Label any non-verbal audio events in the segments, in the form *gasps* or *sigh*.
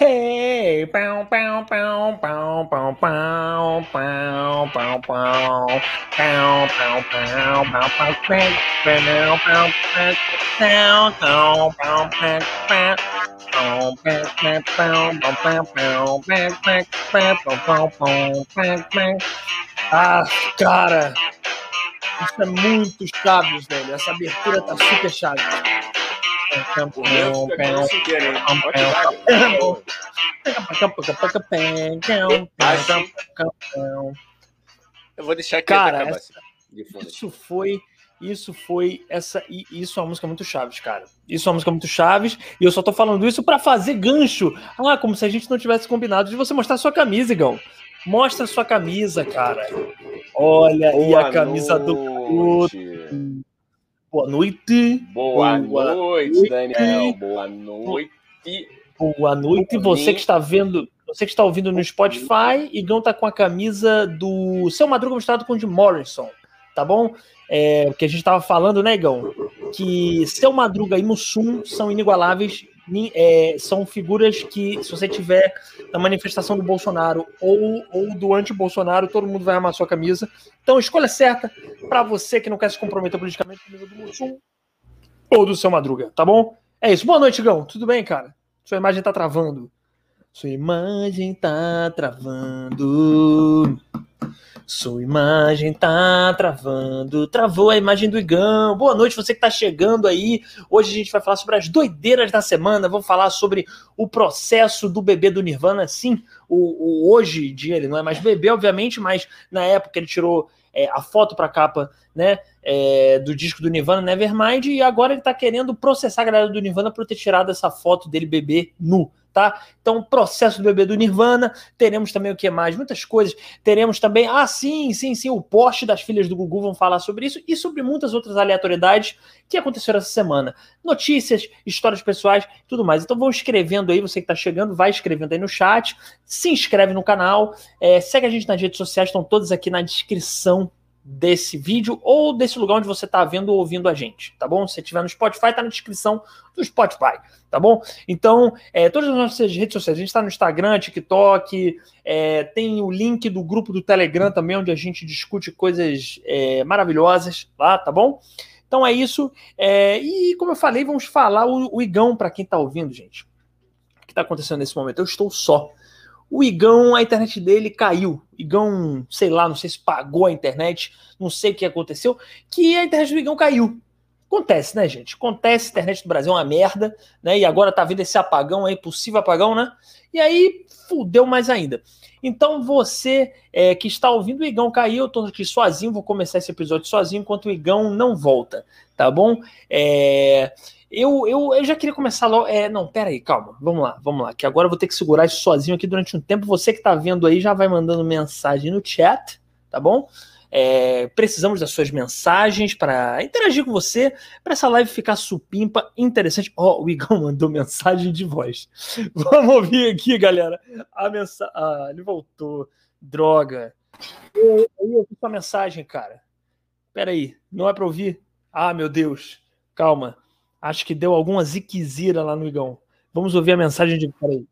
Hey, pow, pow, pow, pow, pow, pow. Pow, pow, pow, pow, pow, pow, pow, pow, pow, pow, pow, pow, pow, pow. Ah, cara, isso é muito Chaves, velho. Essa abertura tá super Chaves. Eu vou deixar aqui Cara, essa-. Isso foi. Isso foi essa. e Isso é uma música muito Chaves, cara. Isso é uma música muito Chaves. E eu só tô falando isso pra fazer gancho. Ah, como se a gente não tivesse combinado de você mostrar sua camisa, Igão. Mostra sua camisa, cara. Olha aí a camisa do noite. Boa noite. Boa Boa noite, noite. Daniel. Boa noite. Boa noite. Você que está vendo. Você que está ouvindo no Spotify, Igão tá com a camisa do Seu Madruga misturado com o de Morrison, tá bom? É, porque a gente tava falando, né, Igão? Que Seu Madruga e Mussum são inigualáveis, ni- é, são figuras que, se você tiver na manifestação do Bolsonaro ou, ou do anti-Bolsonaro, todo mundo vai amar sua camisa. Então, escolha certa para você que não quer se comprometer politicamente, camisa do Mussum ou do Seu Madruga, tá bom? É isso. Boa noite, Igão. Tudo bem, cara? Sua imagem tá travando. Sua imagem tá travando. Sua imagem tá travando. Travou a imagem do Igão. Boa noite, você que tá chegando aí. Hoje a gente vai falar sobre as doideiras da semana. Vamos falar sobre o processo do bebê do Nirvana. Sim, o, o hoje dia ele não é mais bebê, obviamente, mas na época ele tirou é, a foto pra capa, né? é, do disco do Nirvana, Nevermind, e agora ele tá querendo processar a galera do Nirvana por ter tirado essa foto dele bebê nu, tá? Então, processo do bebê do Nirvana, teremos também o que mais? Muitas coisas. Teremos também, ah, sim, sim, sim, o poste das filhas do Gugu vão falar sobre isso e sobre muitas outras aleatoriedades que aconteceram essa semana. Notícias, histórias pessoais, tudo mais. Então, vão escrevendo aí, você que tá chegando, vai escrevendo aí no chat, se inscreve no canal, é, segue a gente nas redes sociais, estão todas aqui na descrição desse vídeo ou desse lugar onde você está vendo ou ouvindo a gente, tá bom? Se estiver no Spotify, tá na descrição do Spotify, tá bom? Então, é, todas as nossas redes sociais, a gente está no Instagram, TikTok, é, tem o link do grupo do Telegram também, onde a gente discute coisas é, maravilhosas lá, tá bom? Então é isso. É, e como eu falei, vamos falar o, o Igão para quem está ouvindo, gente. O que está acontecendo nesse momento? Eu estou só. O Igão, a internet dele caiu. Igão, sei lá, não sei se pagou a internet, não sei o que aconteceu, que a internet do Igão caiu. Acontece, né, gente? Acontece, a internet do Brasil é uma merda, né? E agora tá vindo esse apagão aí, possível apagão, né? E aí, fudeu mais ainda. Então, você é, que está ouvindo o Igão caiu, eu tô aqui sozinho, vou começar esse episódio sozinho, enquanto o Igão não volta, tá bom? É. Eu, eu, eu já queria começar logo. É, não, pera aí, calma. Vamos lá, vamos lá. Que agora eu vou ter que segurar isso sozinho aqui durante um tempo. Você que tá vendo aí já vai mandando mensagem no chat, tá bom? É, precisamos das suas mensagens para interagir com você, para essa live ficar supimpa, interessante. Ó, o Igão *laughs* mandou mensagem de voz. Vamos ouvir aqui, galera. A mensagem. Ah, ele voltou. Droga. Eu, eu ouvi sua mensagem, cara. Pera aí, não é para ouvir? Ah, meu Deus. Calma. Acho que deu alguma ziquezira lá no Igão. Vamos ouvir a mensagem de. Peraí.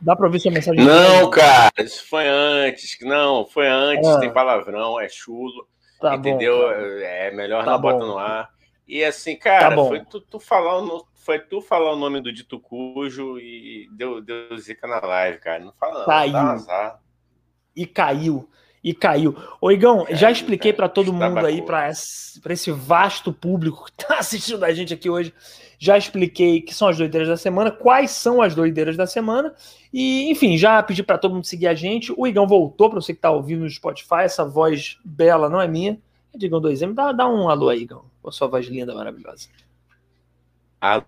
Dá pra ouvir sua mensagem? Não, cara, isso foi antes. Não, foi antes, Ah. tem palavrão, é chulo. Tá entendeu? Bom, cara. é melhor Tá não bota no ar. E assim, cara, Tá foi tu, tu falar o foi tu falar o nome do dito cujo e deu, deu zica na live, cara. Não fala não, Caiu. azar. E caiu. E caiu. Ô, Igão, já Caiu, expliquei cara. para todo mundo aí, para esse, pra esse vasto público que *laughs* tá assistindo a gente aqui hoje. Já expliquei que são as doideiras da semana, quais são as doideiras da semana. E, enfim, já pedi para todo mundo seguir a gente. O Igão voltou, para você que tá ouvindo no Spotify. Essa voz bela não é minha. É de Igão 2M. Dá, dá um alô aí, Igão. Com a sua voz linda, maravilhosa. Alô.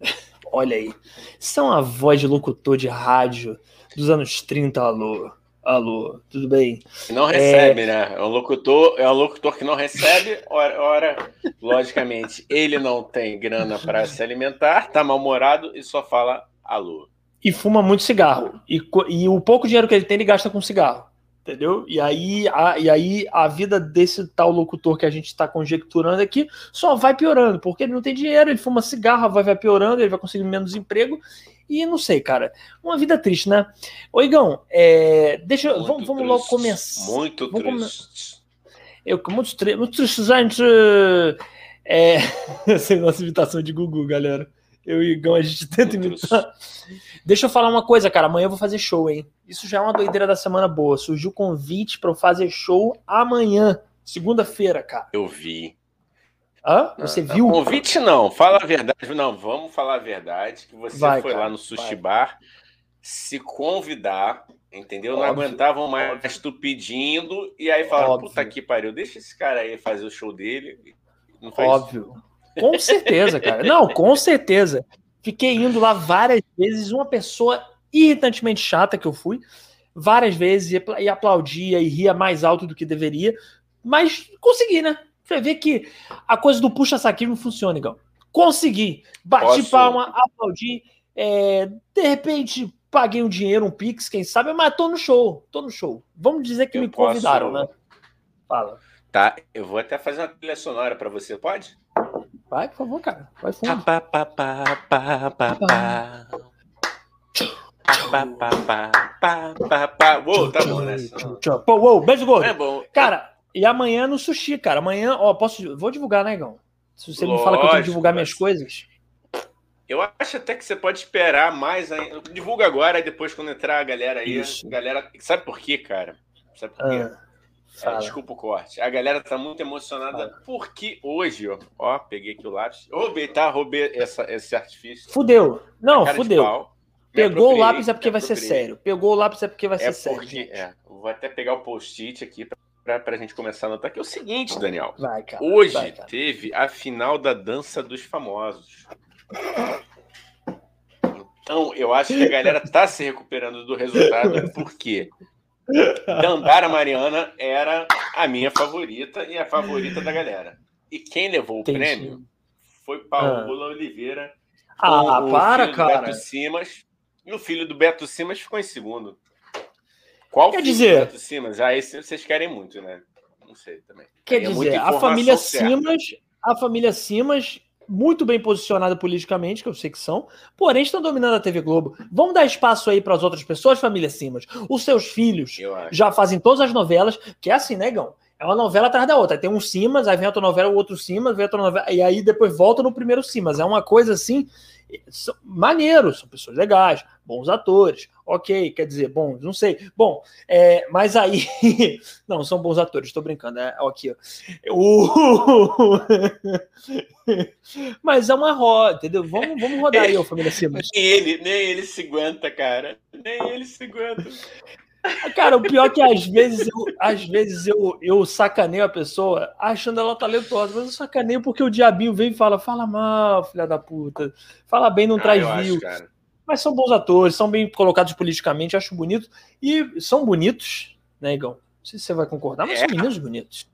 *laughs* Olha aí. São a voz de locutor de rádio dos anos 30, alô. Alô, tudo bem? Não recebe, né? É um locutor, é um locutor que não recebe, ora, ora, logicamente, ele não tem grana para se alimentar, tá mal-humorado e só fala alô. e fuma muito cigarro. E, e o pouco dinheiro que ele tem, ele gasta com cigarro. Entendeu? E aí, a, e aí a vida desse tal locutor que a gente está conjecturando aqui só vai piorando, porque ele não tem dinheiro, ele fuma cigarro, vai, vai piorando, ele vai conseguindo menos emprego E não sei, cara. Uma vida triste, né? Ô, Igão, é, deixa eu. Vamos, vamos logo começar. Muito vamos triste. Come... Eu, muito, triste, muito triste, gente. É. *laughs* Essa é a nossa imitação de Gugu, galera. Eu e o Igão, a gente tenta imitar. Deixa eu falar uma coisa, cara. Amanhã eu vou fazer show, hein? Isso já é uma doideira da semana boa. Surgiu convite para eu fazer show amanhã, segunda-feira, cara. Eu vi. Hã? Você viu? Convite não, fala a verdade. Não, vamos falar a verdade. Que você vai, foi cara, lá no sushi vai. bar se convidar, entendeu? Óbvio, não aguentavam mais óbvio. tu pedindo, e aí falaram, puta que pariu, deixa esse cara aí fazer o show dele. Não óbvio. Isso. Com certeza, cara. Não, com certeza. Fiquei indo lá várias vezes, uma pessoa irritantemente chata que eu fui, várias vezes, e aplaudia e ria mais alto do que deveria, mas consegui, né? Você vê que a coisa do puxa-saquismo funciona, igual. Consegui. Bati Posso... palma, aplaudi. É, de repente, paguei um dinheiro, um Pix, quem sabe, mas tô no show. Tô no show. Vamos dizer que eu me convidaram, posso... né? Fala. Tá, eu vou até fazer uma trilha sonora para você, pode? Vai, por favor, cara. Vai fundo. Pa, pa, pa, pa, pa, pa. Pa, pa, pa, pa, pa, pa. Uou, tá bom, né? Pô, uou, beijo gordo. É bom. Cara, e amanhã no sushi, cara. Amanhã, ó, posso. Vou divulgar, né, Igão? Se você Lógico, me fala que eu tenho que divulgar minhas coisas. Eu acho até que você pode esperar mais ainda. Divulga agora e depois, quando entrar a galera aí. Isso. Galera. Sabe por quê, cara? Sabe por quê? Ah, é, desculpa o corte. A galera tá muito emocionada ah. porque hoje, ó, ó, peguei aqui o lápis. Roubei, tá? Roubei essa, esse artifício. Fudeu. Não, fudeu. Pegou o lápis é porque vai ser sério. Pegou o lápis é porque vai é ser porque, sério. É, vou até pegar o post-it aqui pra para a gente começar a notar, que é o seguinte, Daniel. Vai, cara, Hoje vai, cara. teve a final da dança dos famosos. Então, eu acho que a galera está se recuperando do resultado, porque Dandara Mariana era a minha favorita e a favorita da galera. E quem levou o prêmio foi Paola ah. Oliveira. Ah, para, cara. Beto Simas. E o filho do Beto Simas ficou em segundo. Qual Quer dizer, Simas? Ah, esse vocês querem muito, né? Não sei também. Quer Aí é dizer, a família certa. Simas, a família Simas, muito bem posicionada politicamente, que eu sei que são, porém estão dominando a TV Globo. Vamos dar espaço aí para as outras pessoas, família Simas. Os seus filhos já fazem todas as novelas, que é assim, negão. Né, é uma novela atrás da outra. tem um Simas, aí vem outra novela, o outro Simas, vem outra novela, e aí depois volta no primeiro Simas. É uma coisa assim, maneiro, são pessoas legais, bons atores, ok, quer dizer, bons, não sei. Bom, é, mas aí. *laughs* não, são bons atores, estou brincando, é aqui. O... *laughs* mas é uma roda, entendeu? Vamos, vamos rodar aí, ó, família Simas. Nem ele, nem ele se aguenta, cara. Nem ele se aguenta. Cara, o pior é que às vezes eu, às vezes eu, eu sacaneio a pessoa achando ela talentosa, mas eu sacaneio porque o diabinho vem e fala: fala mal, filha da puta, fala bem, não ah, traz view. Mas são bons atores, são bem colocados politicamente, acho bonito. E são bonitos, né, Igão? Não sei se você vai concordar, mas é. são meninos bonitos.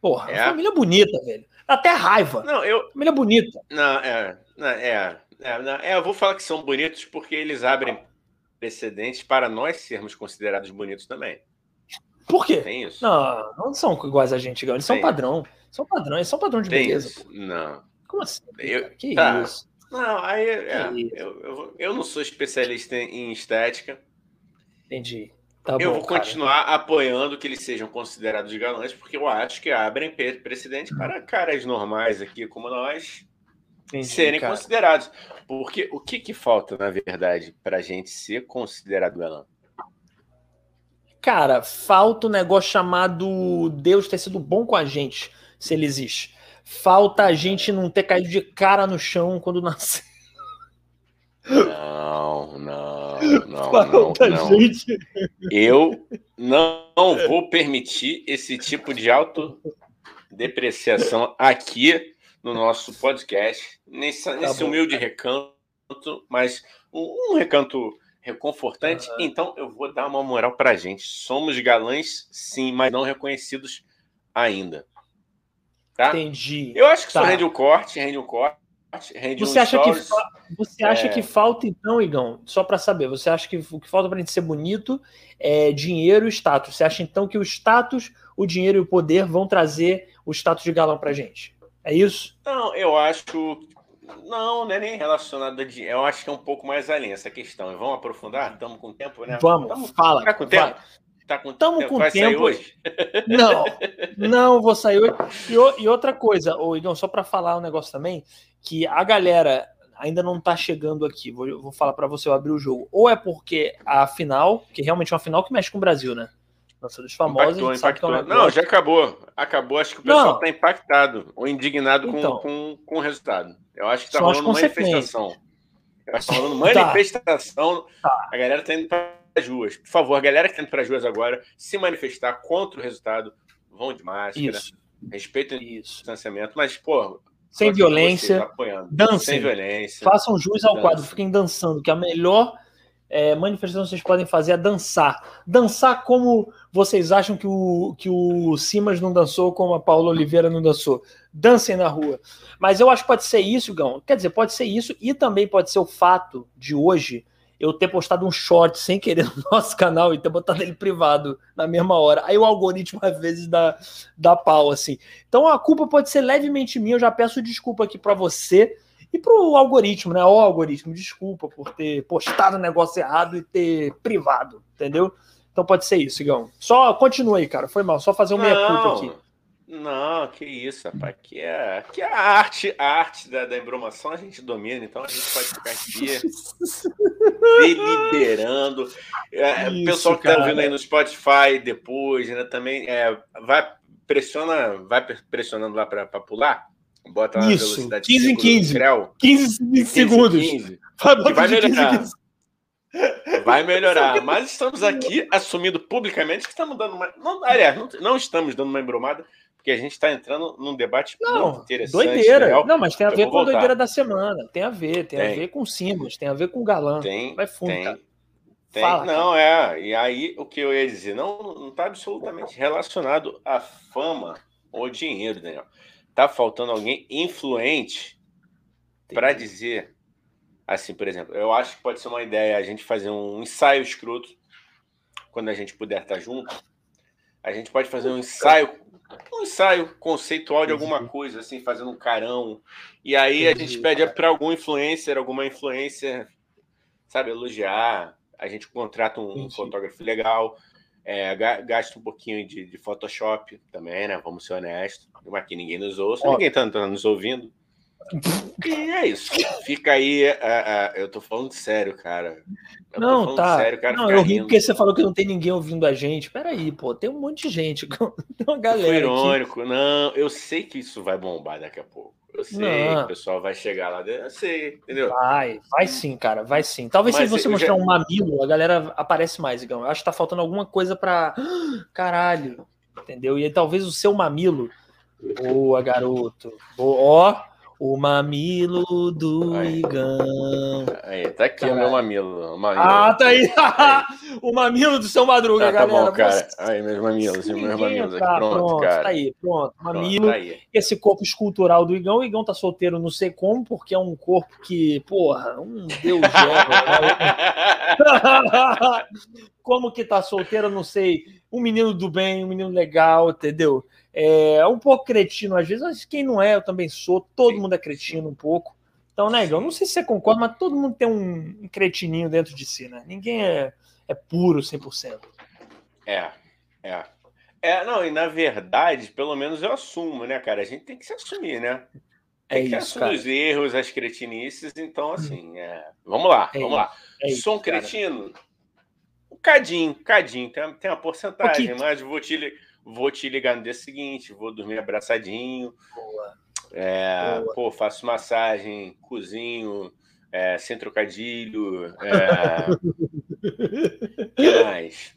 Porra, é. família bonita, velho. Dá até raiva. Não, eu. Família bonita. Não, é. Não, é, é, é, eu vou falar que são bonitos porque eles abrem precedentes para nós sermos considerados bonitos também. Por quê? Tem isso? Não, não são iguais a gente, eles são padrão. São padrão, eles são padrão de Tem beleza. Isso? Não. Como assim? Eu, que tá. isso? Não, aí é, eu, eu, eu, não sou especialista em estética. Entendi. Tá eu bom, vou continuar cara. apoiando que eles sejam considerados galãs, porque eu acho que abrem precedente para caras normais aqui como nós Entendi, serem cara. considerados. Porque o que, que falta, na verdade, para a gente ser considerado galã? Cara, falta um negócio chamado Deus ter sido bom com a gente, se ele existe. Falta a gente não ter caído de cara no chão quando *laughs* nasceu. Não, não, não, Falta não, não. Gente... Eu não vou permitir esse tipo de autodepreciação aqui no nosso podcast, nesse, tá nesse humilde recanto, mas um, um recanto reconfortante. Uhum. Então eu vou dar uma moral pra gente. Somos galãs, sim, mas não reconhecidos ainda. Tá? Entendi. Eu acho que tá. só rende o corte, rende o corte. Rende você, um acha que, você acha é... que falta, então, Igão, só para saber, você acha que o que falta para a gente ser bonito é dinheiro e status? Você acha então que o status, o dinheiro e o poder vão trazer o status de galão para gente? É isso? Não, eu acho. Não, não é nem relacionado a dinheiro. Eu acho que é um pouco mais além essa questão. Vamos aprofundar? Estamos com tempo, né? Vamos, Tamo, fala. Tá com tempo? Tá com Tamo tempo. Com vai tempo. sair hoje? Não, *laughs* não vou sair hoje. E, e outra coisa, ô, Igão, só para falar um negócio também, que a galera ainda não tá chegando aqui. Vou, vou falar para você eu abrir o jogo. Ou é porque a final, que realmente é uma final que mexe com o Brasil, né? Nossa, dos famosos. Impactou, impactou. É não, já acabou. Acabou. Acho que o pessoal está impactado ou indignado então, com, com, com o resultado. Eu acho que está rolando manifestação. Eu acho que tá *laughs* rolando tá. manifestação. Tá. A galera está indo para as ruas. Por favor, a galera que está indo para as ruas agora, se manifestar contra o resultado, vão de máscara. Isso. Respeitem o distanciamento. Mas, pô, sem violência, dancem, sem violência, façam jus ao quadro, fiquem dançando, que a melhor é, manifestação que vocês podem fazer é dançar. Dançar como vocês acham que o, que o Simas não dançou, como a Paula Oliveira não dançou. Dancem na rua. Mas eu acho que pode ser isso, Gão. Quer dizer, pode ser isso e também pode ser o fato de hoje eu ter postado um short sem querer no nosso canal e ter botado ele privado na mesma hora. Aí o algoritmo às vezes dá, dá pau, assim. Então a culpa pode ser levemente minha. Eu já peço desculpa aqui para você e para o algoritmo, né? Ó, algoritmo, desculpa por ter postado o negócio errado e ter privado, entendeu? Então pode ser isso, Igão. Só continua aí, cara. Foi mal. Só fazer uma meia-culpa aqui. Não, que isso, rapaz. Aqui é, aqui é a arte, a arte da, da embromação a gente domina, então a gente pode ficar aqui *laughs* deliberando. É, o pessoal que está ouvindo aí no Spotify depois, né, também é, vai, pressiona, vai pressionando lá para pular. Bota lá Isso, velocidade 15 em 15. 15, 15 segundos. 15. Vai, vai melhorar. 15, 15. Vai melhorar. Mas estamos aqui assumindo publicamente que estamos dando uma. Não, aliás, não, não estamos dando uma embromada, porque a gente está entrando num debate não, muito interessante. Doideira. Real. Não, mas tem a ver com a doideira da semana. Tem a ver, tem, tem. a ver com Simas, tem a ver com o galã. Tem. Vai fundo. Tem. Tem, Fala, não, é. E aí, o que eu ia dizer, não está absolutamente relacionado à fama ou dinheiro, Daniel. Tá faltando alguém influente para dizer, assim, por exemplo, eu acho que pode ser uma ideia a gente fazer um ensaio escroto quando a gente puder estar junto. A gente pode fazer um ensaio, um ensaio conceitual de alguma coisa, assim, fazendo um carão. E aí a gente pede para algum influencer, alguma influencer, sabe, elogiar. A gente contrata um fotógrafo legal é, gasta um pouquinho de, de, Photoshop também, né? Vamos ser honestos. Aqui ninguém nos ouça, Ó. ninguém tá, tá, nos ouvindo. E é isso. Fica aí. Uh, uh, eu tô falando sério, cara. Eu não, tá. Sério, cara, não, eu ri porque você falou que não tem ninguém ouvindo a gente. Peraí, pô, tem um monte de gente. *laughs* Tem uma galera. Foi irônico. Aqui. Não, eu sei que isso vai bombar daqui a pouco. Eu sei, não. o pessoal vai chegar lá dentro. Eu sei, entendeu? Vai, vai sim, cara, vai sim. Talvez Mas se você mostrar já... um mamilo, a galera aparece mais, Igão. Eu acho que tá faltando alguma coisa pra. *gasps* Caralho, entendeu? E talvez o seu mamilo. Boa, garoto. Ó, o mamilo do aí. Igão. Aí, tá aqui Caralho. o meu mamilo, o mamilo. Ah, tá aí. *laughs* o mamilo do seu Madruga, tá, galera. Tá bom, cara. Aí, meus mamilos, meus mamilos. Tá, pronto, pronto, cara. Tá aí, pronto. Mamilo. Pronto, tá. Esse corpo escultural do Igão. O Igão tá solteiro, não sei como, porque é um corpo que, porra, um deus *laughs* Como que tá solteiro, não sei. Um menino do bem, um menino legal, entendeu? É um pouco cretino às vezes, mas quem não é, eu também sou. Todo Sim. mundo é cretino um pouco. Então, né, Igão? Não sei se você concorda, mas todo mundo tem um, um cretininho dentro de si, né? Ninguém é, é puro 100%. É, é. É, não, e na verdade, pelo menos eu assumo, né, cara? A gente tem que se assumir, né? É tem é que isso, assumir os erros, as cretinices, então, assim, é... vamos lá, é vamos isso, lá. É Sou um cretino? Cara. Um cadinho, cadinho, tem, tem uma porcentagem, mas vou te vou te ligar no dia seguinte, vou dormir abraçadinho. Boa. É, Boa. Pô, faço massagem, cozinho, é, sem trocadilho. É... *laughs* que mais?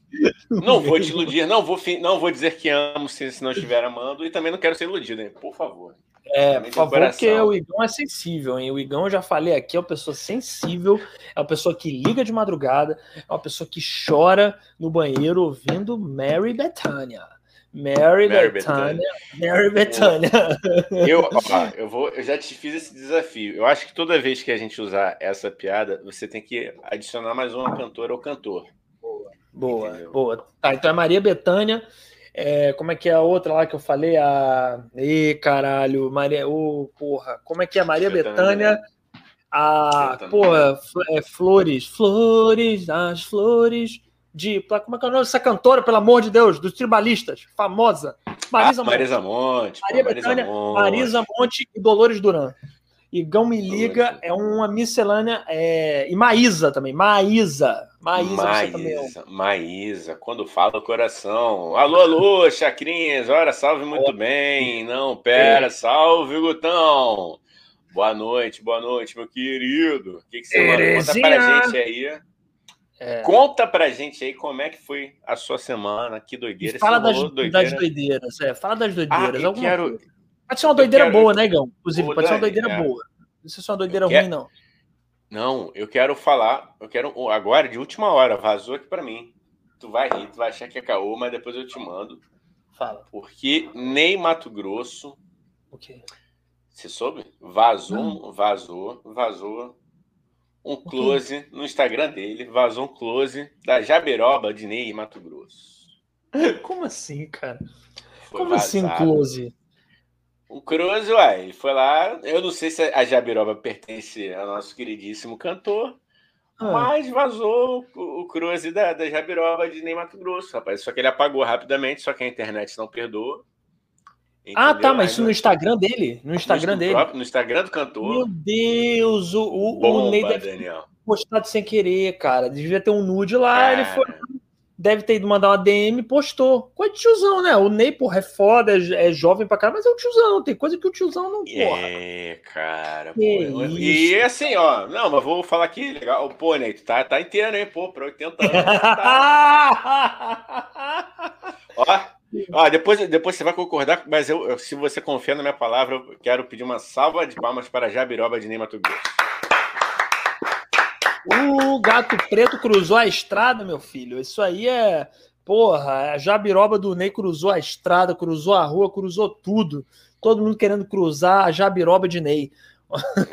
Não vou te iludir, não vou, não vou dizer que amo se, se não estiver amando, e também não quero ser iludido, hein? por favor. É, por favor, porque o Igão é sensível, hein? O Igão, eu já falei aqui, é uma pessoa sensível, é uma pessoa que liga de madrugada, é uma pessoa que chora no banheiro ouvindo Mary Bethania. Mary, Mary Betânia. Mary Betânia. *laughs* Eu, ó, eu, vou, eu já te fiz esse desafio. Eu acho que toda vez que a gente usar essa piada, você tem que adicionar mais uma cantora ou cantor. Boa, boa, boa. Tá, então é Maria Betânia. É, como é que é a outra lá que eu falei? A. Ih, caralho, Maria. Ô, oh, porra. Como é que é? Maria Betânia. A. Porra, é, Flores. Flores, as flores de. Como é que é o nome dessa cantora, pelo amor de Deus? Dos tribalistas. Famosa. Marisa ah, Monte. Marisa Monte. Maria Marisa Betânia, Monte. Marisa Monte e Dolores Duran. E Gão Me Liga é uma miscelânea. É... E Maísa também. Maísa. Maísa, Maísa, também é. Maísa, quando fala o coração. Alô, alô, Chacrinhas. Ora, salve muito bem. Não, pera, salve, Gutão. Boa noite, boa noite, meu querido. O que, que você manda? Conta pra gente aí. É. Conta pra gente aí como é que foi a sua semana, que doideira. E fala das, doideira. das doideiras, é. Fala das doideiras. Ah, eu quero. Pode ser uma doideira quero... boa, né, Gão? Inclusive, pode ser uma doideira é. boa. Não ser uma doideira ruim, não. Não, eu quero falar, eu quero agora, de última hora, vazou aqui para mim. Tu vai rir, tu vai achar que é caô, mas depois eu te mando. Fala. Porque Ney Mato Grosso. O quê? Você soube? Vazou, vazou, vazou um close no Instagram dele, vazou um close da Jaberoba de Ney Mato Grosso. *laughs* Como assim, cara? Foi Como vazado. assim close? O Cruz, ué, ele foi lá. Eu não sei se a Jabiroba pertence ao nosso queridíssimo cantor, ah. mas vazou o, o Cruz da, da Jabiroba de Ney Mato Grosso, rapaz. Só que ele apagou rapidamente, só que a internet não perdoa. Entendeu? Ah, tá, mas isso no Instagram dele? No Instagram no dele? Próprio, no Instagram do cantor. Meu Deus, o, o, Bomba, o Ney deve Daniel. postado sem querer, cara. Devia ter um nude lá, cara. ele foi deve ter ido mandar uma DM postou. Coisa de tiozão, né? O Ney, porra, é foda, é, é jovem pra caramba, mas é o tiozão. Tem coisa que o tiozão não, porra. É, cara. Pô, e assim, ó. Não, mas vou falar aqui, legal. Pô, Ney, tu tá, tá inteiro, hein? Pô, pra 80 anos. Tá... *laughs* ó. Ó, depois, depois você vai concordar, mas eu, se você confia na minha palavra, eu quero pedir uma salva de palmas para Jabiroba de Ney Mato Grosso. O gato preto cruzou a estrada, meu filho. Isso aí é. Porra, a jabiroba do Ney cruzou a estrada, cruzou a rua, cruzou tudo. Todo mundo querendo cruzar a jabiroba de Ney.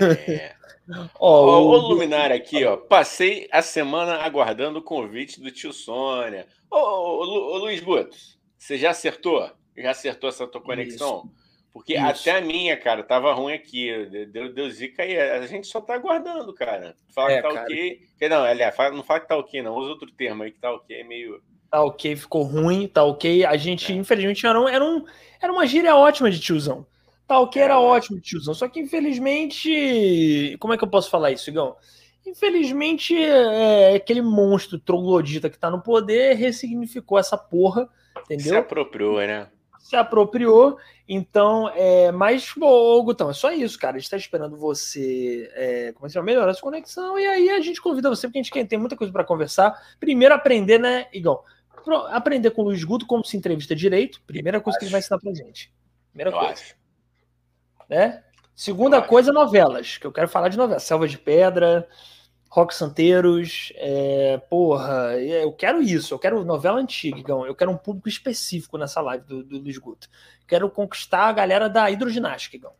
É. *laughs* ó, o, o Luminário aqui, ó. Passei a semana aguardando o convite do tio Sônia. Ô, ô, Luiz Butos, você já acertou? Já acertou essa tua conexão? Isso. Porque Isso. até a minha, cara, tava ruim aqui. Deu, deu zica aí. A gente só tá aguardando, cara. Fala é, que tá cara. ok. Não, aliás, não fala que tá ok, não. Usa outro termo aí que tá ok, é meio. Tá ok, ficou ruim, tá ok. A gente, é. infelizmente, era, um, era, um, era uma gíria ótima de tiozão. Tá ok, era é. ótimo de tiozão. Só que, infelizmente. Como é que eu posso falar isso, Igão? Infelizmente, é, aquele monstro troglodita que tá no poder ressignificou essa porra, entendeu? Se apropriou, né? Se apropriou então, é, mas, bom, Gutão, é só isso, cara. A gente está esperando você é, começar a melhorar a sua conexão e aí a gente convida você, porque a gente tem muita coisa para conversar. Primeiro, aprender, né, Igão? Aprender com o Luiz Guto como se entrevista direito. Primeira coisa que ele vai ensinar pra gente. Primeira eu coisa. Acho. Né? Segunda eu coisa, acho. novelas, que eu quero falar de novelas. Selva de Pedra, Rock Santeiros, é, porra, é, eu quero isso, eu quero novela antiga, eu quero um público específico nessa live do, do Luiz Guto. Quero conquistar a galera da hidroginástica, Igão.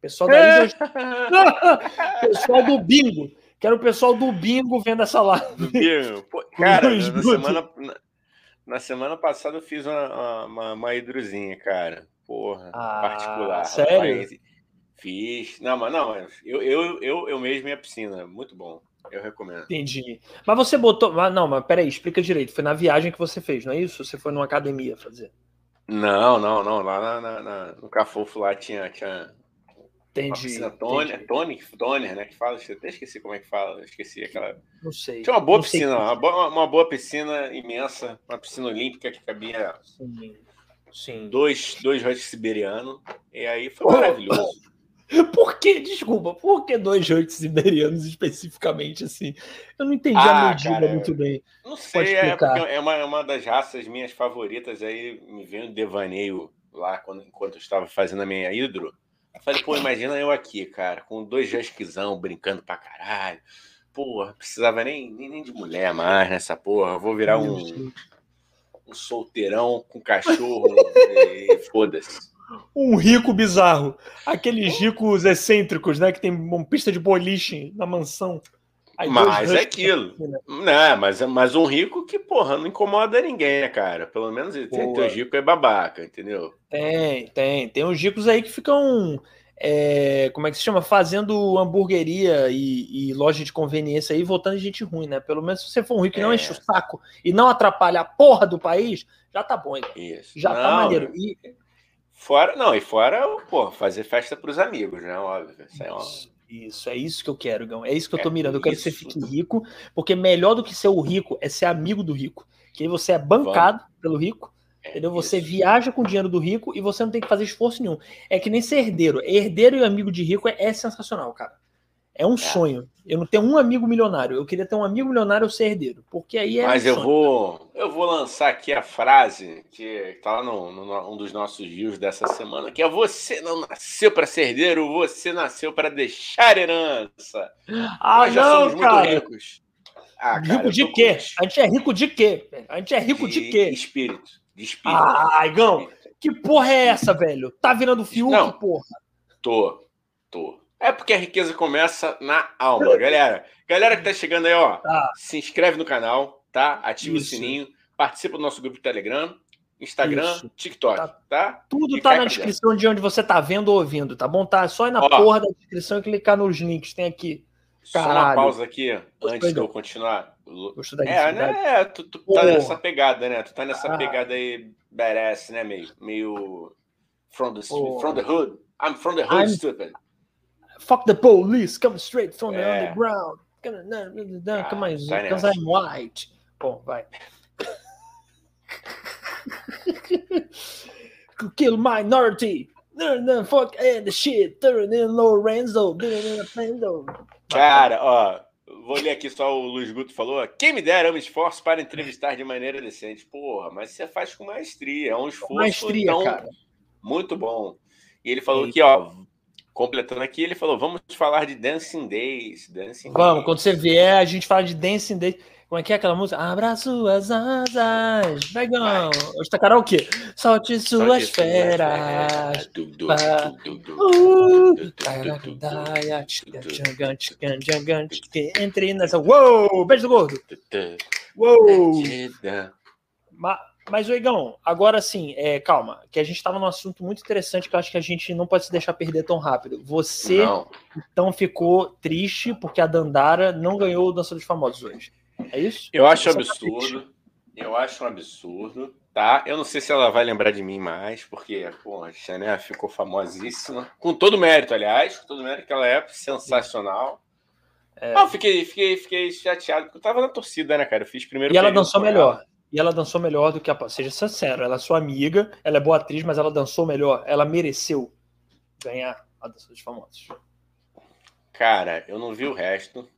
Pessoal da hidroginástica. *laughs* pessoal do bingo. Quero o pessoal do bingo vendo essa live. Do bingo. Pô, *laughs* cara, na semana, na, na, semana passada eu fiz uma, uma, uma hidrozinha, cara. Porra, ah, particular. Sério? Rapaz. Fiz. Não, mas não, eu, eu, eu, eu mesmo minha piscina. Muito bom. Eu recomendo. Entendi. Mas você botou. Não, mas peraí, explica direito. Foi na viagem que você fez, não é isso? Você foi numa academia fazer? Não, não, não. Lá na, na, na no Cafofo lá tinha. tinha Entendi. Tônia, Tony, Tônia, né? Que fala, eu até esqueci como é que fala, esqueci aquela. Não sei. Tinha uma boa piscina, uma boa, uma boa piscina imensa, uma piscina olímpica que cabia Sim. Sim. dois, dois husky siberianos, e aí foi maravilhoso. *laughs* *laughs* Por que, desculpa, por que dois joitos siberianos especificamente assim? Eu não entendi ah, a medida cara, muito bem. Não sei, é, é uma, é uma das raças minhas favoritas. Aí me veio um devaneio lá quando, enquanto eu estava fazendo a minha hidro. Eu falei, pô, imagina eu aqui, cara, com dois huskyzão brincando pra caralho. Porra, precisava nem, nem, nem de mulher mais nessa porra. Eu vou virar um, um solteirão com cachorro *laughs* e foda-se um rico bizarro. Aqueles ricos excêntricos, né? Que tem uma pista de boliche na mansão. mas é aquilo. Né? Não, mas, mas um rico que, porra, não incomoda ninguém, né, cara? Pelo menos tem, tem os ricos é babaca, entendeu? Tem, tem. Tem uns ricos aí que ficam. É, como é que se chama? Fazendo hamburgueria e, e, loja de conveniência aí, voltando de gente ruim, né? Pelo menos se você for um rico que é. não enche o saco e não atrapalha a porra do país, já tá bom, então. Isso. Já tá não, tá maneiro. E... Fora, não, e fora, pô, fazer festa pros amigos, né? Óbvio. Isso é óbvio. Isso, é isso que eu quero, Gão. É isso que eu tô é mirando. Eu quero isso. que você fique rico, porque melhor do que ser o rico é ser amigo do rico. Que aí você é bancado Vamos. pelo rico, é entendeu? Você isso. viaja com o dinheiro do rico e você não tem que fazer esforço nenhum. É que nem ser herdeiro. Herdeiro e amigo de rico é, é sensacional, cara. É um é. sonho. Eu não tenho um amigo milionário. Eu queria ter um amigo milionário ou ser herdeiro. Porque aí é. Mas um eu sonho. vou. Eu vou lançar aqui a frase que está lá no, no, um dos nossos views dessa semana, que é você não nasceu para ser herdeiro, você nasceu para deixar herança. Ah, Nós já não, somos cara. muito ricos. Ah, cara, rico de quê? A gente é rico de quê? A gente é rico de, de quê? Espírito. De espírito. Ah, Igão, que porra é essa, velho? Tá virando Fiuk, não, porra? Tô, tô. É porque a riqueza começa na alma, galera. Galera que tá chegando aí, ó, tá. se inscreve no canal, tá? Ativa Isso. o sininho, participa do nosso grupo do Telegram, Instagram, Isso. TikTok, tá? tá? Tudo e tá na descrição de onde você tá vendo ou ouvindo, tá bom? Tá só ir na ó, porra da descrição e clicar nos links, tem aqui. Caralho. Só uma pausa aqui, antes de eu continuar. é, né? Tu, tu tá nessa pegada, né? Tu tá nessa ah. pegada aí, badass, né? Meio, meio from the, from the hood. I'm from the hood, I'm... stupid. Fuck the police, come straight from the é. underground. Ah, Come on, because I'm white. Bom, vai. *laughs* Kill minority. Fuck and shit. Lorenzo. Cara, ó, vou ler aqui só o Luiz Guto falou. Quem me dera, eu me esforço para entrevistar de maneira decente. Porra, mas você faz com maestria. É um esforço maestria, então, cara. muito bom. E ele falou Eita. aqui, ó, completando aqui, ele falou: vamos falar de Dancing Days. Dancing vamos, Days. quando você vier, a gente fala de Dancing Days. Como é que é aquela música? Abra suas asas, negão. Hoje tá karaokê. Solte suas feras. Entre nessa. Uou! Beijo do gordo. Uou! Mas, Oigão, agora sim, é, calma, que a gente estava num assunto muito interessante que eu acho que a gente não pode se deixar perder tão rápido. Você, não. então, ficou triste porque a Dandara não ganhou o Dança dos Famosos hoje. É isso? Eu acho Você tá absurdo. Tá eu acho um absurdo, tá? Eu não sei se ela vai lembrar de mim mais, porque, pô, a Chanel ficou famosíssima. Com todo mérito, aliás, com todo mérito que ela é sensacional. É. Ah, eu fiquei, fiquei, fiquei chateado, porque eu tava na torcida, né, cara? Eu fiz primeiro. E ela dançou melhor. E ela dançou melhor do que a. Seja sincero, ela é sua amiga, ela é boa atriz, mas ela dançou melhor. Ela mereceu ganhar a Dança dos Famosos. Cara, eu não vi o resto.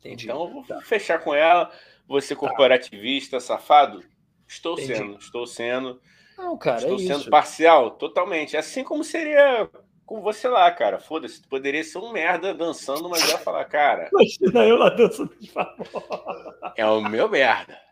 Entendi. Então eu vou tá. fechar com ela. Você tá. corporativista, tá. safado? Estou Entendi. sendo, estou sendo. Não, cara, estou é sendo isso. parcial, totalmente. Assim como seria com você lá, cara. Foda-se, tu poderia ser um merda dançando, mas ia falar, cara. *laughs* Imagina eu lá dançando de favor. É o meu merda.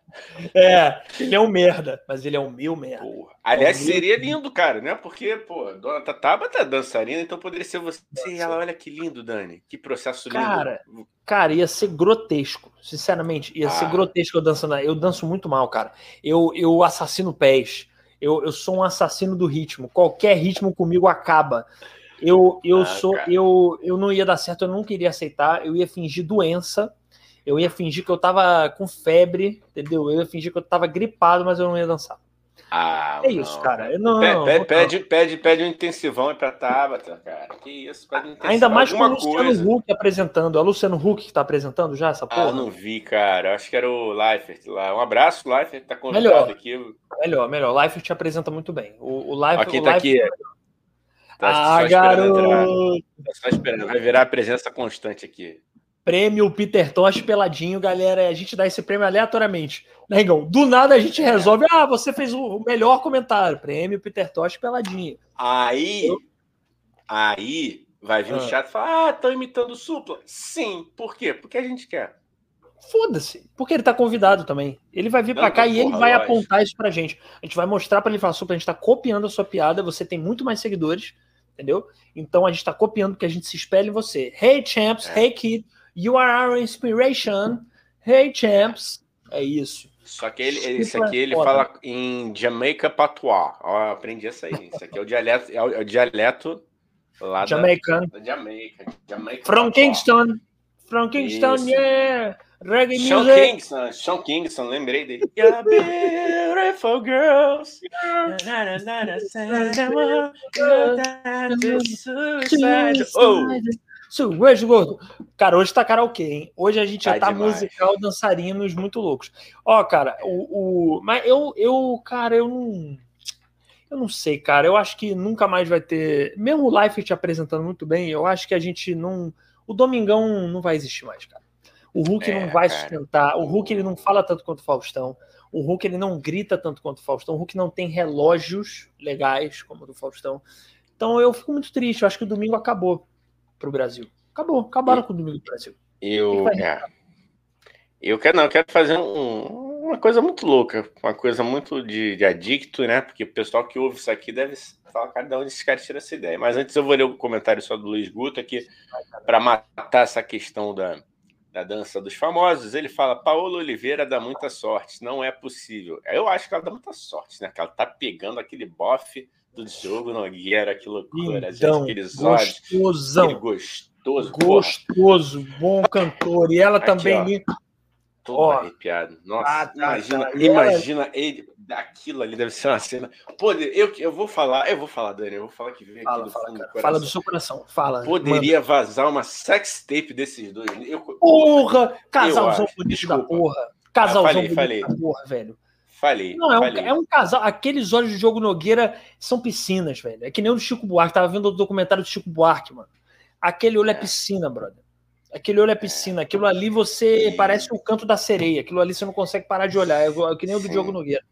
É, ele é um merda, mas ele é o meu merda. Porra. Aliás, é seria lindo, cara, né? Porque, pô, Dona Tataba tá dançarina, então poderia ser você. E ela, olha que lindo, Dani. Que processo lindo. Cara, cara ia ser grotesco. Sinceramente, ia ah. ser grotesco eu dançando. Eu danço muito mal, cara. Eu, eu assassino pés. Eu, eu sou um assassino do ritmo. Qualquer ritmo comigo acaba. Eu, eu ah, sou. Eu, eu não ia dar certo, eu não queria aceitar. Eu ia fingir doença eu ia fingir que eu tava com febre, entendeu? Eu ia fingir que eu tava gripado, mas eu não ia dançar. Ah, é isso, cara. Eu não, pede, pede, pede, pede, pede um intensivão pra Tabata, cara. Que isso, pede um intensivão. Ainda mais com o Luciano coisa. Huck apresentando. É o Luciano Huck que tá apresentando já essa porra? Ah, não vi, cara. Acho que era o Leifert lá. Um abraço, Leifert, tá convidado melhor, aqui. Melhor, melhor. O Leifert te apresenta muito bem. O, o Leifert, aqui o tá aqui. Tá ah, garoto! Tá só esperando. Vai virar a presença constante aqui. Prêmio Peter Tosh peladinho, galera. A gente dá esse prêmio aleatoriamente. Né, Do nada a gente resolve. Ah, você fez o melhor comentário. Prêmio Peter Tosh peladinho. Aí, Eu... aí vai vir um ah. chat e falar: Ah, estão imitando o Supla. Sim, por quê? Porque a gente quer. Foda-se, porque ele tá convidado também. Ele vai vir para cá e ele vai lógico. apontar isso pra gente. A gente vai mostrar para ele falar: Supla, a gente tá copiando a sua piada. Você tem muito mais seguidores, entendeu? Então a gente tá copiando que a gente se espelha em você. Hey, champs, é. hey, kid. You are our inspiration. Hey, champs. É isso. Só que ele, esse aqui ele fala em Jamaica Patois. Ó, aprendi isso aí. Isso aqui é o dialeto, é o, é o dialeto lá Jamaican. da, da Jamaica. Jamaica From Kingston. From Kingston, isso. yeah. Reggae Sean music. Kingston, Sean Kingston, lembrei dele. You're beautiful girls. oh. Suicide gordo. Cara, hoje tá karaokê, hein? Hoje a gente tá já tá demais. musical, dançarinos muito loucos. Ó, cara, o, o. Mas eu, eu, cara, eu não. Eu não sei, cara. Eu acho que nunca mais vai ter. Mesmo o Life te apresentando muito bem, eu acho que a gente não. O Domingão não vai existir mais, cara. O Hulk é, não vai cara. sustentar. O Hulk ele não fala tanto quanto o Faustão. O Hulk ele não grita tanto quanto o Faustão. O Hulk não tem relógios legais como o do Faustão. Então eu fico muito triste. Eu acho que o domingo acabou pro Brasil. Acabou. Acabaram e, com o domingo do Brasil. Eu, é. eu quero, não, eu quero fazer um, uma coisa muito louca, uma coisa muito de, de, adicto, né? Porque o pessoal que ouve isso aqui deve falar, cara, de onde esse cara tira essa ideia. Mas antes eu vou ler o comentário só do Luiz Guto aqui, para matar essa questão da da dança dos famosos, ele fala: Paola Oliveira dá muita sorte, não é possível. Eu acho que ela dá muita sorte, né? Que ela tá pegando aquele bofe do Diogo Nogueira, que loucura, então, aqueles olhos. Gostosão. Gostoso. Gostoso, bom cantor. E ela Aqui, também. Ó, todo oh. arrepiado. Nossa, ah, tá, imagina, tá. imagina ele aquilo ali deve ser uma cena. Pô, eu, eu vou falar, eu vou falar, Dani, eu vou falar que vem fala, aqui do fala, fundo do Fala do seu coração, fala. Poderia manda. vazar uma sex tape desses dois. Eu, porra! Casalzão bonito da porra. Casalzão falei, bonito falei. da porra, velho. Falei. Não, é, falei. Um, é um casal. Aqueles olhos de jogo Nogueira são piscinas, velho. É que nem o do Chico Buarque. Tava vendo o documentário do Chico Buarque, mano. Aquele olho é, é piscina, brother. Aquele olho é piscina. Aquilo ali você parece o canto da sereia. Aquilo ali você não consegue parar de olhar. É que nem o do Diogo Nogueira.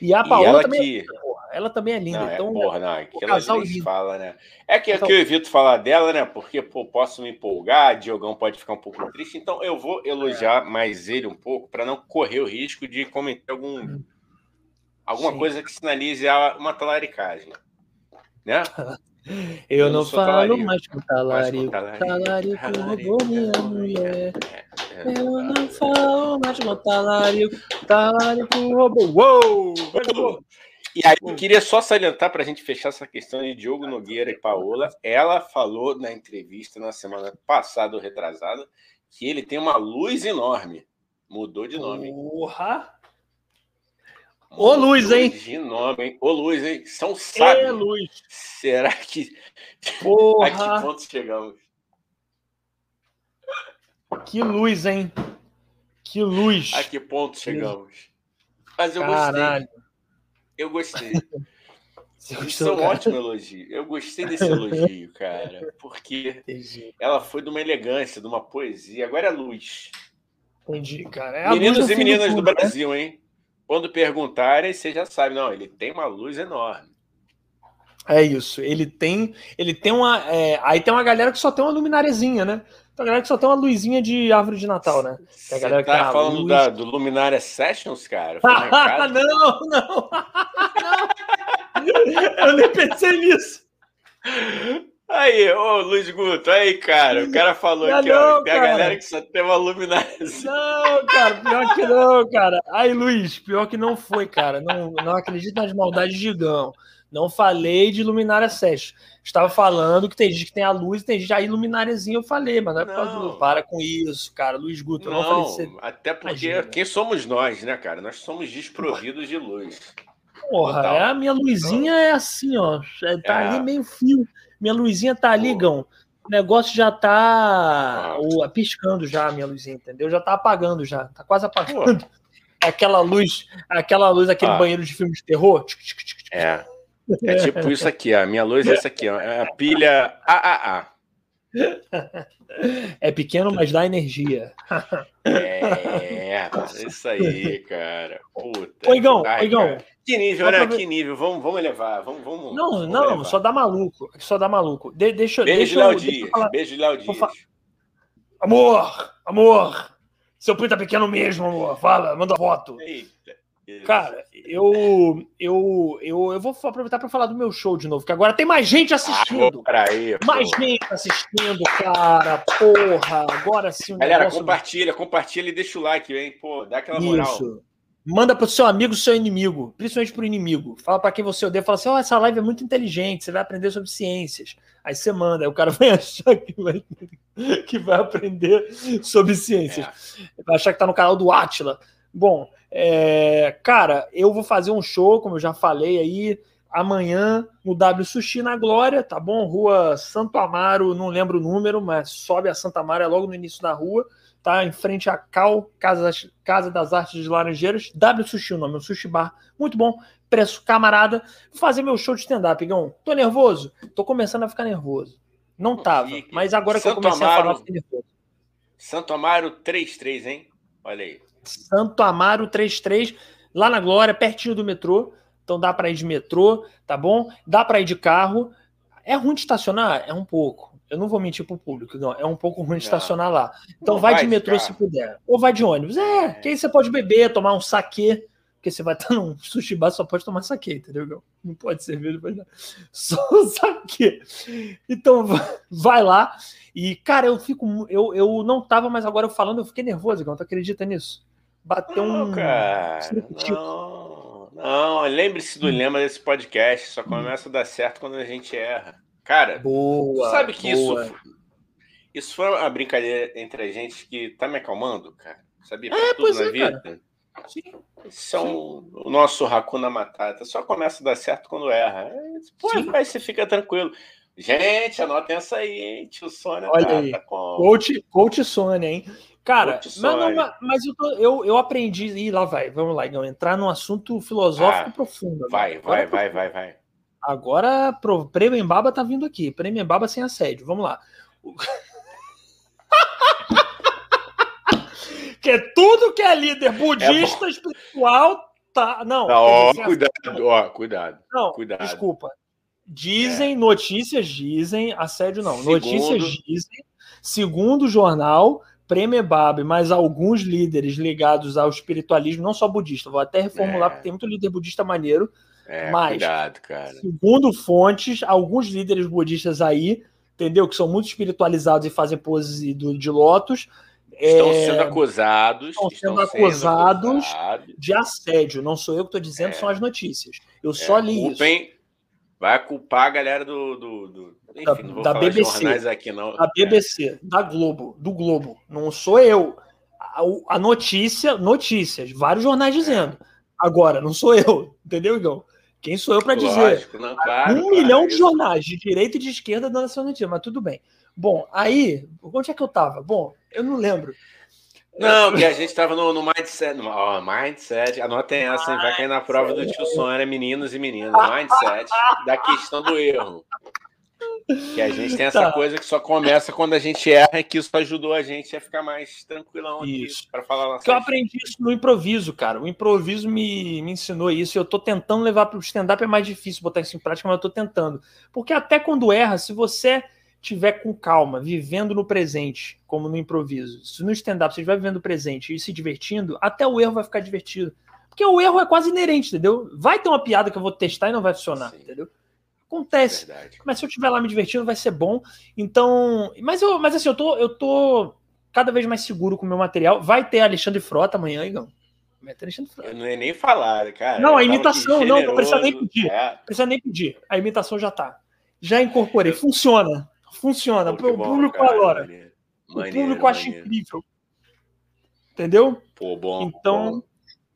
E a Paola também, que... é ela também é linda. Não, é, então, porra, não, aquela gente fala, né? É que, é que eu evito falar dela, né? Porque pô, posso me empolgar, Diogão pode ficar um pouco triste, então eu vou elogiar é. mais ele um pouco para não correr o risco de cometer algum hum. alguma Sim. coisa que sinalize uma talaricagem, né? *laughs* Eu, eu não, falo talarico. mais com talarico. Talarico roubou minha mulher. Eu não falo mais com talarico. Talarico roubou. Uou! E aí, eu queria só salientar para a gente fechar essa questão de Diogo Nogueira e Paola. Ela falou na entrevista na semana passada ou retrasada que ele tem uma luz enorme. Mudou de nome. Porra! Ô, Luz, hein? De nome, hein? Ô, Luz, hein? São sábios. É, Luz. Será que. Porra. *laughs* A que ponto chegamos? Que luz, hein? Que luz. A que ponto chegamos? Mas eu Caralho. gostei. Eu gostei. Isso é um ótimo elogio. Eu gostei desse elogio, cara. Porque Entendi. ela foi de uma elegância, de uma poesia. Agora é luz. Entendi, cara. É Meninos e meninas do, do né? Brasil, né? hein? Quando perguntarem, você já sabe, não, ele tem uma luz enorme. É isso. Ele tem, ele tem uma. É, aí tem uma galera que só tem uma luminariazinha, né? Tem uma galera que só tem uma luzinha de árvore de Natal, né? Você tá falando luz... da, do Luminária Sessions, cara? *laughs* não, não, não. *laughs* Eu nem pensei nisso. Aí, ô Luiz Guto, aí, cara, o cara falou aqui, ó, tem a galera que só tem uma luminária. Não, cara, pior que não, cara. Aí, Luiz, pior que não foi, cara. Não, não acredito nas maldades de Gigão. Não falei de luminária 7. Estava falando que tem gente que tem a luz e tem gente aí lumináriazinha, eu falei, mas não é por causa do. Para com isso, cara. Luiz Guto, não, não falei Até porque Imagina. quem somos nós, né, cara? Nós somos desprovidos de luz. Porra, é, a minha luzinha é assim, ó. É, tá é. ali meio fio. Minha luzinha tá ali, Gão. O negócio já tá ah. piscando já, a minha luzinha, entendeu? Já tá apagando já. Tá quase apagando. Pô. *laughs* Aquela luz, aquela luz, aquele ah. banheiro de filme de terror. É. É tipo isso aqui. A minha luz é essa aqui, ó. É a pilha AAA. É pequeno, mas dá energia. É, isso aí, cara. Puta. Oigão, Oigão. Que nível, né? Que nível. Vamos, vamos elevar. Vamos, vamos, não, vamos não, elevar. só dá maluco. Só dá maluco. De, deixa, Beijo deixa de Léo Dias. Beijo de Léo Dias. Amor, amor. Seu pinto é pequeno mesmo, amor. Fala, manda foto. Eita. Cara, eu, eu, eu, eu vou aproveitar para falar do meu show de novo, que agora tem mais gente assistindo. Ah, aí, mais gente assistindo, cara. Porra, agora sim. Galera, negócio... compartilha, compartilha e deixa o like, hein? Pô, dá aquela moral. Isso. Manda pro seu amigo, seu inimigo, principalmente pro inimigo. Fala para quem você odeia, fala assim: "Ó, oh, essa live é muito inteligente, você vai aprender sobre ciências". Aí você manda, aí o cara *laughs* vai achar que vai, que vai aprender sobre ciências. É. Vai achar que tá no canal do Atila. Bom, é, cara, eu vou fazer um show, como eu já falei aí, amanhã no W Sushi na Glória, tá bom? Rua Santo Amaro, não lembro o número, mas sobe a Santa Amaro, é logo no início da rua, tá? Em frente à Cal, Casa, Casa das Artes de Laranjeiras, W Sushi, o nome, um sushi bar, muito bom, preço camarada. Vou fazer meu show de stand-up, Igão. Tô nervoso? Tô começando a ficar nervoso. Não tava, mas agora Santo que eu comecei Amaro, a falar, fiquei nervoso. Santo Amaro 33, hein? Olha aí. Santo Amaro 33, lá na Glória, pertinho do metrô. Então dá para ir de metrô, tá bom? Dá para ir de carro. É ruim de estacionar? É um pouco. Eu não vou mentir pro público, não. É um pouco ruim de estacionar lá. Então vai, vai, de metrô se puder. Ou vai de ônibus. É, é, que aí você pode beber, tomar um saquê. Porque você vai estar num *laughs* sushi bar, só pode tomar saquê, entendeu? Não pode cerveja, pode *laughs* Só saquê. Então vai lá. E, cara, eu fico. Eu, eu não tava, mas agora eu falando, eu fiquei nervoso, Igão. Tu acredita nisso? Bateu não, um. Cara, não, não. lembre-se do hum. lema desse podcast: só começa a dar certo quando a gente erra. Cara, boa, sabe que boa. isso. Isso foi uma brincadeira entre a gente que tá me acalmando, cara. Sabia? Pra é, tudo na é, vida. Cara. Sim. São o nosso Hakuna Matata. Só começa a dar certo quando erra. Pô, aí você fica tranquilo. Gente, anotem essa aí, hein? Tio Sônia Olha tá, aí. Tá com... coach, coach Sônia, hein? Cara, mas, não, mas eu, tô, eu, eu aprendi. e lá vai, vamos lá, então, entrar num assunto filosófico ah, profundo. Vai, vai, vai, vai, vai. Agora, pro, Prêmio Embaba tá vindo aqui. Prêmio Embaba sem assédio. Vamos lá. *laughs* que é tudo que é líder budista, é espiritual, tá. Não, não ó, cuidado, ó, cuidado. Não, cuidado. desculpa. Dizem, é. notícias dizem, assédio não. Segundo... Notícias dizem, segundo o jornal, Premebab, mas alguns líderes ligados ao espiritualismo, não só budista, vou até reformular, é. porque tem muito líder budista maneiro. É, mas, cuidado, cara. segundo fontes, alguns líderes budistas aí, entendeu? Que são muito espiritualizados e fazem poses de, lótus. Estão é, sendo acusados. Estão sendo, estão acusados, acusados, de assédio. Não sou eu que estou dizendo, é. são as notícias. Eu só é, li culpem, isso. Vai culpar a galera do. do, do enfim, da, da BBC. Aqui. Da BBC, é. da Globo, do Globo. Não sou eu. A, a notícia, notícias, vários jornais dizendo. Agora, não sou eu, *laughs* entendeu, Igão? Quem sou eu para dizer? Não, claro, um claro, milhão de jornais, de direita e de esquerda, dando essa notícia, mas tudo bem. Bom, aí, onde é que eu tava? Bom, eu não lembro. Não, porque a gente estava no, no, mindset. No, oh, mindset, anotem essa, vai cair na prova do tio Sônia, meninos e meninas. *laughs* Mindset da questão do erro. Que a gente tem essa tá. coisa que só começa quando a gente erra, e que isso ajudou a gente a ficar mais tranquilão para falar. Que eu aprendi isso no improviso, cara. O improviso me, me ensinou isso. E eu tô tentando levar para o stand-up, é mais difícil botar isso em prática, mas eu tô tentando. Porque até quando erra, se você tiver com calma, vivendo no presente, como no improviso, se no stand-up você estiver vivendo o presente e se divertindo, até o erro vai ficar divertido. Porque o erro é quase inerente, entendeu? Vai ter uma piada que eu vou testar e não vai funcionar, Sim. entendeu? Acontece. Verdade. Mas se eu estiver lá me divertindo, vai ser bom. Então. Mas, eu, mas assim, eu tô, eu tô cada vez mais seguro com o meu material. Vai ter Alexandre Frota amanhã, Igão. Vai ter Alexandre Frota. Eu não ia nem falar, cara. Não, a imitação, não, não precisa nem pedir. É. Precisa nem pedir. A imitação já tá. Já incorporei. Funciona. Funciona. Pô, o público cara, adora. Maneiro. O público maneiro, acha incrível. Entendeu? Pô, bom. Então, bom.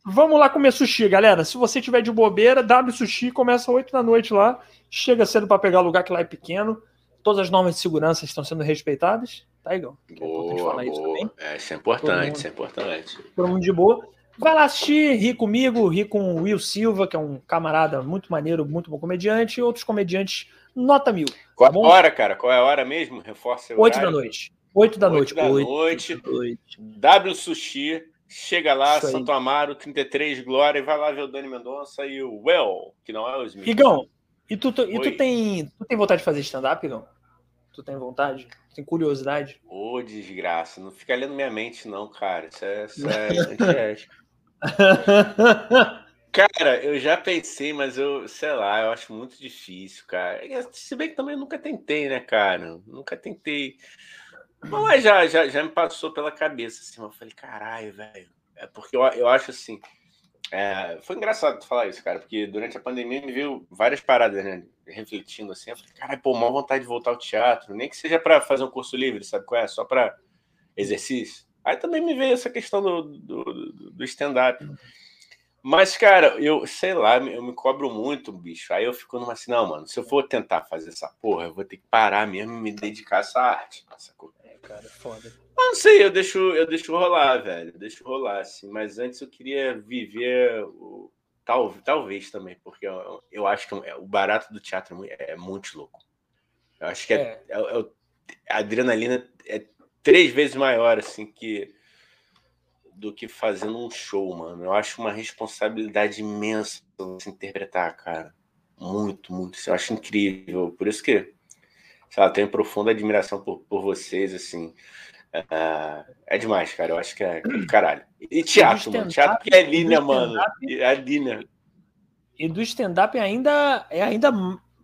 Vamos lá comer sushi, galera. Se você tiver de bobeira, W Sushi começa às 8 da noite lá. Chega cedo para pegar lugar que lá é pequeno. Todas as normas de segurança estão sendo respeitadas. Tá, Igor? É boa, falar boa. isso também. É, isso é importante, mundo, isso é importante. Todo mundo de boa. Vai lá assistir, ri comigo, ri com o Will Silva, que é um camarada muito maneiro, muito bom comediante, e outros comediantes nota mil. Qual tá a hora, cara? Qual é a hora mesmo? Reforça o Oito da noite. Oito da noite. Da noite. noite. W Sushi. Chega lá, Isso Santo aí. Amaro, 33, Glória, e vai lá ver o Dani Mendonça e o Well, que não é o Smith. Igão, e tu, tu e tu, tem, tu tem vontade de fazer stand-up, Igão? Tu tem vontade? Tem curiosidade? Ô, oh, desgraça. Não fica lendo minha mente, não, cara. Isso é, isso é *laughs* antiético. Cara, eu já pensei, mas eu, sei lá, eu acho muito difícil, cara. Se bem que também nunca tentei, né, cara? Nunca tentei. Mas já, já, já me passou pela cabeça, assim, eu falei, caralho, velho. É porque eu, eu acho assim. É, foi engraçado falar isso, cara, porque durante a pandemia me viu várias paradas, né? Refletindo assim, eu falei, caralho, pô, mal vontade de voltar ao teatro, nem que seja para fazer um curso livre, sabe qual é? Só para exercício. Aí também me veio essa questão do, do, do stand-up. Mas, cara, eu sei lá, eu me cobro muito, bicho. Aí eu fico numa assim, não, mano, se eu for tentar fazer essa porra, eu vou ter que parar mesmo e me dedicar a essa arte. Sacou? É, cara, foda. Ah, não sei, eu deixo, eu deixo rolar, velho. Eu deixo rolar, assim. Mas antes eu queria viver o. Tal, talvez também, porque eu, eu acho que é o barato do teatro é, é muito louco. Eu acho que é. É, é, a adrenalina é três vezes maior, assim, que do que fazendo um show, mano. Eu acho uma responsabilidade imensa se interpretar, cara. Muito, muito. Eu acho incrível. Por isso que, sei lá, tenho profunda admiração por, por vocês, assim. É, é demais, cara. Eu acho que é, que é do caralho. E teatro, mano. Teatro que é linha, mano. É linha. E do stand-up ainda é ainda.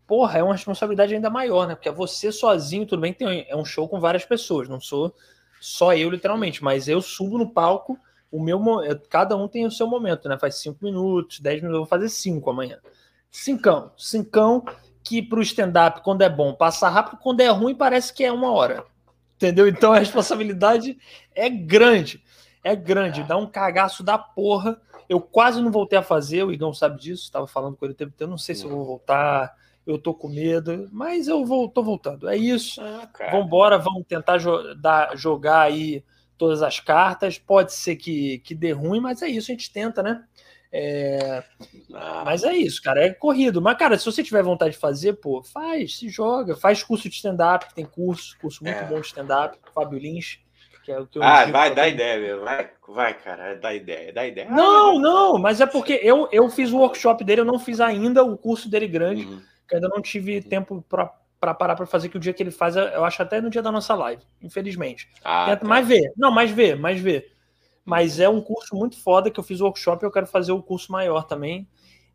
Porra, é uma responsabilidade ainda maior, né? Porque é você sozinho, tudo bem, tem, é um show com várias pessoas, não sou só eu, literalmente, mas eu subo no palco, o meu cada um tem o seu momento, né? Faz cinco minutos, dez minutos, eu vou fazer cinco amanhã. Cincão, cincão que pro stand-up, quando é bom, passa rápido, quando é ruim, parece que é uma hora. Entendeu? Então a responsabilidade é grande. É grande. Dá um cagaço da porra. Eu quase não voltei a fazer, o Igão sabe disso, estava falando com ele o tempo inteiro. Não sei se eu vou voltar, eu tô com medo, mas eu vou, tô voltando. É isso. Ah, Vambora, vamos tentar jo dar, jogar aí todas as cartas. Pode ser que, que dê ruim, mas é isso, a gente tenta, né? É... Ah. Mas é isso, cara, é corrido. Mas, cara, se você tiver vontade de fazer, pô, faz, se joga, faz curso de stand-up, tem curso, curso muito é. bom de stand-up, Fábio Lins. Que é o que eu ah, vai, dá ideia, meu. Vai, vai, cara, dá ideia, dá ideia. Não, ah, não, mas é porque eu, eu fiz o workshop dele, eu não fiz ainda o curso dele grande, uhum. que ainda não tive tempo para para parar para fazer que o dia que ele faz, eu acho até no dia da nossa live, infelizmente. Ah, tá. mais ver. Não, mais ver, mais ver. Mas é um curso muito foda que eu fiz o workshop e eu quero fazer o curso maior também.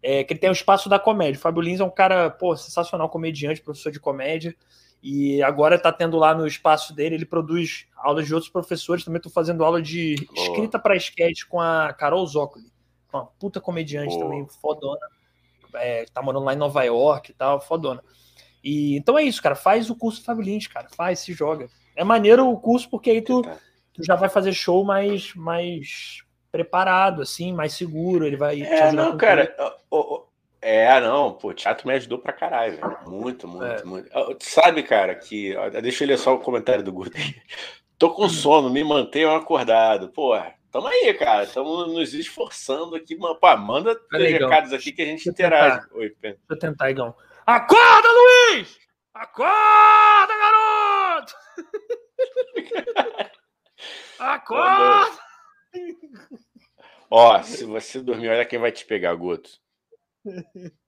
É, que ele tem o espaço da comédia. O Fábio Lins é um cara, pô, sensacional comediante, professor de comédia. E agora tá tendo lá no espaço dele, ele produz aulas de outros professores. Também tô fazendo aula de escrita para sketch com a Carol Zócoli, uma puta comediante também, fodona. É, tá morando lá em Nova York e tal, fodona. E, então é isso, cara. Faz o curso Fábio Lins, cara. Faz, se joga. É maneiro o curso porque aí tu tu já vai fazer show mais, mais preparado, assim, mais seguro. Ele vai. É, não, cara. é, não, pô, teatro me ajudou pra caralho, velho. Muito, muito, é. muito. Tu sabe, cara, que. Deixa eu ler só o comentário do Guto. Tô com sono, me mantenham acordado. Pô, tamo aí, cara. Estamos nos esforçando aqui. Pô, manda Peraí, recados aqui que a gente interage. Oi, Pedro. Deixa eu tentar, Igão. Acorda, Luiz! Acorda, garoto! *laughs* Acorda! Ó, se você dormir, olha quem vai te pegar, Guto. *laughs*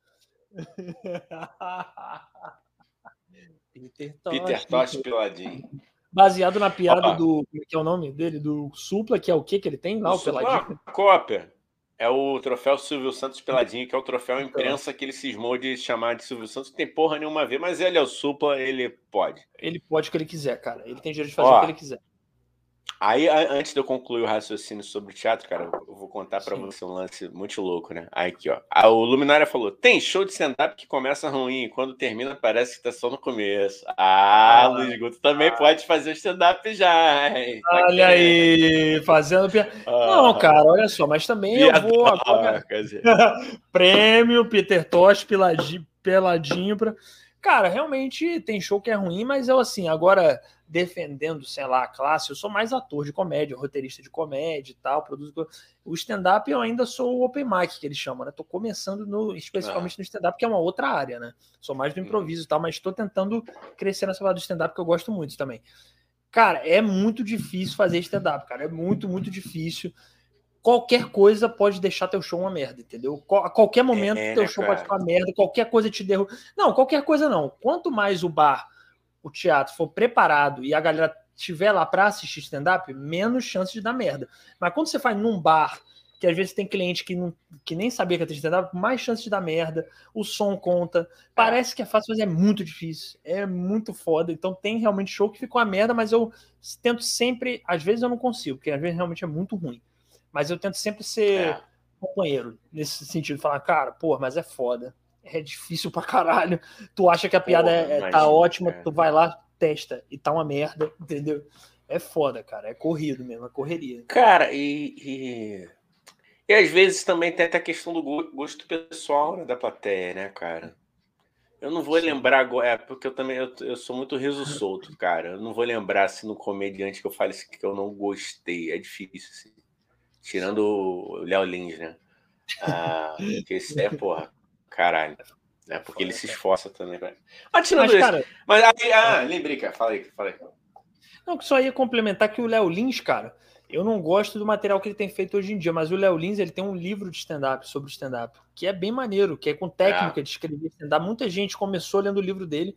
Peter Tosh. Peter Tosh Peladinho. Baseado na piada Ó, do. Como é que é o nome dele? Do Supla, que é o que que ele tem lá, o, o Peladinho? Cópia. É o troféu Silvio Santos Peladinho, que é o troféu imprensa que ele cismou de chamar de Silvio Santos. Não tem porra nenhuma a ver, mas ele é o Supla, ele pode. Ele pode o que ele quiser, cara. Ele tem direito de fazer Ó, o que ele quiser. Aí, antes de eu concluir o raciocínio sobre o teatro, cara, eu vou contar para você um lance muito louco, né? Aí aqui, ó. A, o Luminária falou: tem show de stand-up que começa ruim, quando termina parece que tá só no começo. Ah, ah Luiz Guto também ah. pode fazer o stand-up já, hein? Tá olha aí, fazendo piada. Ah. Não, cara, olha só, mas também eu vou agora. *laughs* Prêmio Peter Tosh peladinho, peladinho pra. Cara, realmente tem show que é ruim, mas eu assim, agora defendendo, sei lá, a classe, eu sou mais ator de comédia, roteirista de comédia e tal, produzo o stand-up eu ainda sou o open mic que eles chamam, né? Tô começando no especificamente ah. no stand-up, que é uma outra área, né? Sou mais do uhum. improviso e tal, mas estou tentando crescer nessa lado do stand-up que eu gosto muito também. Cara, é muito difícil fazer stand-up, cara, é muito, muito difícil qualquer coisa pode deixar teu show uma merda, entendeu? A qualquer momento é, teu né, show cara? pode ficar merda, qualquer coisa te derruba. Não, qualquer coisa não. Quanto mais o bar, o teatro for preparado e a galera estiver lá para assistir stand-up, menos chance de dar merda. Mas quando você faz num bar, que às vezes tem cliente que, não, que nem sabia que ia ter stand-up, mais chance de dar merda, o som conta. Parece que é fácil, mas é muito difícil. É muito foda. Então tem realmente show que ficou a merda, mas eu tento sempre. Às vezes eu não consigo, porque às vezes realmente é muito ruim. Mas eu tento sempre ser é. companheiro, nesse sentido, falar, cara, pô, mas é foda. É difícil pra caralho. Tu acha que a piada Porra, é, tá ótima, é. tu vai lá, testa e tá uma merda, *laughs* entendeu? É foda, cara. É corrido mesmo, é correria. Cara, e, e, e às vezes também tem até a questão do gosto pessoal né, da plateia, né, cara? Eu não vou Sim. lembrar agora, é, porque eu também eu, eu, sou muito riso solto, cara. Eu não vou lembrar se assim, no comediante que eu fale assim, que eu não gostei. É difícil, assim. Tirando o Léo Lins, né? Ah, que esse é, porra, caralho. É porque ele se esforça também. Mas tirando mas, cara. Mas aí, ah, lembrei, cara. Falei, falei. Não, que só ia complementar que o Léo Lins, cara, eu não gosto do material que ele tem feito hoje em dia, mas o Léo Lins ele tem um livro de stand-up sobre stand-up, que é bem maneiro, que é com técnica é. de escrever stand-up. Muita gente começou lendo o livro dele.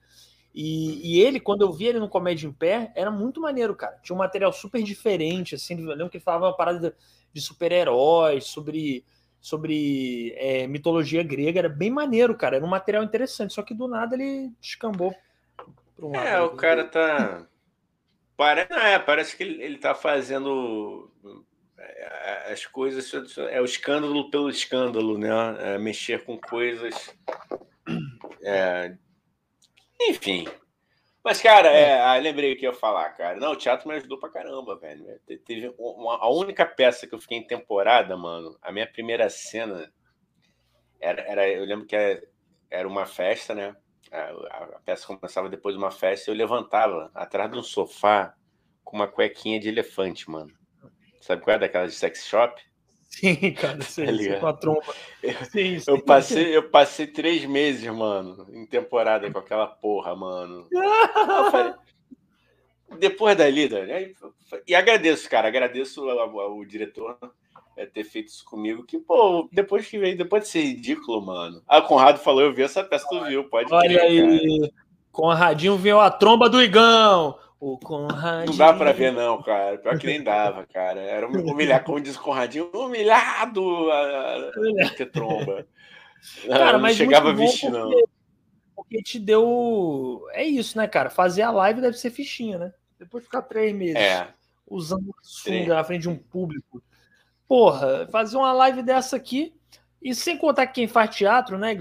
E, e, ele, quando eu vi ele no Comédia em Pé, era muito maneiro, cara. Tinha um material super diferente, assim. Eu lembro que ele falava uma parada de super-heróis, sobre, sobre é, mitologia grega. Era bem maneiro, cara. Era um material interessante. Só que do nada ele descambou. Um é, o cara tá Parece, é, parece que ele, está fazendo é, as coisas. É o escândalo pelo escândalo, né? É mexer com coisas. É, enfim. Mas, cara, é, ah, lembrei o que eu ia falar, cara. Não, o teatro me ajudou pra caramba, velho. Teve uma, a única peça que eu fiquei em temporada, mano. A minha primeira cena era, era eu lembro que era, era uma festa, né? a, a peça começava depois de uma festa, eu levantava atrás de um sofá com uma cuequinha de elefante, mano. Sabe qual é daquela de sex shop? Sim, cara, sei, tá com a tromba. Sim, sim. Eu, passei, eu passei três meses, mano, em temporada com aquela porra, mano. falei, depois da lida, né? E agradeço, cara, agradeço ao, ao, ao diretor é, ter feito isso comigo. Que, pô, depois que veio, depois de ser ridículo, mano. Ah, Conrado falou, eu vi essa peça, tu viu, pode Olha crer, aí, cara. Conradinho viu a tromba do Igão. O Conradinho. Não dá pra ver, não, cara. Pior que nem dava, cara. Era humilhar, como diz o Conradinho, humilhado a, a ter tromba. Cara, não, mas chegava a vestir, não. Porque te deu. É isso, né, cara? Fazer a live deve ser fichinha, né? Depois de ficar três meses é. usando sunga na frente de um público porra, fazer uma live dessa aqui, e sem contar que quem faz teatro, né?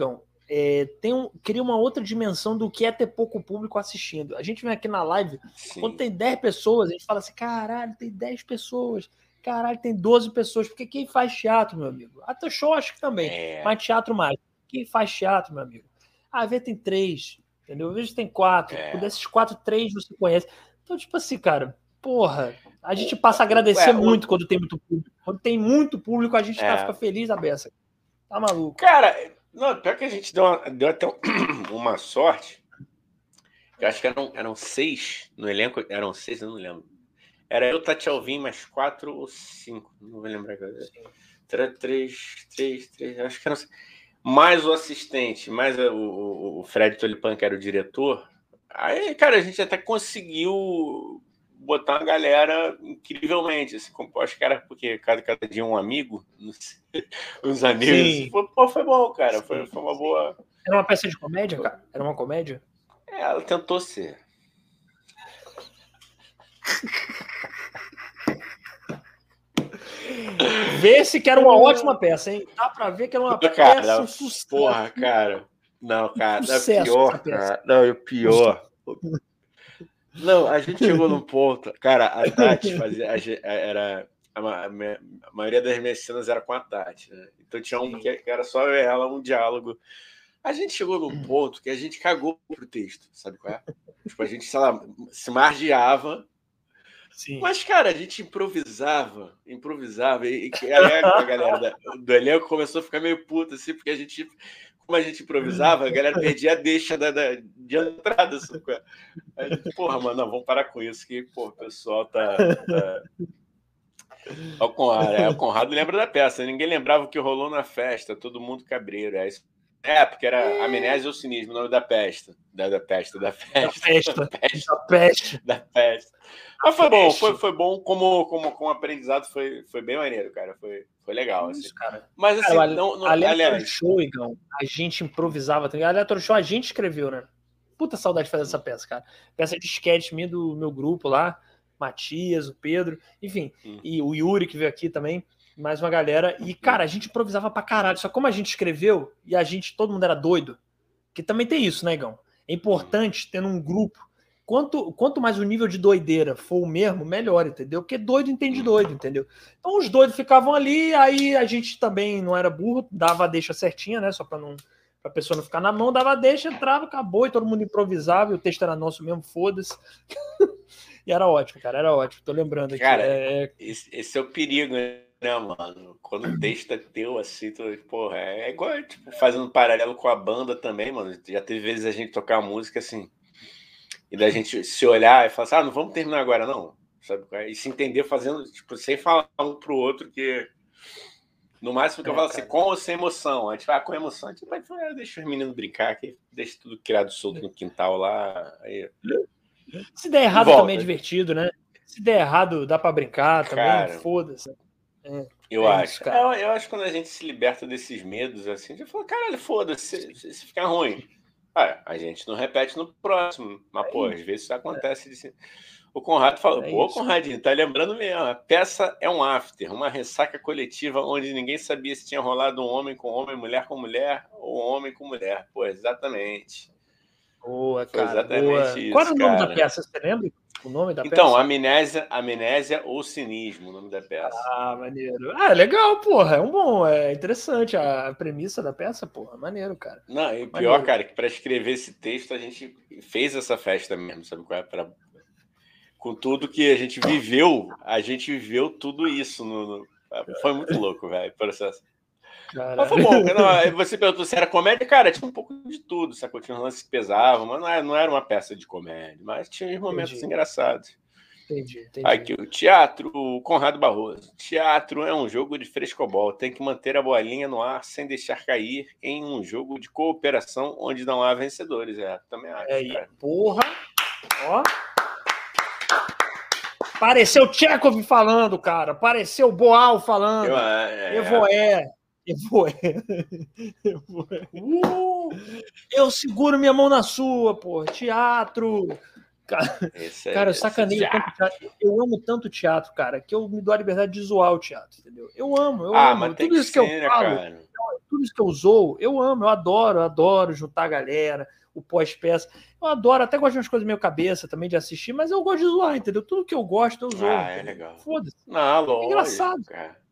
É, tem um, cria uma outra dimensão do que é ter pouco público assistindo. A gente vem aqui na live, Sim. quando tem 10 pessoas, a gente fala assim: caralho, tem 10 pessoas, caralho, tem 12 pessoas. Porque quem faz teatro, meu amigo? Até show acho que também, é. mas teatro mais. Quem faz teatro, meu amigo? Ah, vê, tem três, entendeu? Às vezes tem quatro. É. Desses quatro, três você conhece. Então, tipo assim, cara, porra, a gente passa a agradecer Ué, muito o... quando tem muito público. Quando tem muito público, a gente tá, é. tá, fica feliz a beça. Tá maluco. Cara, não, pior que a gente deu, uma, deu até *clears throat* uma sorte. Eu acho que eram, eram seis no elenco, eram seis, eu não lembro. Era eu, Tati Alvim, mais quatro ou cinco, não vou lembrar agora. Três, três, três, acho que eram mais o assistente, mais o, o, o Fred Tolipan, que era o diretor. Aí, cara, a gente até conseguiu botar uma galera incrivelmente, assim, acho que era porque cada, cada dia um amigo, *laughs* uns amigos. Foi, pô, foi bom, cara, foi, foi uma boa. Era uma peça de comédia, cara? Era uma comédia? É, ela tentou ser. Vê se que era uma *laughs* ótima peça, hein? Dá pra ver que era uma cara, peça um sucesso. Porra, cara. Não, cara, um é pior, cara. Não, é o pior. Não, a gente chegou num *laughs* ponto. Cara, a Tati fazia. A, era. A, a, maioria das minhas cenas era com a Tati, né? Então tinha um que era só ela, um diálogo. A gente chegou num ponto que a gente cagou pro texto, sabe qual é? tipo, a gente, sei lá, se margeava. Sim. Mas, cara, a gente improvisava, improvisava, e, e a, galera da, do elenco começou a ficar meio puta, assim, porque a gente como a gente improvisava, a galera perdia a deixa da, da, de entrada. Aí, porra, mano, não, vamos parar com isso, que pô, o pessoal tá. tá... O Conrado, é, o Conrado lembra da peça, ninguém lembrava o que rolou na festa, todo mundo cabreiro. Aí É, porque era amnésia ou cinismo, o nome da peste. Da, da peste, da peste. Da peste. *laughs* Da peste. Da peste. Da peste. Mas foi bom, foi, foi bom como, como, como aprendizado, foi, foi bem maneiro, cara. Foi, foi legal. Assim. Isso, cara. Mas assim, cara, não, não, aliás... show, Igão, a gente improvisava. Tá aleatório show a gente escreveu, né? Puta saudade de fazer essa peça, cara. Peça de sketch minha do meu grupo lá, Matias, o Pedro, enfim, hum. e o Yuri que veio aqui também mais uma galera. E, cara, a gente improvisava pra caralho. Só como a gente escreveu e a gente, todo mundo era doido, que também tem isso, né, Igão? É importante ter um grupo. Quanto, quanto mais o nível de doideira for o mesmo, melhor, entendeu? Porque doido entende doido, entendeu? Então os doidos ficavam ali, aí a gente também não era burro, dava a deixa certinha, né? Só pra não pra pessoa não ficar na mão, dava a deixa, entrava, acabou, e todo mundo improvisava, e o texto era nosso mesmo, foda-se. *laughs* e era ótimo, cara, era ótimo. Tô lembrando aqui. Cara, é... é esse, esse é o perigo, né? Né, mano? Quando o texto é teu, assim, tu, porra, é igual, tipo, fazendo um paralelo com a banda também, mano. Já teve vezes a gente tocar música assim, e da gente se olhar e falar assim, ah, não vamos terminar agora, não. Sabe? E se entender fazendo, tipo, sem falar um pro outro que. No máximo que eu é, falo assim, com ou sem emoção. A gente vai com emoção, a gente vai, ah, deixa os meninos brincar aqui, deixa tudo criado solto no quintal lá. Aí... Se der errado Volta. também é divertido, né? Se der errado, dá para brincar também, foda-se. É, eu é acho. Isso, eu, eu, acho que quando a gente se liberta desses medos, assim, a gente fala, caralho, foda-se, se, se ficar ruim. Ah, a gente não repete no próximo. Mas, é pô, às vezes isso acontece. O Conrado falou, é pô, isso. Conradinho, tá lembrando mesmo. A peça é um after, uma ressaca coletiva onde ninguém sabia se tinha rolado um homem com homem, mulher com mulher, ou homem com mulher. Pô, exatamente. Boa, cara. Foi exatamente boa. isso. Qual era o nome cara. da peça? Você lembra? O nome da então, peça? amnésia, amnésia ou cinismo, o nome da peça. Ah, maneiro. Ah, legal, porra. É um bom, é interessante a premissa da peça, porra. Maneiro, cara. Não, e pior, maneiro. cara, que para escrever esse texto a gente fez essa festa mesmo, sabe qual é? Pra... Com tudo que a gente viveu, a gente viveu tudo isso. No. Foi muito louco, velho, o processo. Caralho. Mas foi bom. Não, você perguntou se era comédia, cara, tinha um pouco de tudo, sacou? Tinha um lance que pesava, mas não era, não era uma peça de comédia, mas tinha uns momentos entendi. engraçados. Entendi, entendi. Aqui, o teatro, o Conrado Barroso. Teatro é um jogo de frescobol. Tem que manter a bolinha no ar sem deixar cair em um jogo de cooperação onde não há vencedores. É, também acho. É, cara. porra! Ó. Pareceu Tchekov falando, cara. Pareceu Boal falando. Eu, é, é. Evoé. *laughs* Eu vou. Eu, vou. Uh, eu seguro minha mão na sua, pô. Teatro. Cara, esse, cara eu sacaneio tanto teatro. Eu amo tanto teatro, cara, que eu me dou a liberdade de zoar o teatro, entendeu? Eu amo, eu ah, amo. Tudo isso que, que ser, eu né, falo, cara? tudo isso que eu zoo, eu amo, eu adoro, eu adoro juntar a galera, o pós-peça. Eu adoro, até gosto de umas coisas meio cabeça também de assistir, mas eu gosto de zoar, entendeu? Tudo que eu gosto, eu zoo. Ah, é legal. Foda-se. Não, lógico, é engraçado. Cara.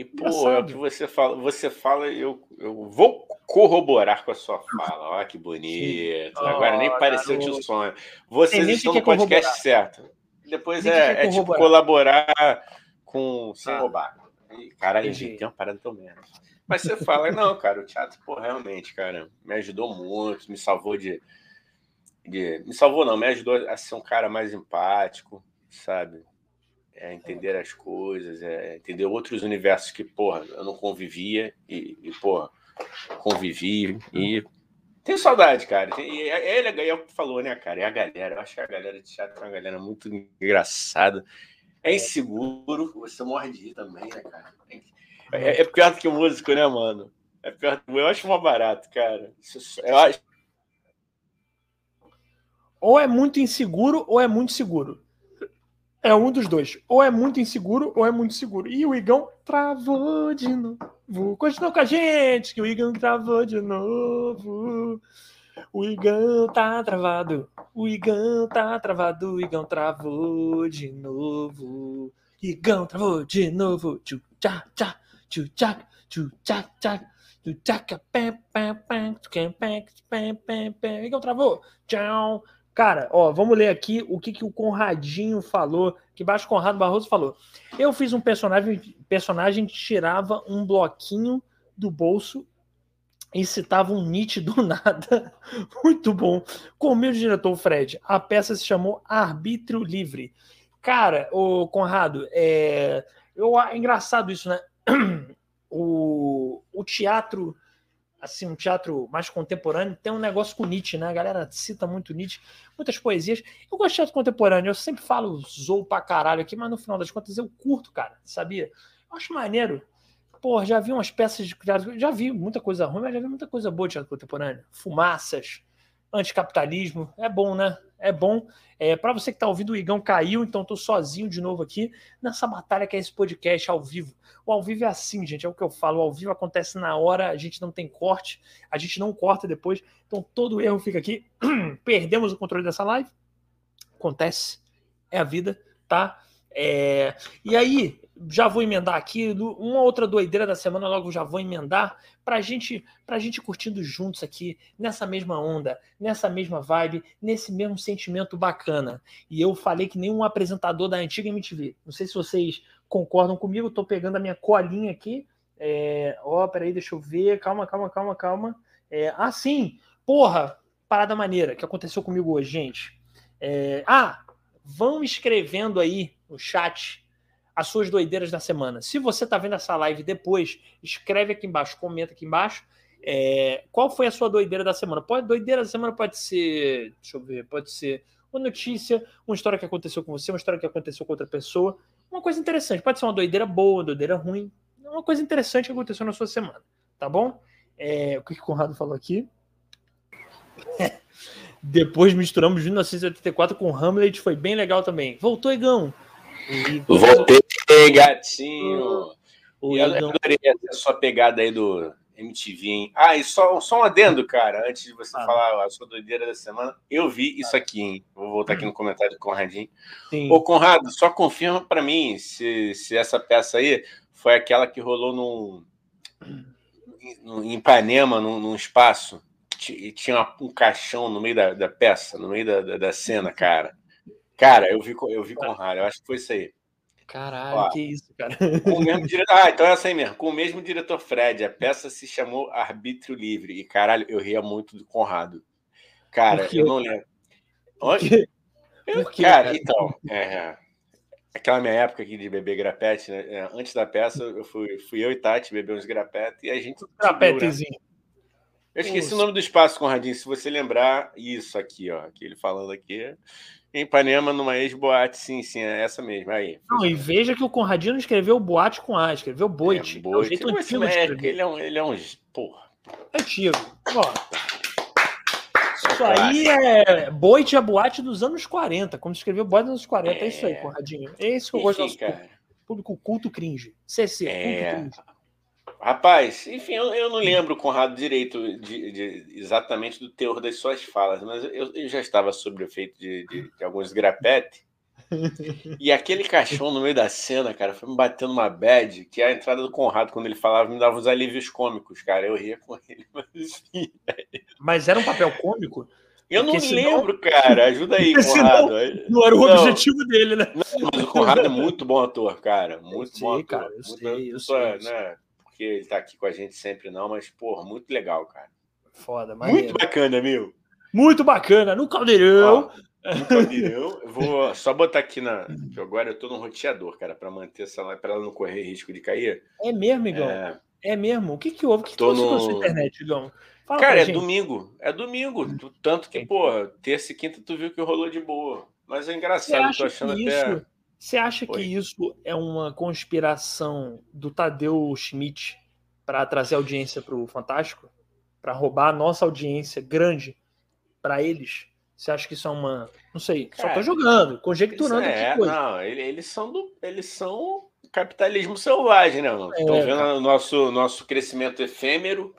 E, pô, é o que você fala, você fala, eu, eu vou corroborar com a sua fala. Olha que bonito. Oh, Agora nem pareceu de um sonho. Vocês estão no podcast certo. Depois é, é tipo colaborar com sem ah. roubar. Caralho, gente, tem uma parada tão menos. Mas você fala, não, *laughs* cara, o teatro, pô, realmente, cara, me ajudou muito, me salvou de, de. Me salvou, não, me ajudou a ser um cara mais empático, sabe? É entender as coisas, é entender outros universos que, porra, eu não convivia e, e porra, convivi e tenho saudade, cara. E é, é legal, é o que falou, né, cara? É a galera. Eu acho que a galera de teatro é uma galera muito engraçada. É inseguro, você morre de rir também, né, cara? É, é pior do que o músico, né, mano? É pior, eu acho mó barato, cara. Eu acho... Ou é muito inseguro ou é muito seguro. É um dos dois. Ou é muito inseguro ou é muito seguro. E o Igão travou de novo. Continua com a gente, que o Igão travou de novo. O Igão tá travado. O Igão tá travado. O Igão travou de novo. Igão travou de novo. Tchu tchá tchá. Tchu tchá. Tchu tchá tchá. Tchu tchá. Pé pé pé. Igão travou. Tchau. Cara, ó, vamos ler aqui o que, que o Conradinho falou, que Baixo Conrado Barroso falou. Eu fiz um personagem, personagem que tirava um bloquinho do bolso e citava um Nietzsche do *laughs* nada. Muito bom. Com o meu diretor Fred, a peça se chamou Arbítrio Livre. Cara, o Conrado, é, eu, é engraçado isso, né? *clears throat* O, o teatro assim, um teatro mais contemporâneo, tem um negócio com Nietzsche, né? A galera cita muito Nietzsche, muitas poesias. Eu gosto de teatro contemporâneo, eu sempre falo zou pra caralho aqui, mas no final das contas eu curto, cara, sabia? Eu acho maneiro. Pô, já vi umas peças de teatro, já vi muita coisa ruim, mas já vi muita coisa boa de teatro contemporâneo. Fumaças, anticapitalismo, é bom, né? É bom. É, para você que está ouvindo, o Igão caiu, então estou sozinho de novo aqui nessa batalha que é esse podcast ao vivo. O ao vivo é assim, gente, é o que eu falo. O ao vivo acontece na hora, a gente não tem corte, a gente não corta depois, então todo erro fica aqui. *clears throat* Perdemos o controle dessa live. Acontece, é a vida, tá? É... E aí, já vou emendar aqui, uma outra doideira da semana, logo já vou emendar, pra gente, pra gente curtindo juntos aqui, nessa mesma onda, nessa mesma vibe, nesse mesmo sentimento bacana. E eu falei que nem um apresentador da antiga MTV. Não sei se vocês concordam comigo, tô pegando a minha colinha aqui. É... Ó, peraí, deixa eu ver. Calma, calma, calma, calma. É... Ah, sim! Porra! Parada maneira que aconteceu comigo hoje, gente. É... Ah, vão escrevendo aí no chat as suas doideiras da semana. Se você está vendo essa live depois, escreve aqui embaixo, comenta aqui embaixo. É, qual foi a sua doideira da semana? Pode, doideira da semana pode ser, deixa eu ver, pode ser uma notícia, uma história que aconteceu com você, uma história que aconteceu com outra pessoa, uma coisa interessante. Pode ser uma doideira boa, uma doideira ruim, uma coisa interessante que aconteceu na sua semana, tá bom? É, o que o Conrado falou aqui? *laughs* Depois misturamos 1984 com Hamlet, foi bem legal também. Voltou, Voltei, gatinho. O e eu adorei a sua pegada aí do MTV, hein? Ah, e só, só um adendo, cara, antes de você ah. falar a sua doideira da semana, eu vi isso aqui, hein? Vou voltar aqui no comentário do Conradinho. Sim. Ô, Conrado, só confirma para mim se, se essa peça aí foi aquela que rolou num, num em Ipanema, num, num espaço, e tinha um caixão no meio da, da peça, no meio da, da, da cena, cara. Cara, eu vi, eu vi com raro, eu acho que foi isso aí. Caralho, Ó, que isso, cara. Com o mesmo diretor, ah, então é essa aí mesmo. Com o mesmo diretor Fred, a peça se chamou Arbítrio Livre. E caralho, eu ria muito do Conrado. Cara, eu não lembro. Onde? Por quê, cara, cara, então, é, aquela minha época aqui de beber grapete, né? É, antes da peça, eu fui, fui eu e Tati beber uns grapete e a gente. Grapetezinho. Eu esqueci o nome do espaço, Conradinho. Se você lembrar, isso aqui, ó. Aqui ele falando aqui. Em Ipanema, numa ex-boate, sim, sim, é essa mesmo. Aí. Não, e veja que o Conradinho não escreveu boate com A, escreveu boite. É, boite. É jeito antigo é, ele, é um, ele é um. Porra. Antigo. Ó. Isso aí é boite a boate dos anos 40, como escreveu boate dos anos 40. É, é isso aí, Conradinho. É isso que eu gosto do público culto cringe. CC, é. culto cringe. Rapaz, enfim, eu, eu, não lembro, Conrado, direito de, de, exatamente do teor das suas falas, mas eu, eu já estava sob o efeito de, de, de alguns grapete. e aquele cachorro no meio da cena, cara, foi me batendo uma bad, que a entrada do Conrado, quando ele falava, me dava uns alívios cômicos, cara. Eu ria com ele, *laughs* mas enfim. Mas era um papel cômico? Eu não senão... lembro, cara. Ajuda aí, Conrado. Não era o não, objetivo dele, né? Não, mas o Conrado é muito bom ator, cara. Muito sei, bom ator. Cara, eu sei, eu sei, né? Porque ele tá aqui com a gente sempre, não, mas, porra, muito legal, cara. Foda, maneiro. Muito bacana, meu. Muito bacana, no caldeirão. Ó, no caldeirão, eu vou só botar aqui na. Que agora eu tô no roteador, cara, para manter essa live, pra ela não correr risco de cair. É mesmo, Igão? É, é mesmo? O que que houve? O que, tô que no... sua internet, Igão? Fala cara, é gente. domingo. É domingo. Tanto que, pô, terça e quinta tu viu que rolou de boa. Mas é engraçado, tô achando até. Isso você acha Oi. que isso é uma conspiração do Tadeu Schmidt para trazer audiência para o Fantástico? Para roubar a nossa audiência grande para eles? Você acha que isso é uma. Não sei, Cara, só tô jogando, conjecturando é, coisa. Não, eles são do. Eles são capitalismo selvagem, né? Estão é, vendo o nosso, nosso crescimento efêmero.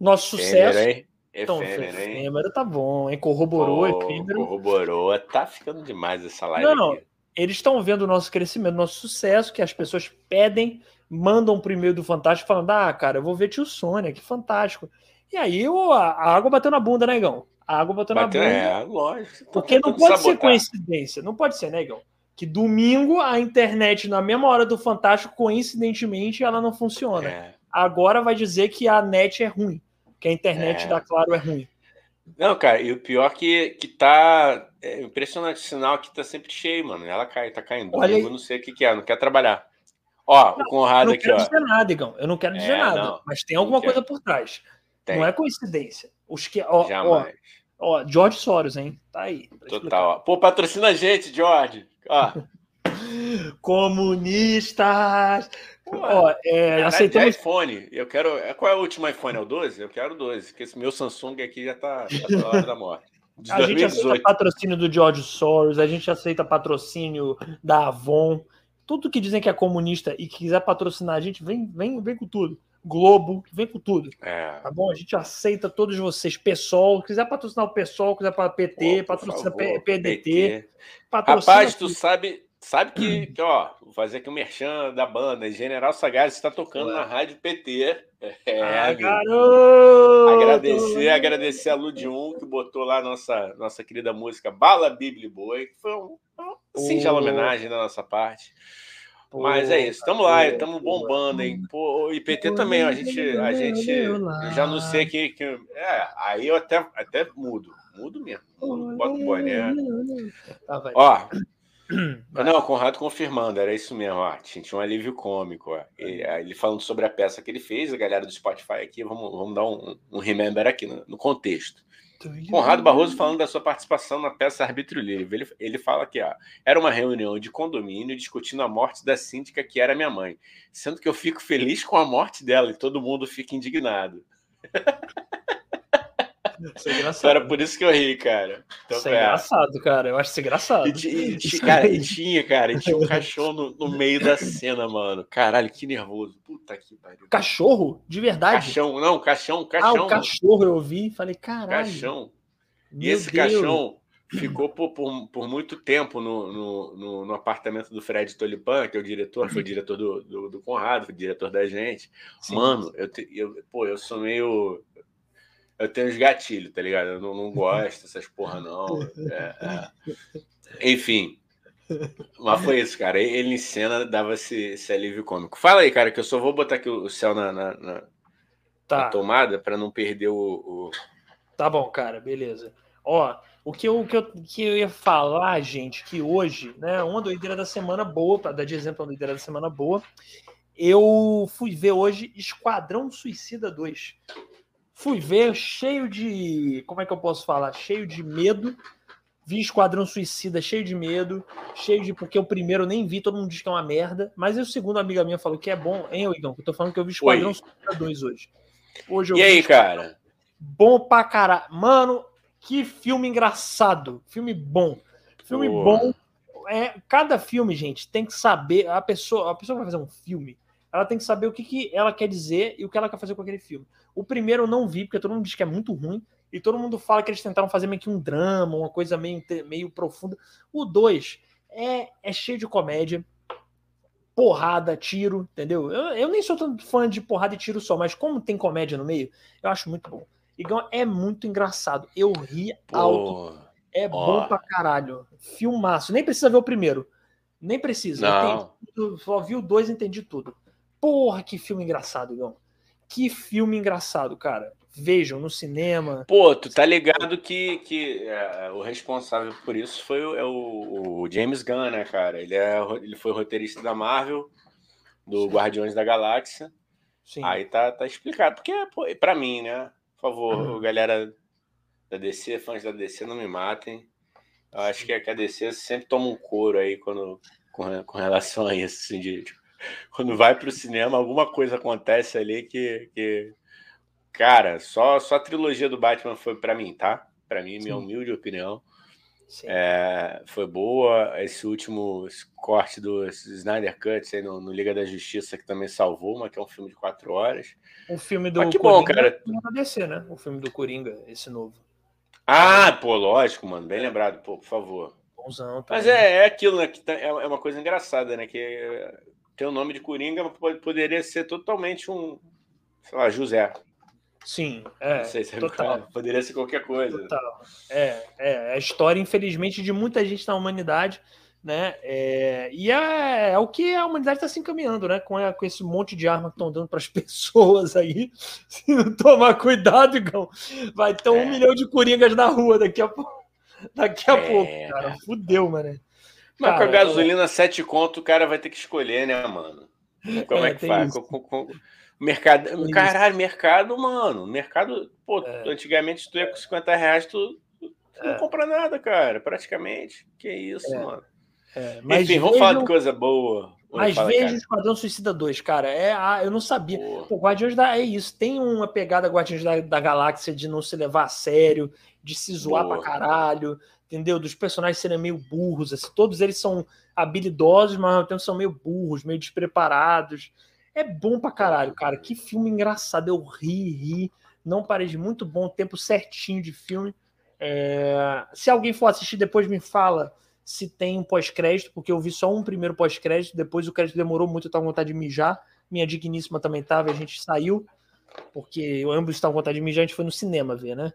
Nosso sucesso. Efêmero, então, efêmero, efêmero tá bom, hein? Corroborou, oh, efêmero. Corroborou, tá ficando demais essa live. Não, aqui eles estão vendo o nosso crescimento, nosso sucesso, que as pessoas pedem, mandam pro e-mail do Fantástico falando: ah, cara, eu vou ver tio Sônia, que fantástico. E aí a água bateu na bunda, negão. Né, a água bateu, bateu na bunda. É, lógico. Porque não pode sabotar. ser coincidência, não pode ser, negão. Né, que domingo a internet, na mesma hora do Fantástico, coincidentemente, ela não funciona. É. Agora vai dizer que a net é ruim, que a internet é. da Claro é ruim. Não, cara, e o pior que, que tá. É impressionante o sinal que tá sempre cheio, mano. Ela cai, tá caindo. Olha eu não sei o que, que é, não quer trabalhar. Ó, não, o Conrado aqui, ó. Eu não quero dizer nada, Igão. Eu não quero dizer é, nada. Não, mas tem alguma coisa por trás. Tem. Não é coincidência. Os que, ó, Jamais. Ó, ó, George Soros, hein? Tá aí. Total. Pô, patrocina a gente, George. Ó. *laughs* Comunistas! Ó, é, aceitamos... iPhone. Eu quero. Qual é o último iPhone? É o 12? Eu quero o 12, porque esse meu Samsung aqui já tá, já tá na hora da morte. *laughs* a gente aceita patrocínio do George Soros, a gente aceita patrocínio da Avon. Tudo que dizem que é comunista e que quiser patrocinar a gente, vem, vem, vem com tudo. Globo, vem com tudo. É. Tá bom? A gente aceita todos vocês. PSOL, quiser patrocinar o PSOL, quiser para PT, Pô, patrocina favor, PDT. PT. Patrocina Rapaz, tu sabe, sabe que, que, ó, vou fazer aqui o um merchan da banda. General Sagaz está tocando Ué. na rádio PT. É, ah, garoto! Agradecer, agradecer a Ludium que botou lá nossa nossa querida música Bala Bíblia Boi, que foi um, uma singela homenagem da nossa parte. Mas é isso, estamos lá, estamos bombando, hein? Pô, o IPT também, a gente, a gente já não sei que, que. É, aí eu até, até mudo, mudo mesmo. Mudo, boto o boné. Ó, não, o Conrado confirmando, era isso mesmo, ó, tinha um alívio cômico. Ele, ele, falando sobre a peça que ele fez, a galera do Spotify aqui, vamos, vamos dar um, um remember aqui no, no contexto. Conrado Barroso falando da sua participação na peça Arbítrio Livre. Ele, ele fala que ó, era uma reunião de condomínio discutindo a morte da síndica que era minha mãe. Sendo que eu fico feliz com a morte dela e todo mundo fica indignado. *laughs* Isso é engraçado. Era por isso que eu ri, cara. Então, isso é, é engraçado, cara. Eu acho isso engraçado. E, e, e, cara, e tinha, cara, e tinha um *laughs* cachorro no, no, meio da cena, mano. Caralho, que nervoso. Puta que pariu. Cachorro? De verdade? Caixão, não, caixão, caixão. Ah, o cachorro eu vi falei, caralho. Caixão. E esse Deus. caixão *clears throat* ficou por, por, por, muito tempo no, no, no, no, apartamento do Fred Tolipan, que é o diretor, foi o diretor do, do, do Conrado, foi o diretor da gente. Sim. Mano, eu, eu, pô, eu sou meio eu tenho os gatilhos, tá ligado? Eu não, não *laughs* gosto dessas porra, não. É, é. Enfim. Mas foi isso, cara. Ele em cena dava esse, esse alívio cômico. Fala aí, cara, que eu só vou botar aqui o céu na, na, na, tá. na tomada para não perder o, o, Tá bom, cara, beleza. Ó, o que eu, o que, eu, que eu ia falar, gente, que hoje, né, uma doideira da semana boa, para dar de exemplo uma doideira da semana boa, eu fui ver hoje Esquadrão Suicida 2. Fui ver cheio de. Como é que eu posso falar? Cheio de medo. Vi Esquadrão Suicida cheio de medo. Cheio de. Porque o primeiro eu nem vi, todo mundo diz que é uma merda. Mas o segundo amiga minha falou que é bom, hein, Igão? Eu tô falando que eu vi Esquadrão Oi. Suicida 2 hoje. hoje e aí, cara? Bom pra caralho. Mano, que filme engraçado. Filme bom. Filme bom. É, cada filme, gente, tem que saber. A pessoa, a pessoa vai fazer um filme ela tem que saber o que, que ela quer dizer e o que ela quer fazer com aquele filme. O primeiro eu não vi, porque todo mundo diz que é muito ruim, e todo mundo fala que eles tentaram fazer meio que um drama, uma coisa meio, meio profunda. O dois é, é cheio de comédia, porrada, tiro, entendeu? Eu, eu nem sou tanto fã de porrada e tiro só, mas como tem comédia no meio, eu acho muito bom. Então é muito engraçado. Eu ri Pô, alto. É ó. bom pra caralho. Filmaço. Nem precisa ver o primeiro. Nem precisa. Não. Eu só vi o dois e entendi tudo. Porra, que filme engraçado, Igão. Que filme engraçado, cara. Vejam no cinema. Pô, tu tá ligado que, que é, o responsável por isso foi o, é o, o, James Gunn, né, cara? Ele, é, ele foi roteirista da Marvel, do Sim. Guardiões da Galáxia. Sim. Aí tá, tá explicado. Porque, pô, pra mim, né? Por favor, uhum. galera da DC, fãs da DC, não me matem. Eu acho que a DC sempre toma um couro aí quando, com, com relação a isso, assim, de, tipo, quando vai para o cinema, alguma coisa acontece ali que, que cara, só, só a trilogia do Batman foi para mim, tá? Para mim, Sim. minha humilde opinião. É, foi boa. Esse último corte do Snyder Cut aí no, no, Liga da Justiça, que também salvou, mas que é um filme de quatro horas. O filme do mas que Coringa bom, cara. DC, né? O filme do Coringa, esse novo. Ah, pô, lógico, mano. Bem lembrado, pô, por favor. Bonzão, Mas é, é aquilo, né? Que tá, é, é uma coisa engraçada, né? Que tem o nome de Coringa, mas poderia ser totalmente um, sei lá, José. Sim, é. Não sei se é total. Poderia ser qualquer coisa. Total. É, é a história, infelizmente, de muita gente na humanidade, né? É, e é, é, o que a humanidade está se encaminhando, né? Com, com esse monte de arma que estão dando para as *laughs* pessoas aí. Se não tomar cuidado, Igão, vai ter um é. milhão de coringas na rua daqui a pouco. Daqui a é. pouco, cara. Fudeu, mano. Mas com a gasolina 7 conto, o cara vai ter que escolher, né, mano? Como é, é que faz? Com, com, Mercado, caralho, mercado, mano. Mercado, pô, é. antigamente tu ia com 50 reais, tu, tu é. não compra nada, cara, praticamente. Que isso, é. mano. É. Mas Enfim, vamos falar de coisa boa. Mas veja o Esquadrão Suicida 2, cara. É, ah, eu não sabia. O Guardiões da. É isso. Tem uma pegada Guardiões da, da Galáxia de não se levar a sério, de se zoar Boa. pra caralho, entendeu? Dos personagens serem meio burros. Assim, todos eles são habilidosos, mas ao mesmo tempo são meio burros, meio despreparados. É bom pra caralho, cara. Que filme engraçado. Eu ri, ri. Não parei de muito bom, tempo certinho de filme. É... Se alguém for assistir, depois me fala se tem um pós-crédito, porque eu vi só um primeiro pós-crédito, depois o crédito demorou muito, eu tava com vontade de mijar. Minha digníssima também tava, a gente saiu, porque ambos estavam com vontade de mijar, a gente foi no cinema ver, né?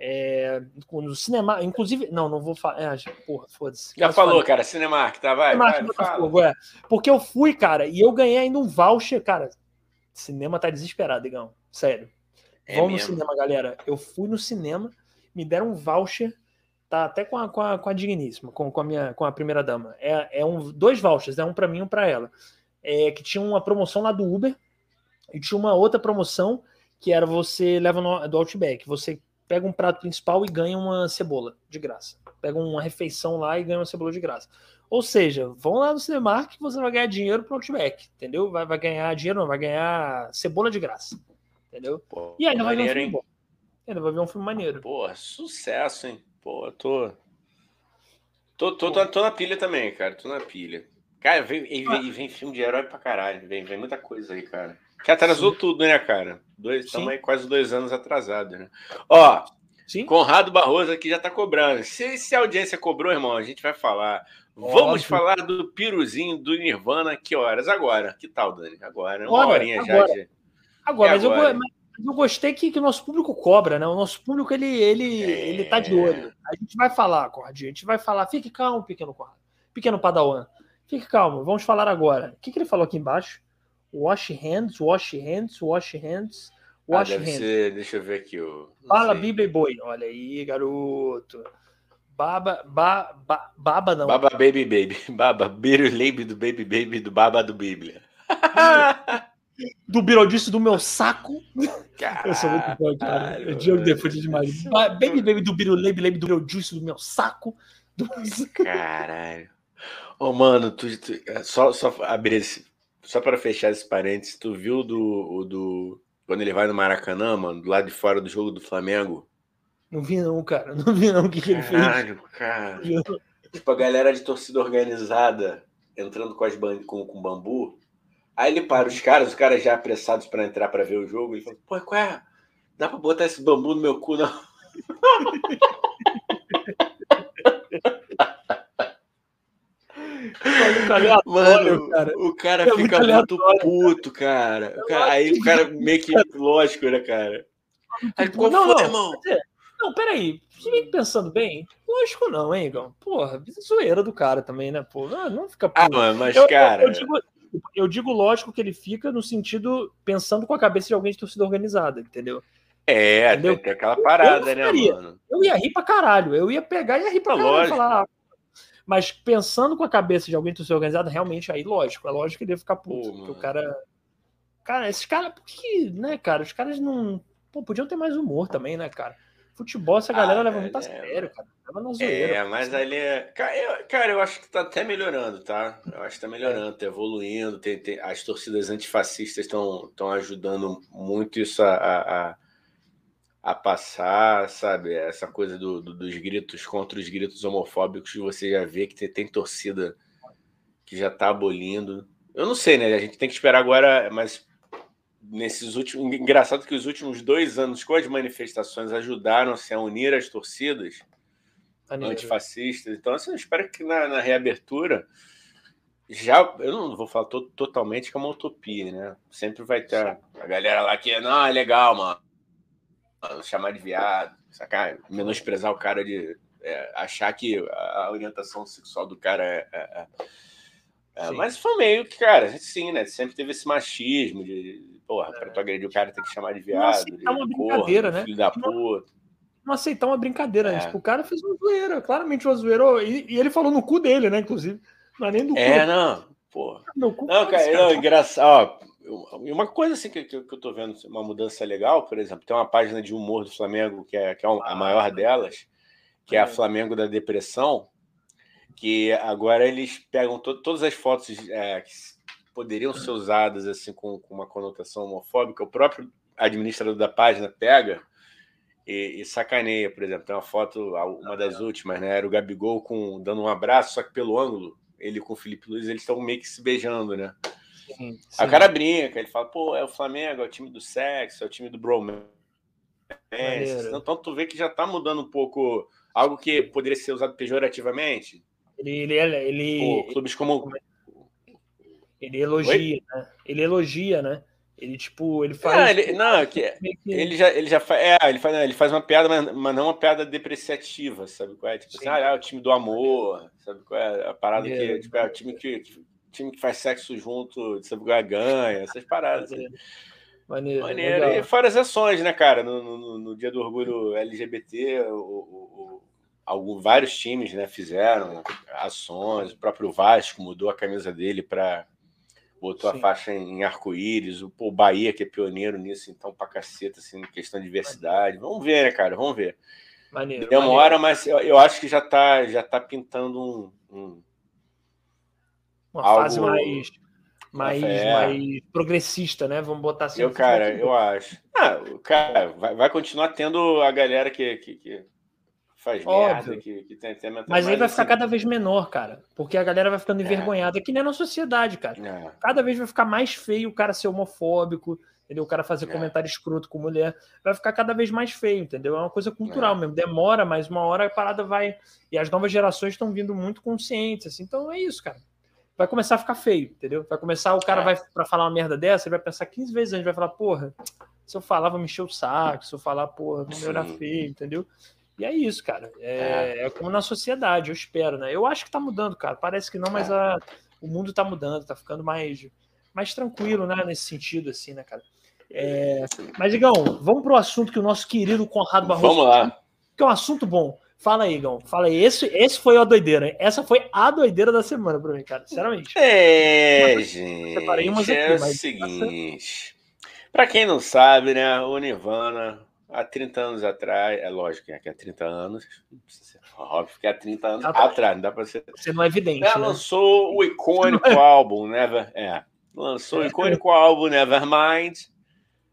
É, no cinema, inclusive, não, não vou falar. É, porra, foda-se. Já falou, falei. cara, Cinemark, tá? Vai, Cinemark, vai, fogo, é. Porque eu fui, cara, e eu ganhei ainda um voucher, cara. Cinema tá desesperado, Digão. Sério. É Vamos mesmo? no cinema, galera. Eu fui no cinema, me deram um voucher tá até com a, com a, com a digníssima, com, com, a minha, com a primeira dama. É, é um, dois vouchers, é um para mim e um para ela. É, que tinha uma promoção lá do Uber e tinha uma outra promoção que era você leva no, do Outback, você pega um prato principal e ganha uma cebola de graça. Pega uma refeição lá e ganha uma cebola de graça. Ou seja, vão lá no Cinemark que você vai ganhar dinheiro pro Outback, entendeu? Vai, vai ganhar dinheiro, não, vai ganhar cebola de graça, entendeu? Pô, e ainda vai ver um filme bom. Ainda vai ver um filme maneiro. Pô, sucesso, hein? Pô, tô. Tô, tô, tô, tô, na pilha também, cara. Tô na pilha. Cara, vem, vem, vem, vem filme de herói pra caralho. Vem, vem muita coisa aí, cara. Que atrasou Sim. tudo, né, cara? Dois, estamos aí quase dois anos atrasados, né? Ó, Sim. Conrado Barroso aqui já tá cobrando. Se, se a audiência cobrou, irmão, a gente vai falar. Vamos falar do piruzinho do Nirvana. Que horas? Agora. Que tal, Dani? Agora. Uma horinha agora. já. De... Agora, mas agora. eu, eu gostei que, que o nosso público cobra, né? O nosso público, ele, ele, é... ele tá de olho. A gente vai falar, Conradinho. A gente vai falar. Fique calmo, pequeno Conrado. Pequeno Padawan. Fique calmo. Vamos falar agora. O que, que ele falou aqui embaixo? Wash hands, wash hands, wash hands, ah, wash ah, hands. Ser, deixa eu ver aqui. O, Fala, Bíblia e boi. Olha aí, garoto. Baba, ba, ba, baba não. Baba Baby Baby. *laughs* Baba, Biruleibe do Baby Baby do Baba do Bíblia. *laughs* do Birodice do meu saco. Caralho, eu sou muito bom, cara. Eu Diogo Defute demais. Baby Baby do Birulebe, Lebe do Birodice do meu saco. Do... Caralho. Ô, oh, mano, tu, tu, só, só abrir esse. Só para fechar esse parênteses, tu viu do, do. Quando ele vai no Maracanã, mano, do lado de fora do jogo do Flamengo? Não vi, não, cara. Não vi, não. O que, que ele fez? Caralho, cara. Tipo, a galera de torcida organizada entrando com, as com, com bambu Aí ele para os caras, os caras já apressados para entrar para ver o jogo, ele fala: Pô, qual é? Dá para botar esse bambu no meu cu, não? *laughs* Mano, cara. o cara é fica muito, muito puto, cara. O cara. Aí o cara meio que lógico, né, cara? Aí, qual não, foi, não, irmão? Não, peraí. Você vem pensando bem? Lógico não, hein, Igão? Porra, zoeira do cara também, né? Pô, não, não fica puto. Ah, mas, eu, cara. Eu, eu digo, eu digo lógico que ele fica no sentido pensando com a cabeça de alguém de torcida organizada, entendeu? É, entendeu? tem aquela parada, né, mano? Eu ia rir pra caralho, eu ia pegar e ia rir pra caralho. Falar, ah, mas pensando com a cabeça de alguém de torcida organizada, realmente aí, lógico, é lógico que ele ia ficar puto. Pô, porque o cara. Cara, esses caras, por que, né, cara? Os caras não. Pô, podiam ter mais humor também, né, cara? Futebol, essa galera ah, leva muito a é, sério, cara. Leva na zoeira. É, mas ali é. Cara eu, cara, eu acho que tá até melhorando, tá? Eu acho que tá melhorando, tá evoluindo. Tem, tem, as torcidas antifascistas estão ajudando muito isso a, a, a, passar, sabe? Essa coisa do, do, dos gritos contra os gritos homofóbicos, você já vê que tem, tem torcida que já tá abolindo. Eu não sei, né? A gente tem que esperar agora, mas nesses últimos. Engraçado que os últimos dois anos, com as manifestações, ajudaram-se a unir as torcidas antifascistas. Então, assim, eu espero que na, na, reabertura. Já, eu não vou falar to, totalmente que é uma utopia, né? Sempre vai ter a, a galera lá que, não, é legal, mano. Chamar de viado, sacar? Menosprezar o cara de. É, achar que a, orientação sexual do cara é, é, é, é mas foi meio que, cara, sim, né? Sempre teve esse machismo de Porra, pra tu agredir o cara tem que chamar de viado. Não aceitar uma brincadeira, né? Filho da puta. Não aceitar uma brincadeira, né? Tipo, o cara fez uma zoeira, claramente uma zoeira. E, e, ele falou no cu dele, né? Inclusive. Não é nem do cu. É, não. Porra. Não, cara, não, engraçado. E uma coisa assim que, que, eu tô vendo, uma mudança legal, por exemplo, tem uma página de humor do Flamengo, que é, que é a maior delas, que é a Flamengo da Depressão, que agora eles pegam to todas as fotos é, que poderiam ser usadas assim com, com, uma conotação homofóbica, o próprio administrador da página pega e, e, sacaneia, por exemplo, tem uma foto, uma das últimas, né? Era o Gabigol com, dando um abraço, só que pelo ângulo, ele com o Felipe Luiz, eles estão meio que se beijando, né? Sim, sim. A cara brinca, ele fala, pô, é o Flamengo, é o time do sexo, é o time do bromance. Então tu vê que já tá mudando um pouco algo que poderia ser usado pejorativamente. Ele, ele, ele, pô, clubes como. Ele elogia, né? Ele elogia, né? Ele, tipo, ele faz. Ah, ele, não, que, ele já, ele já faz. É, ele faz, ele faz uma piada, mas, mas não uma piada depreciativa, sabe qual é? Tipo assim, ah, é o time do amor, sabe qual é? A parada é. que tipo, é o time que, time que faz sexo junto, qual é? Ganha, essas paradas. Assim. Maneiro. Maneiro. E fora as ações, né, cara? No, no, no dia do orgulho LGBT, o, o, o, vários times né, fizeram ações, o próprio Vasco mudou a camisa dele para botou Sim. a faixa em, arco-íris, o, o Bahia, que é pioneiro nisso, então, pra caceta, assim, questão de diversidade. Vamos ver, né, cara? Vamos ver. Maneiro, Demora, maneiro. mas eu, eu, acho que já tá, já tá pintando um. um Uma algo... fase mais. Mais, é. mais progressista, né? Vamos botar assim. Eu, cara, eu acho. Ah, cara vai, vai continuar tendo a galera que, que, que faz Óbvio. merda, que, que tem, tem Mas aí vai assim... ficar cada vez menor, cara. Porque a galera vai ficando é. envergonhada, é. que nem na sociedade, cara. É. Cada vez vai ficar mais feio o cara ser homofóbico, entendeu? O cara fazer é. comentário escroto com mulher. Vai ficar cada vez mais feio, entendeu? É uma coisa cultural é. mesmo. Demora, mas uma hora a parada vai. E as novas gerações estão vindo muito conscientes, assim. Então é isso, cara. Vai começar a ficar feio, entendeu? Vai começar, o cara é. vai para falar uma merda dessa, ele vai pensar 15 vezes antes, vai falar, porra, se eu falar, vai me encher o saco, se eu falar, porra, não me olhar feio, entendeu? E é isso, cara. É, é. é, como na sociedade, eu espero, né? Eu acho que tá mudando, cara. Parece que não, mas é. a, o mundo tá mudando, tá ficando mais, mais tranquilo, né? Nesse sentido, assim, né, cara? É... Mas, Igão, vamos pro assunto que o nosso querido Conrado Barroso. Vamos lá. Que é um assunto bom. Fala aí, Igão. Fala aí. Esse, esse foi a doideira, hein? Essa foi a doideira da semana pra mim, cara. Sinceramente. É, mas, gente. Separei umas aqui, é o seguinte. Pra quem não sabe, né? O Nirvana há 30 anos atrás, é lógico que é há 30 anos, óbvio que há 30 anos ah, atrás, não dá para ser. Você não é evidente. É, né? Lançou o icônico *laughs* álbum Never. É, lançou o é. icônico álbum Nevermind,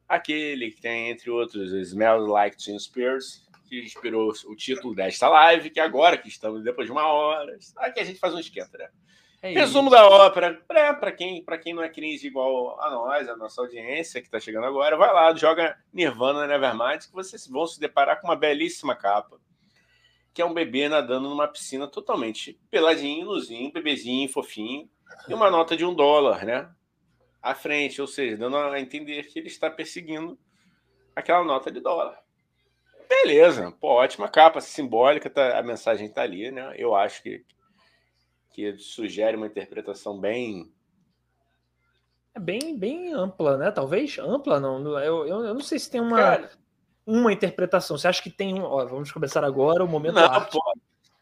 aquele que tem, entre outros, Smells Like Teen Spears, que inspirou o título desta live, que agora que estamos depois de uma hora, aqui a gente faz um esquenta, né? É Resumo da ópera, para quem, quem não é cringe igual a nós, a nossa audiência que está chegando agora, vai lá, joga Nirvana Nevermind, que vocês vão se deparar com uma belíssima capa, que é um bebê nadando numa piscina totalmente peladinho, luzinho, bebezinho, fofinho, e uma nota de um dólar, né? À frente, ou seja, dando a entender que ele está perseguindo aquela nota de dólar. Beleza, pô, ótima capa simbólica, tá, a mensagem está ali, né? Eu acho que que sugere uma interpretação bem. É bem, bem ampla, né? Talvez ampla, não. Eu, eu, eu não sei se tem uma, Cara, uma interpretação. Você acha que tem um. Ó, vamos começar agora o momento não, arte. *laughs*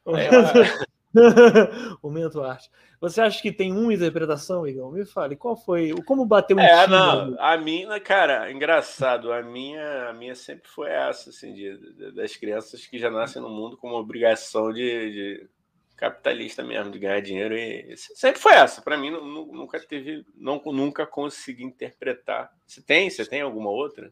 É, *laughs* momento arte. Você acha que tem uma interpretação, Igor? Me fale, qual foi? Como bateu um É, não, a minha, cara, engraçado, a minha, a minha sempre foi essa, assim, de, de, das crianças que já nascem no mundo com uma obrigação de, de capitalista mesmo, de ganhar dinheiro. E sempre foi essa. Para mim, nunca teve, não, nunca consegui interpretar. Você tem? Você tem alguma outra?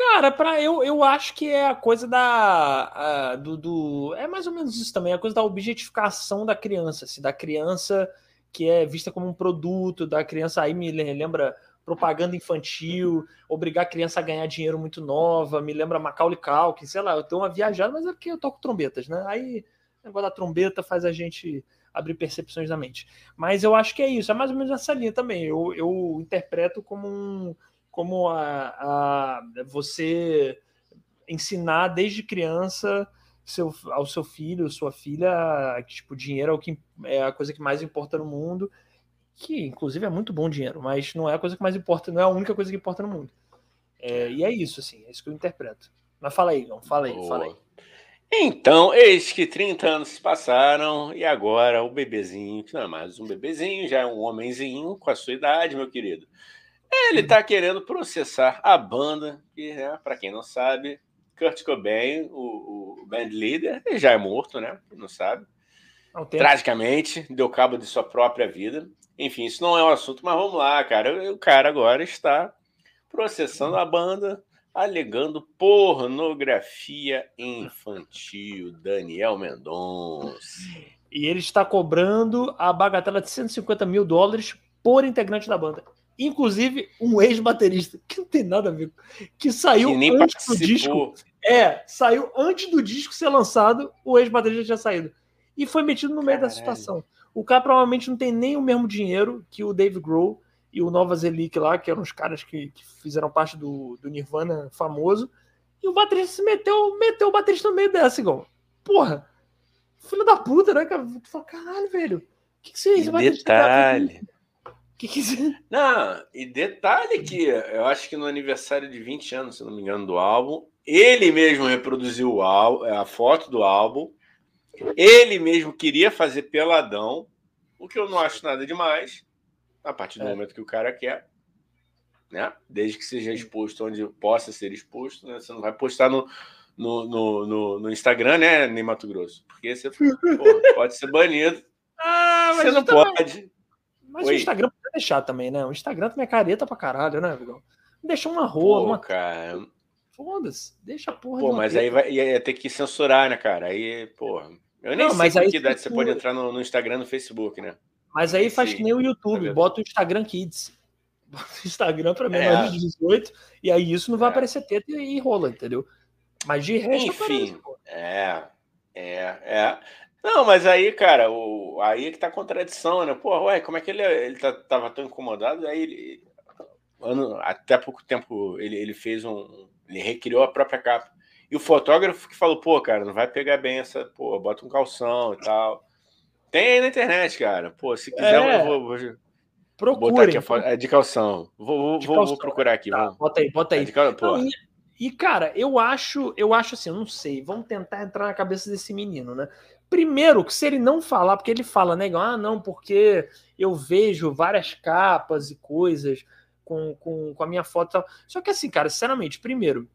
Cara, para eu, eu acho que é a coisa da do, do, é mais ou menos isso também, a coisa da objetificação da criança, assim, da criança que é vista como um produto, da criança aí me lembra propaganda infantil, obrigar a criança a ganhar dinheiro muito nova, me lembra Macaulay Culkin, sei lá, eu tenho uma viajada, mas é porque eu toco trombetas, né? Aí o negócio da trombeta faz a gente abrir percepções da mente. Mas eu acho que é isso, é mais ou menos essa linha também. Eu, eu interpreto como um, como a, a você ensinar desde criança seu, ao seu filho, sua filha, que tipo, dinheiro é, o que, é a coisa que mais importa no mundo, que inclusive é muito bom dinheiro, mas não é a coisa que mais importa, não é a única coisa que importa no mundo. É, e é isso, assim, é isso que eu interpreto. Mas fala aí, Gão, fala aí, Boa. fala aí. Então, eis que 30 anos se passaram e agora o bebezinho, que não é mais um bebezinho, já é um homenzinho com a sua idade, meu querido, Ele tá querendo processar a banda, que, né, para quem não sabe, Kurt Cobain, o, o band leader, ele já é morto, né? Quem não sabe. Tragicamente, deu cabo de sua própria vida. Enfim, isso não é um assunto, mas vamos lá, cara. O cara agora está processando a banda, alegando pornografia infantil. Daniel Mendonça. E ele está cobrando a bagatela de 150 mil dólares por integrante da banda. Inclusive um ex-baterista, que não tem nada a ver, que saiu que antes participou. do disco. É, saiu antes do disco ser lançado, o ex-baterista tinha saído. E foi metido no meio Caralho. da situação. O cara provavelmente não tem nem o mesmo dinheiro que o Dave Grohl e o Nova Zelic lá, que eram os caras que, que fizeram parte do, do, Nirvana famoso. E o baterista se meteu, meteu o baterista no meio dessa, igual. Porra, filho da puta, né, cara? Tu fala, caralho, velho. O que, que você é Detalhe. Que que. *laughs* Não, e detalhe que eu acho que no aniversário de 20 anos, se não me engano, do álbum, ele mesmo reproduziu o álbum, a foto do álbum. Ele mesmo queria fazer peladão, o que eu não acho nada demais a partir do é. momento que o cara quer, né? Desde que seja exposto onde possa ser exposto, né? Você não vai postar no, no, no, no, no Instagram, né, nem Mato Grosso? Porque você pô, pode ser banido. *laughs* Ah, você não também... pode. Mas Oi. o Instagram pode deixar também, né? O Instagram também é careta pra caralho, né, Vigão? Deixa uma rua, uma. Cara. Foda-se, deixa a porra. Pô, mas aí vai ia ter que censurar, né, cara? Aí, porra. Eu nem não, sei mas que idade você pode entrar no, no Instagram no Facebook, né? Mas aí faz que nem o YouTube, é bota o Instagram Kids. *laughs* Bota o Instagram para menores é. de 18, e aí isso não vai é. aparecer teta e rola, entendeu? Mas de resto Enfim, aparece, é, é, é. Não, mas aí, cara, o, aí é que tá a contradição, né? Pô, ué, como é que ele, ele tá, tava tão incomodado? Aí ele, ano, até pouco tempo ele, ele fez um. Ele recriou a própria capa. E o fotógrafo que falou, pô, cara, não vai pegar bem essa, pô, bota um calção e tal. Tem aí na internet, cara. Pô, se quiser, é. eu vou, vou botar aqui a foto. É de calção. Vou, de vou, calção. vou procurar aqui. Tá, bota aí, bota aí. É cal... não, e, e, cara, eu acho, eu acho assim, eu não sei. Vamos tentar entrar na cabeça desse menino, né? Primeiro, que se ele não falar, porque ele fala, né? Ah, não, porque eu vejo várias capas e coisas com, com, com a minha foto e tal. Só que assim, cara, sinceramente, primeiro,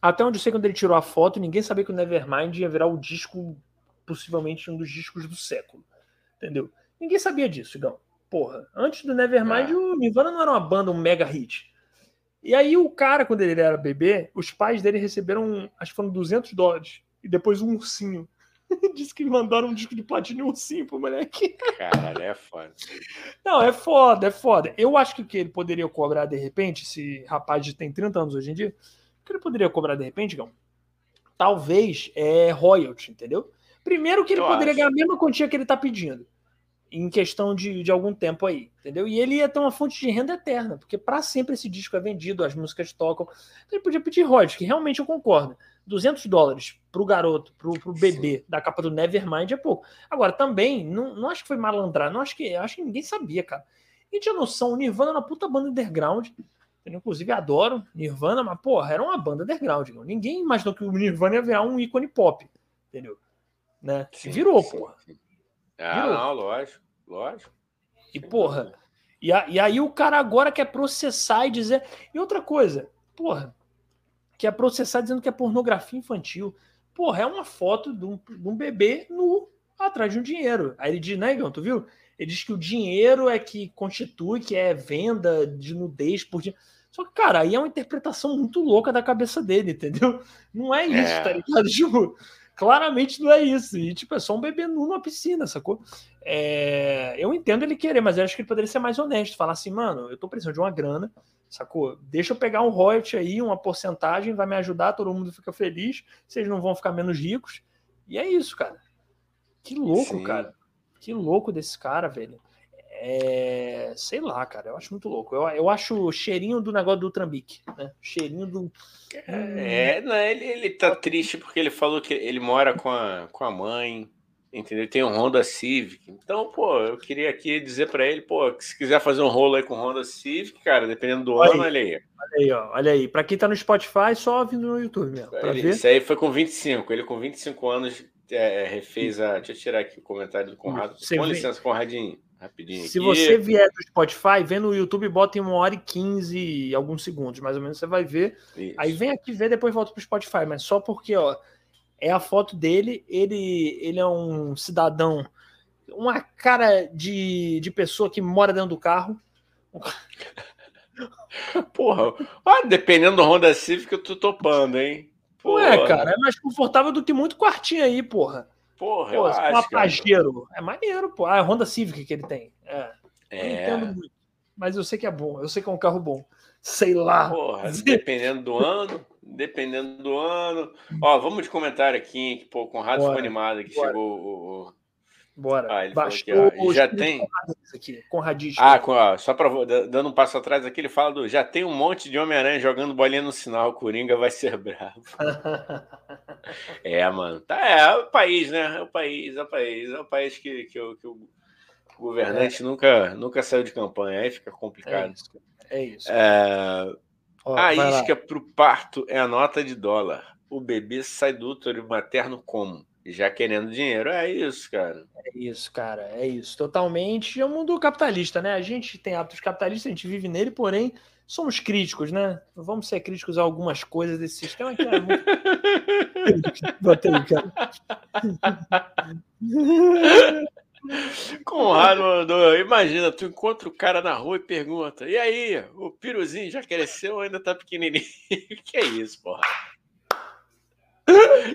até onde eu sei quando ele tirou a foto, ninguém sabia que o Nevermind ia virar o disco possivelmente um dos discos do século. Entendeu? Ninguém sabia disso, Igão. Porra, antes do Nevermind, é. o Nirvana não era uma banda, um mega hit. E aí o cara, quando ele era bebê, os pais dele receberam, acho que foram 200 dólares. E depois um ursinho. *laughs* Disse que mandaram um disco de platina e ursinho pro moleque. Cara, é foda. Não, é foda, é foda. Eu acho que o que ele poderia cobrar de repente, esse rapaz tem 30 anos hoje em dia, o que ele poderia cobrar de repente, Gão? Talvez é royalty, entendeu? Primeiro que ele eu poderia acho. ganhar a mesma quantia que ele está pedindo em questão de, de algum tempo aí, entendeu? E ele ia ter uma fonte de renda eterna, porque para sempre esse disco é vendido, as músicas tocam. Então ele podia pedir royalties, que realmente eu concordo. 200 dólares para o garoto, para o bebê Sim. da capa do Nevermind é pouco. Agora, também, não, não acho que foi malandrar, não acho que, acho que ninguém sabia, cara. E tinha noção, o Nirvana é uma puta banda underground, eu, inclusive adoro Nirvana, mas, porra, era uma banda underground. Ninguém imaginou que o Nirvana ia virar um ícone pop, entendeu? né? Sim, Virou, sim, porra. Sim. Ah, Virou. não, lógico, lógico. E, porra, e, a, e aí o cara agora quer processar e dizer. E outra coisa, porra, quer processar dizendo que é pornografia infantil. Porra, é uma foto de um, de um bebê nu atrás de um dinheiro. Aí ele diz, né, Igor, tu viu? Ele diz que o dinheiro é que constitui, que é venda de nudez por dinheiro. Só que, cara, aí é uma interpretação muito louca da cabeça dele, entendeu? Não é isso, é. tá ligado? *laughs* Tipo, claramente não é isso. E, tipo, é só um bebê nu numa piscina, sacou? É, eu entendo ele querer, mas eu acho que ele poderia ser mais honesto. Falar assim, mano, eu tô precisando de uma grana, sacou? Deixa eu pegar um royalty aí, uma porcentagem, vai me ajudar, todo mundo fica feliz, vocês não vão ficar menos ricos. E é isso, cara. Que louco, Sim. cara. Que louco desse cara, velho. É, sei lá, cara, eu acho muito louco. Eu, eu acho o cheirinho do negócio do Trambique, né? Cheirinho do. É, não, ele, ele tá triste porque ele falou que ele mora com a, com a mãe, entendeu? Tem um Honda Civic. Então, pô, eu queria aqui dizer para ele, pô, que se quiser fazer um rolo aí com Honda Civic, cara, dependendo do olha ano, aí, olha aí. Olha aí, ó, olha aí. Pra quem tá no Spotify, só vindo no YouTube mesmo. Ele, ver. Isso aí foi com 25. Ele com 25 anos é, refez a. Deixa eu tirar aqui o comentário do Conrado. Você com vê... licença, Conradinho. Rapidinho Se você vier do Spotify, vem no YouTube, bota em uma hora e quinze, alguns segundos, mais ou menos, você vai ver. Isso. Aí vem aqui ver, depois volta pro Spotify, mas só porque, ó, é a foto dele, ele, ele é um cidadão, uma cara de, de pessoa que mora dentro do carro. *laughs* Porra, ah, dependendo do Honda Civic, eu tô topando, hein? Porra. Ué, cara, é mais confortável do que muito quartinho aí, porra. Porra, Pô, eu acho, Pajero. É maneiro, pô. Ah, é Honda Civic que ele tem. É. é. Eu entendo muito. Mas eu sei que é bom. Eu sei que é um carro bom. Sei lá. Porra, *laughs* dependendo do ano. Dependendo do ano. Ó, vamos de comentário aqui, que, pô, com o Rato animado que Bora. chegou o, Bora. Ah, Baixou aqui, já tem. Aqui. Ah, com, ó, só para dando um passo atrás aqui, ele fala do já tem um monte de Homem-Aranha jogando bolinha no sinal, Coringa vai ser *laughs* bravo. *laughs* é, mano. Tá, é, é, o país, né? É o país, é o país, é o país que, que, que, que o governante é. nunca, nunca saiu de campanha, aí fica complicado. É isso. É isso. Ó, a isca para o parto é a nota de dólar. O bebê sai do útero materno como? Já querendo dinheiro. É isso, cara. É isso, cara. É isso. Totalmente. É um mundo capitalista, né? A gente tem hábitos capitalistas, a gente vive nele, porém somos críticos, né? Vamos ser críticos a algumas coisas desse sistema que é muito. Botei, cara. Conrado mandou, imagina, tu encontra o cara na rua e pergunta: e aí, o piruzinho já cresceu ou ainda tá pequenininho? *laughs* que é isso, porra?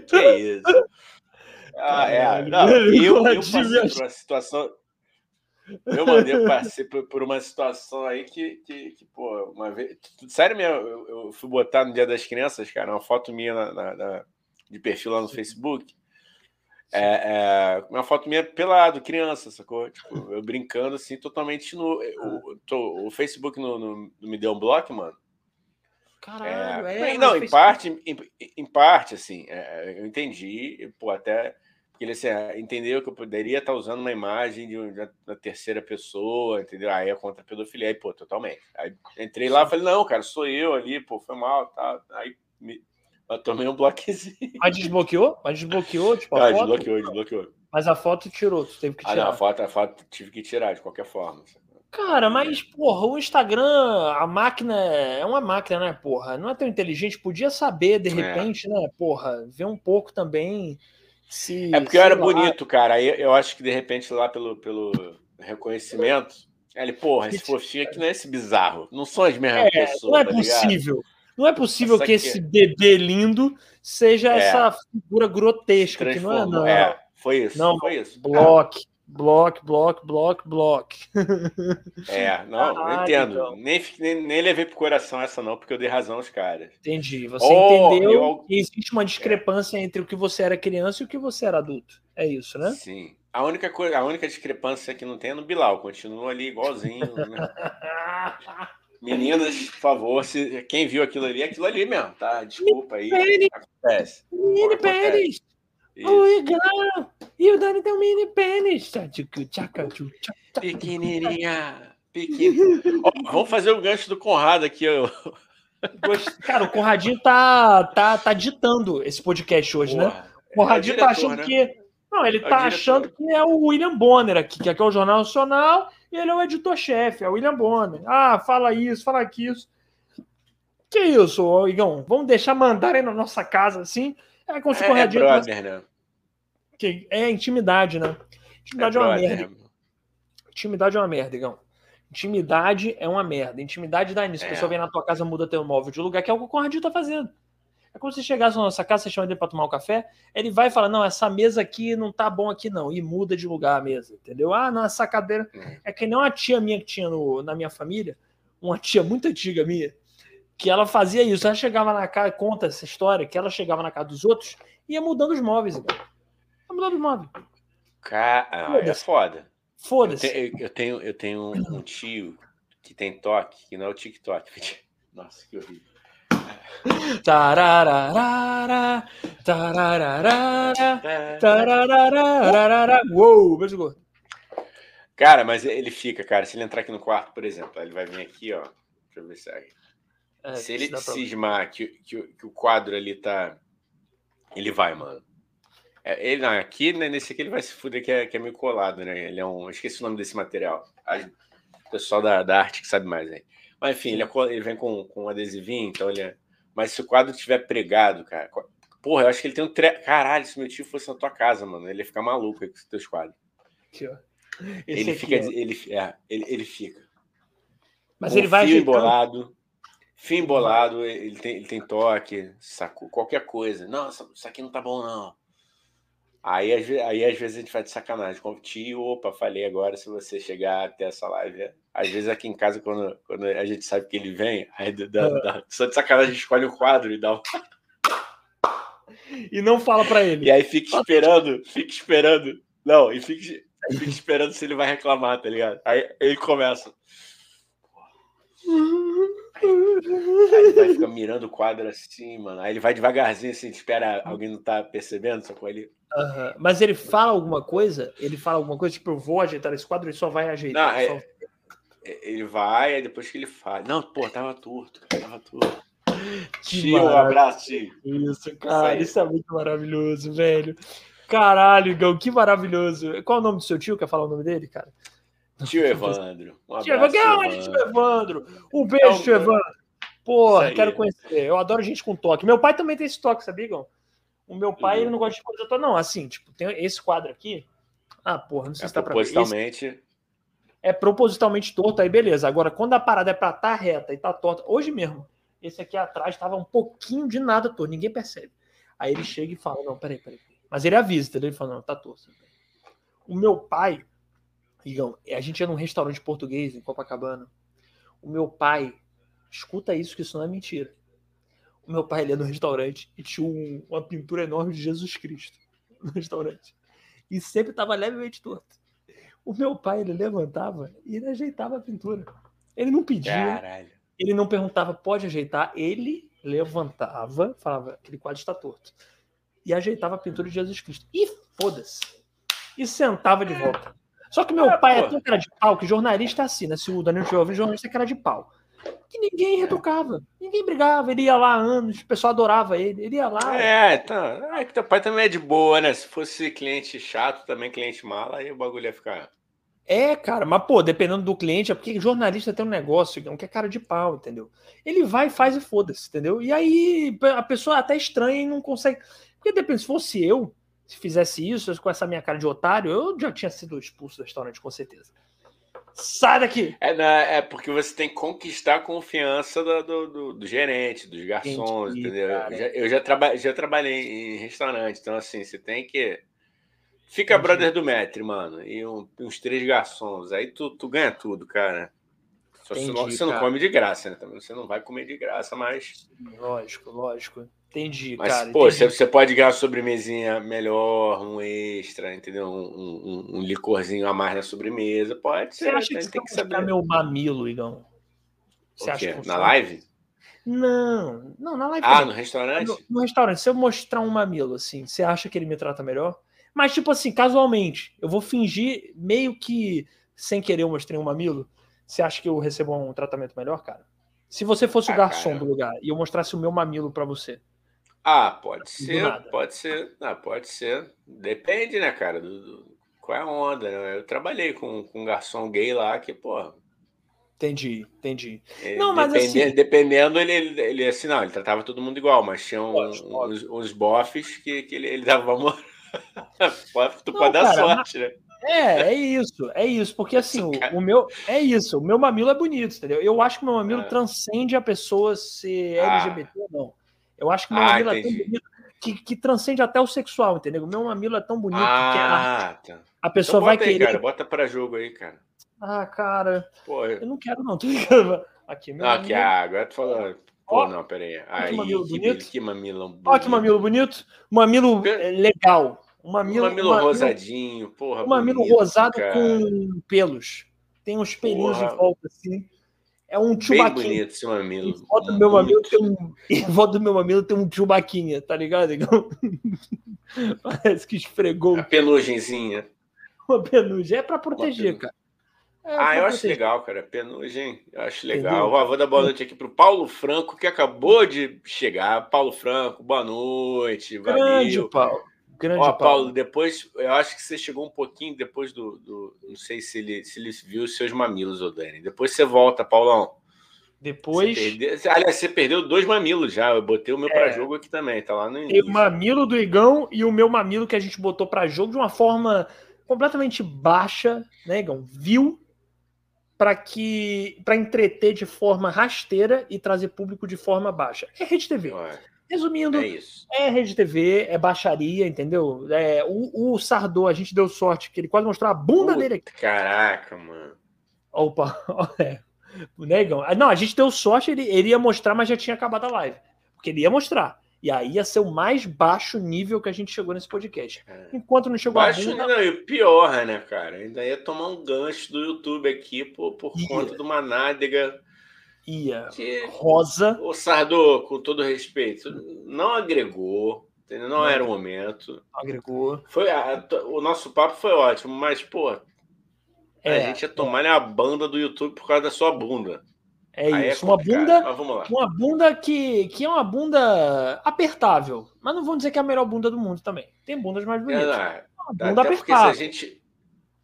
Que é isso? Ah, é. Não, eu, eu passei por uma situação. Eu mandei, passei por, uma situação aí que, que, que, pô, uma vez. Sério mesmo, eu, eu, fui botar no Dia das Crianças, cara, uma foto minha na, na, na de perfil lá no Facebook. É, é, uma foto minha pelado, criança, sacou? Tipo, eu brincando assim, totalmente no. O, tô, o Facebook não me deu um bloco, mano. Caralho, é. é não, em parte, em, em, parte, assim, é, eu entendi, pô, até ele assim, ah, entendeu que eu poderia estar usando uma imagem de uma terceira pessoa, entendeu? Aí é contra a pedofilia, aí, pô, totalmente. Aí entrei lá, falei, não, cara, sou eu ali, pô, foi mal, tá. Aí me, eu tomei um bloquezinho. Mas desbloqueou? Mas desbloqueou, tipo, a ah, foto? desbloqueou, desbloqueou. Mas a foto tirou, tu teve que tirar. Ah, não, a foto, a foto tive que tirar de qualquer forma. Cara, mas, porra, o Instagram, a máquina é uma máquina, né, porra? Não é tão inteligente, podia saber, de é. repente, é. né, porra, ver um pouco também se. É porque eu era lá... bonito, cara. Aí eu acho que, de repente, lá pelo, pelo reconhecimento, ele, porra, esse fofinho aqui não é esse bizarro. Não são as mesmas é, pessoas. Não é tá possível. Ligado? Não é possível essa que esse bebê lindo seja é. essa figura grotesca, que não é, não. É, foi isso. Não, foi isso. Bloque. Block, block, block, block. É, não, Caralho, eu entendo. Então. Nem, nem, nem levei pro coração essa, não, porque eu dei razão aos caras. Entendi. Você oh, entendeu eu... que existe uma discrepância é. entre o que você era criança e o que você era adulto. É isso, né? Sim. A única, coisa, a única discrepância que não tem é no Bilal, continua ali igualzinho. Né? *laughs* Meninas, por favor, se, quem viu aquilo ali, é aquilo ali mesmo, tá? Desculpa aí. Acontece. Mini pênis. Igão! E o Dani tem um mini pênis. Pequenininha. Pequeno. oh, vamos fazer o gancho do Conrado aqui. Ó. Cara, o Conradinho tá, tá, tá ditando esse podcast hoje, né? Porra, né? O Conradinho é tá achando né? que. Não, ele é tá achando que é o William Bonner aqui, que aqui é o Jornal Nacional e ele é o editor-chefe, é o William Bonner. Ah, fala isso, fala aquilo. Que isso, Igão? Vamos deixar mandarem na nossa casa assim? É como se é, É, brother, né? que é intimidade, né? Intimidade é, é uma brother. merda. Intimidade é uma merda, Igão. Intimidade é uma merda. Intimidade dá nisso. É. A pessoa vem na tua casa, muda teu móvel de lugar, que é o que o Conradinho tá fazendo. É como se chegasse na nossa casa, você chama ele para tomar um café, ele vai e fala: Não, essa mesa aqui não tá bom aqui, não. E muda de lugar a mesa, entendeu? Ah, não, essa cadeira. Uhum. É que nem uma tia minha que tinha no, na minha família, uma tia muito antiga minha, que ela fazia isso. Ela chegava na casa, conta essa história, que ela chegava na casa dos outros e ia mudando os móveis. Ia mudando os móveis. Cara, ah, é foda. Foda-se. Eu, eu, tenho, eu tenho um tio que tem toque, que não é o TikTok. Nossa, que horrível. Tarararara, tarararara, tarararara. Uou, beijo gordo. Cara, mas ele fica, cara. Se ele entrar aqui no quarto, por exemplo, ele vai vir aqui, ó. Deixa eu ver se é. É, se ele cismar que, que, que, o quadro ali tá. Ele vai, mano. É, ele, não, aqui, né, nesse aqui ele vai se fuder que é, que é meio colado, né? Ele é um. Esqueci o nome desse material. O pessoal da, da arte que sabe mais aí. Mas enfim, ele, é, ele vem com, com um adesivinho, então ele é. Mas se o quadro tiver pregado, cara. Porra, eu acho que ele tem um. Tre... Caralho, se meu tio fosse na tua casa, mano, ele ia ficar maluco aí com os teus quadros. Aqui, ó. ele aqui, fica. Ó. Ele, é, ele, ele fica. Mas um ele vai fio embolado. Fio embolado, ele tem, ele tem toque, sacou, qualquer coisa. Nossa, isso aqui não tá bom, não. Aí, aí às vezes a gente faz de sacanagem. Com tio, opa, falei agora, se você chegar até essa live. Às vezes aqui em casa, quando, quando a gente sabe que ele vem, aí dá, é. dá, só de sacanagem escolhe o quadro e dá um... *laughs* E não fala para ele. E aí fica esperando, fica esperando. Não, e fica, fica esperando se ele vai reclamar, tá ligado? Aí ele começa. *laughs* Aí ele vai ficar mirando o quadro assim, mano. Aí ele vai devagarzinho, assim, espera alguém não tá percebendo, só com ele. Uhum. Mas ele fala alguma coisa? Ele fala alguma coisa, tipo, eu vou ajeitar esse quadro, ele só vai ajeitar. Não, é, só... Ele vai, aí depois que ele fala. Não, pô, tava torto, tava torto. Tio, um abraço, tio. Isso, cara, isso, isso é muito maravilhoso, velho. Caralho, Gão, que maravilhoso. Qual é o nome do seu tio? Quer falar o nome dele, cara? Tio *laughs* Evandro. Um tio Evandro. Evandro. Tio Evandro. Um beijo, é um... tio Evandro. Porra, quero conhecer. Eu adoro gente com toque. Meu pai também tem esse toque, sabia, Gão? O meu pai, uhum. ele não gosta de coisa toda, não. Assim, tipo, tem esse quadro aqui. Ah, porra, não sei é se tá pra ver. Propositalmente. É propositalmente torto, aí beleza. Agora, quando a parada é pra estar tá reta e tá torta, hoje mesmo, esse aqui atrás tava um pouquinho de nada torto, ninguém percebe. Aí ele chega e fala: Não, peraí, peraí. Mas ele avisa, entendeu? Ele fala: Não, tá torto. O meu pai, Igão, a gente ia num restaurante português em Copacabana. O meu pai, escuta isso, que isso não é mentira o meu pai ia no restaurante e tinha um, uma pintura enorme de Jesus Cristo *laughs* no restaurante. E sempre estava levemente torto. O meu pai, ele levantava e ele ajeitava a pintura. Ele não pedia. Caralho. Ele não perguntava, pode ajeitar. Ele levantava, falava, aquele quadro está torto. E ajeitava a pintura de Jesus Cristo. E foda-se. E sentava de volta. Só que meu é, pai é tão cara de pau que jornalista é assim, né? Se o Danilo estiver ouvindo, jornalista é cara de pau que ninguém retocava, ninguém brigava, ele ia lá anos, o pessoal adorava ele, ele ia lá. É, então, é que teu pai também é de boa, né? Se fosse cliente chato, também cliente mala, aí o bagulho ia ficar. É, cara, mas pô, dependendo do cliente, é porque jornalista tem um negócio que é cara de pau, entendeu? Ele vai, faz e foda-se, entendeu? E aí a pessoa até estranha e não consegue. Porque depende, se fosse eu, se fizesse isso, com essa minha cara de otário, eu já tinha sido expulso do restaurante, com certeza. Sai daqui! É, né, é porque você tem que conquistar a confiança do, do, do, do gerente, dos garçons, Entendi, entendeu? Eu já, eu já, traba, já trabalhei em restaurante, então assim, você tem que. Fica Entendi. brother do Metri, mano, e um, uns três garçons, aí tu, tu ganha tudo, cara. Só Entendi, você não come de graça, né? Você não vai comer de graça, mas. Lógico, lógico. Entendi, Mas, cara. Pô, entendi. você pode ganhar uma sobremesinha melhor, um extra, entendeu? Um, um, um licorzinho a mais na sobremesa. Pode ser. Você acha que tem que saber meu mamilo, Igão? Você acha que na live? Não, não, na live. Ah, no restaurante? No, no, restaurante, se eu mostrar um mamilo, assim, você acha que ele me trata melhor? Mas, tipo assim, casualmente, eu vou fingir meio que sem querer eu mostrei um mamilo. Você acha que eu recebo um tratamento melhor, cara? Se você fosse ah, o garçom cara. do lugar e eu mostrasse o meu mamilo para você, ah, pode ser, pode ser. Ah, pode ser. Depende, né, cara? Do, do, qual é a onda, né? Eu trabalhei com, com um garçom gay lá que, pô. Entendi, entendi. Ele, não, mas dependendo, assim... dependendo ele, ele, ele, assim, não, ele tratava todo mundo igual, mas tinha um, uns, uns bofes que, que ele, ele dava amor. *laughs* tu não, pode dar sorte, né? É, é isso, é isso, porque assim, o, o, meu é isso, o meu mamilo é bonito, entendeu? Eu acho que o meu mamilo é. transcende a pessoa ser LGBT ah. ou não. Eu acho que o meu ah, mamilo entendi. é tão bonito que, que, transcende até o sexual, entendeu? O meu mamilo é tão bonito ah, que a, tá. a pessoa então vai aí, querer. Cara, bota para jogo aí, cara. Ah, cara. Pô, eu... eu não quero, não. *laughs* Aqui, meu não, mamilo... aqui, ah, agora tu falou. Pô, não, peraí. Aí, que mamilo que, bonito. Que mamilo bonito. Olha que mamilo bonito. Mamilo legal. Um mamilo, um mamilo rosadinho, porra. Um mamilo bonito, rosado cara. com pelos. Tem uns pelinhos porra. em volta, assim. É um Chewbacca. Bem bonito esse mamilo. Em volta do meu mamilo tem um, em volta do meu mamilo tem um Chewbaquinha, tá ligado? *laughs* Parece que esfregou. A penugenzinha. Uma penugem. É pra proteger, cara. É ah, eu acho legal, cara. Penugem, eu acho legal. Vou dar boa noite aqui pro Paulo Franco, que acabou de chegar. Paulo Franco, boa noite. Grande, valeu. Paulo. Grande Ó, Paulo. Paulo, depois, eu acho que você chegou um pouquinho depois do. do não sei se ele, se ele viu os seus mamilos, ô Dani. Depois você volta, Paulão. Depois. Você perdeu, aliás, você perdeu dois mamilos já. Eu botei o meu é, para jogo aqui também, tá lá no início. O mamilo do Igão e o meu mamilo que a gente botou para jogo de uma forma completamente baixa, né, Igão? Viu para que para entreter de forma rasteira e trazer público de forma baixa. É Rede TV. Ué. Resumindo, é, isso. é Rede TV, é baixaria, entendeu? É, o, o Sardô, a gente deu sorte que ele quase mostrou a bunda Puta, dele aqui. Caraca, mano. Opa, *laughs* é. O Negão. Não, a gente deu sorte, ele, ele ia mostrar, mas já tinha acabado a live. Porque ele ia mostrar. E aí ia ser o mais baixo nível que a gente chegou nesse podcast. É. Enquanto não chegou baixo, a bunda... Não, e pior, né, cara? Ainda ia tomar um gancho do YouTube aqui por, por conta de uma nádega ia que rosa. O Sardo, com todo respeito, não agregou, entendeu? não, não era o momento. Agregou. Foi a, o nosso papo foi ótimo, mas, pô, é, a gente ia tomar é. a banda do YouTube por causa da sua bunda. É Aí é isso, é uma bunda, uma bunda que, que é uma bunda apertável, mas não vamos dizer que é a melhor bunda do mundo também. Tem bundas mais bonitas. É, uma bunda apertável. se a gente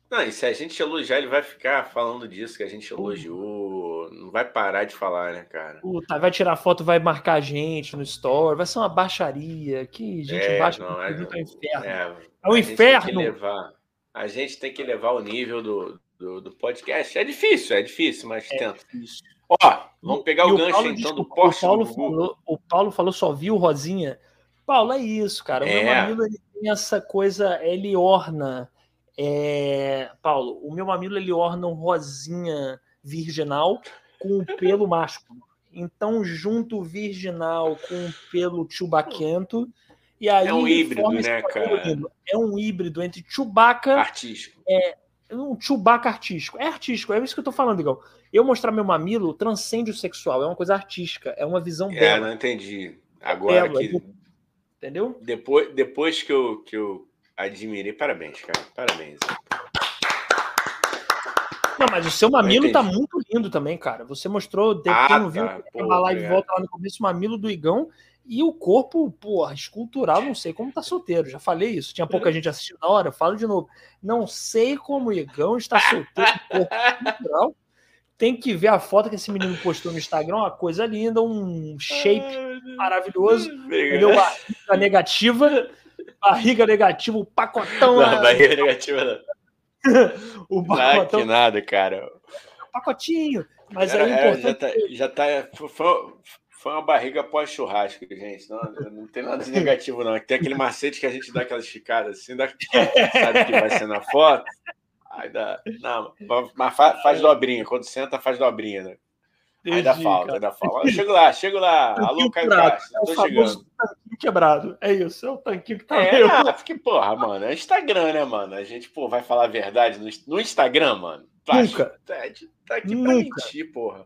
não, e se a gente elogiar, ele vai ficar falando disso que a gente elogiou. Não vai parar de falar, né, cara? Puta, vai tirar foto, vai marcar a gente no story, vai ser uma baixaria. Que gente é, baixa não, é, é, inferno. É, é um inferno. Levar, a gente tem que levar o nível do, do, do podcast. É difícil, é difícil, mas é tenta. Difícil. Ó, vamos pegar o, o gancho Paulo, então do Porsche. O Paulo, falou, o Paulo falou só viu Rosinha. Paulo, é isso, cara. O é. meu mamilo ele tem essa coisa, ele orna é, Paulo, o meu mamilo ele orna um rosinha virginal com o pelo *laughs* másculo. Então, junto o virginal com o pelo chubaquento. E aí, é um híbrido, né, cara? É um híbrido entre Chewbacca. Artístico. É, um Chewbacca artístico. É artístico, é isso que eu tô falando, Igor. Eu mostrar meu mamilo transcende o sexual, é uma coisa artística, é uma visão é, bela. É, não entendi. Agora é belo, que. É Entendeu? Depois, depois que, eu, que eu Admirei, parabéns, cara. Parabéns. Não, mas o seu mamilo tá muito lindo também, cara. Você mostrou, de ah, quem não viu, tá. uma live é. volta lá no começo, o mamilo do Igão e o corpo, porra, escultural, não sei como tá solteiro. Já falei isso. Tinha pouca *laughs* gente assistindo na hora, eu falo de novo. Não sei como o Igão está solteiro, corpo *laughs* escultural. Tem que ver a foto que esse menino postou no Instagram, uma coisa linda, um shape maravilhoso. Entendeu? Uma negativa *laughs* barriga negativa, o pacotão. Não, barriga negativa não. *laughs* o pacotão. Ah, que nada, cara. Pacotinho. Mas é, é, importante. Já tá, já tá foi, foi uma barriga pós-churrasco, gente. Não, não tem nada de negativo, não. Tem aquele macete que a gente dá aquelas esticadas assim, dá, *laughs* sabe que vai ser na foto. Aí dá. Não, mas faz, faz dobrinha. Quando senta, faz dobrinha, né? Entendi, ainda falta, ainda falta. chego lá, chego lá. *laughs* Alô, Caio Castro, é tô chegando. Tanquinho quebrado. É isso, é o tanquinho que tá é, ah, porque, porra, mano, é Instagram, né, mano? A gente, pô, vai falar a verdade no, no Instagram, mano. Nunca. Tá, tá aqui Nunca. pra mentir, porra.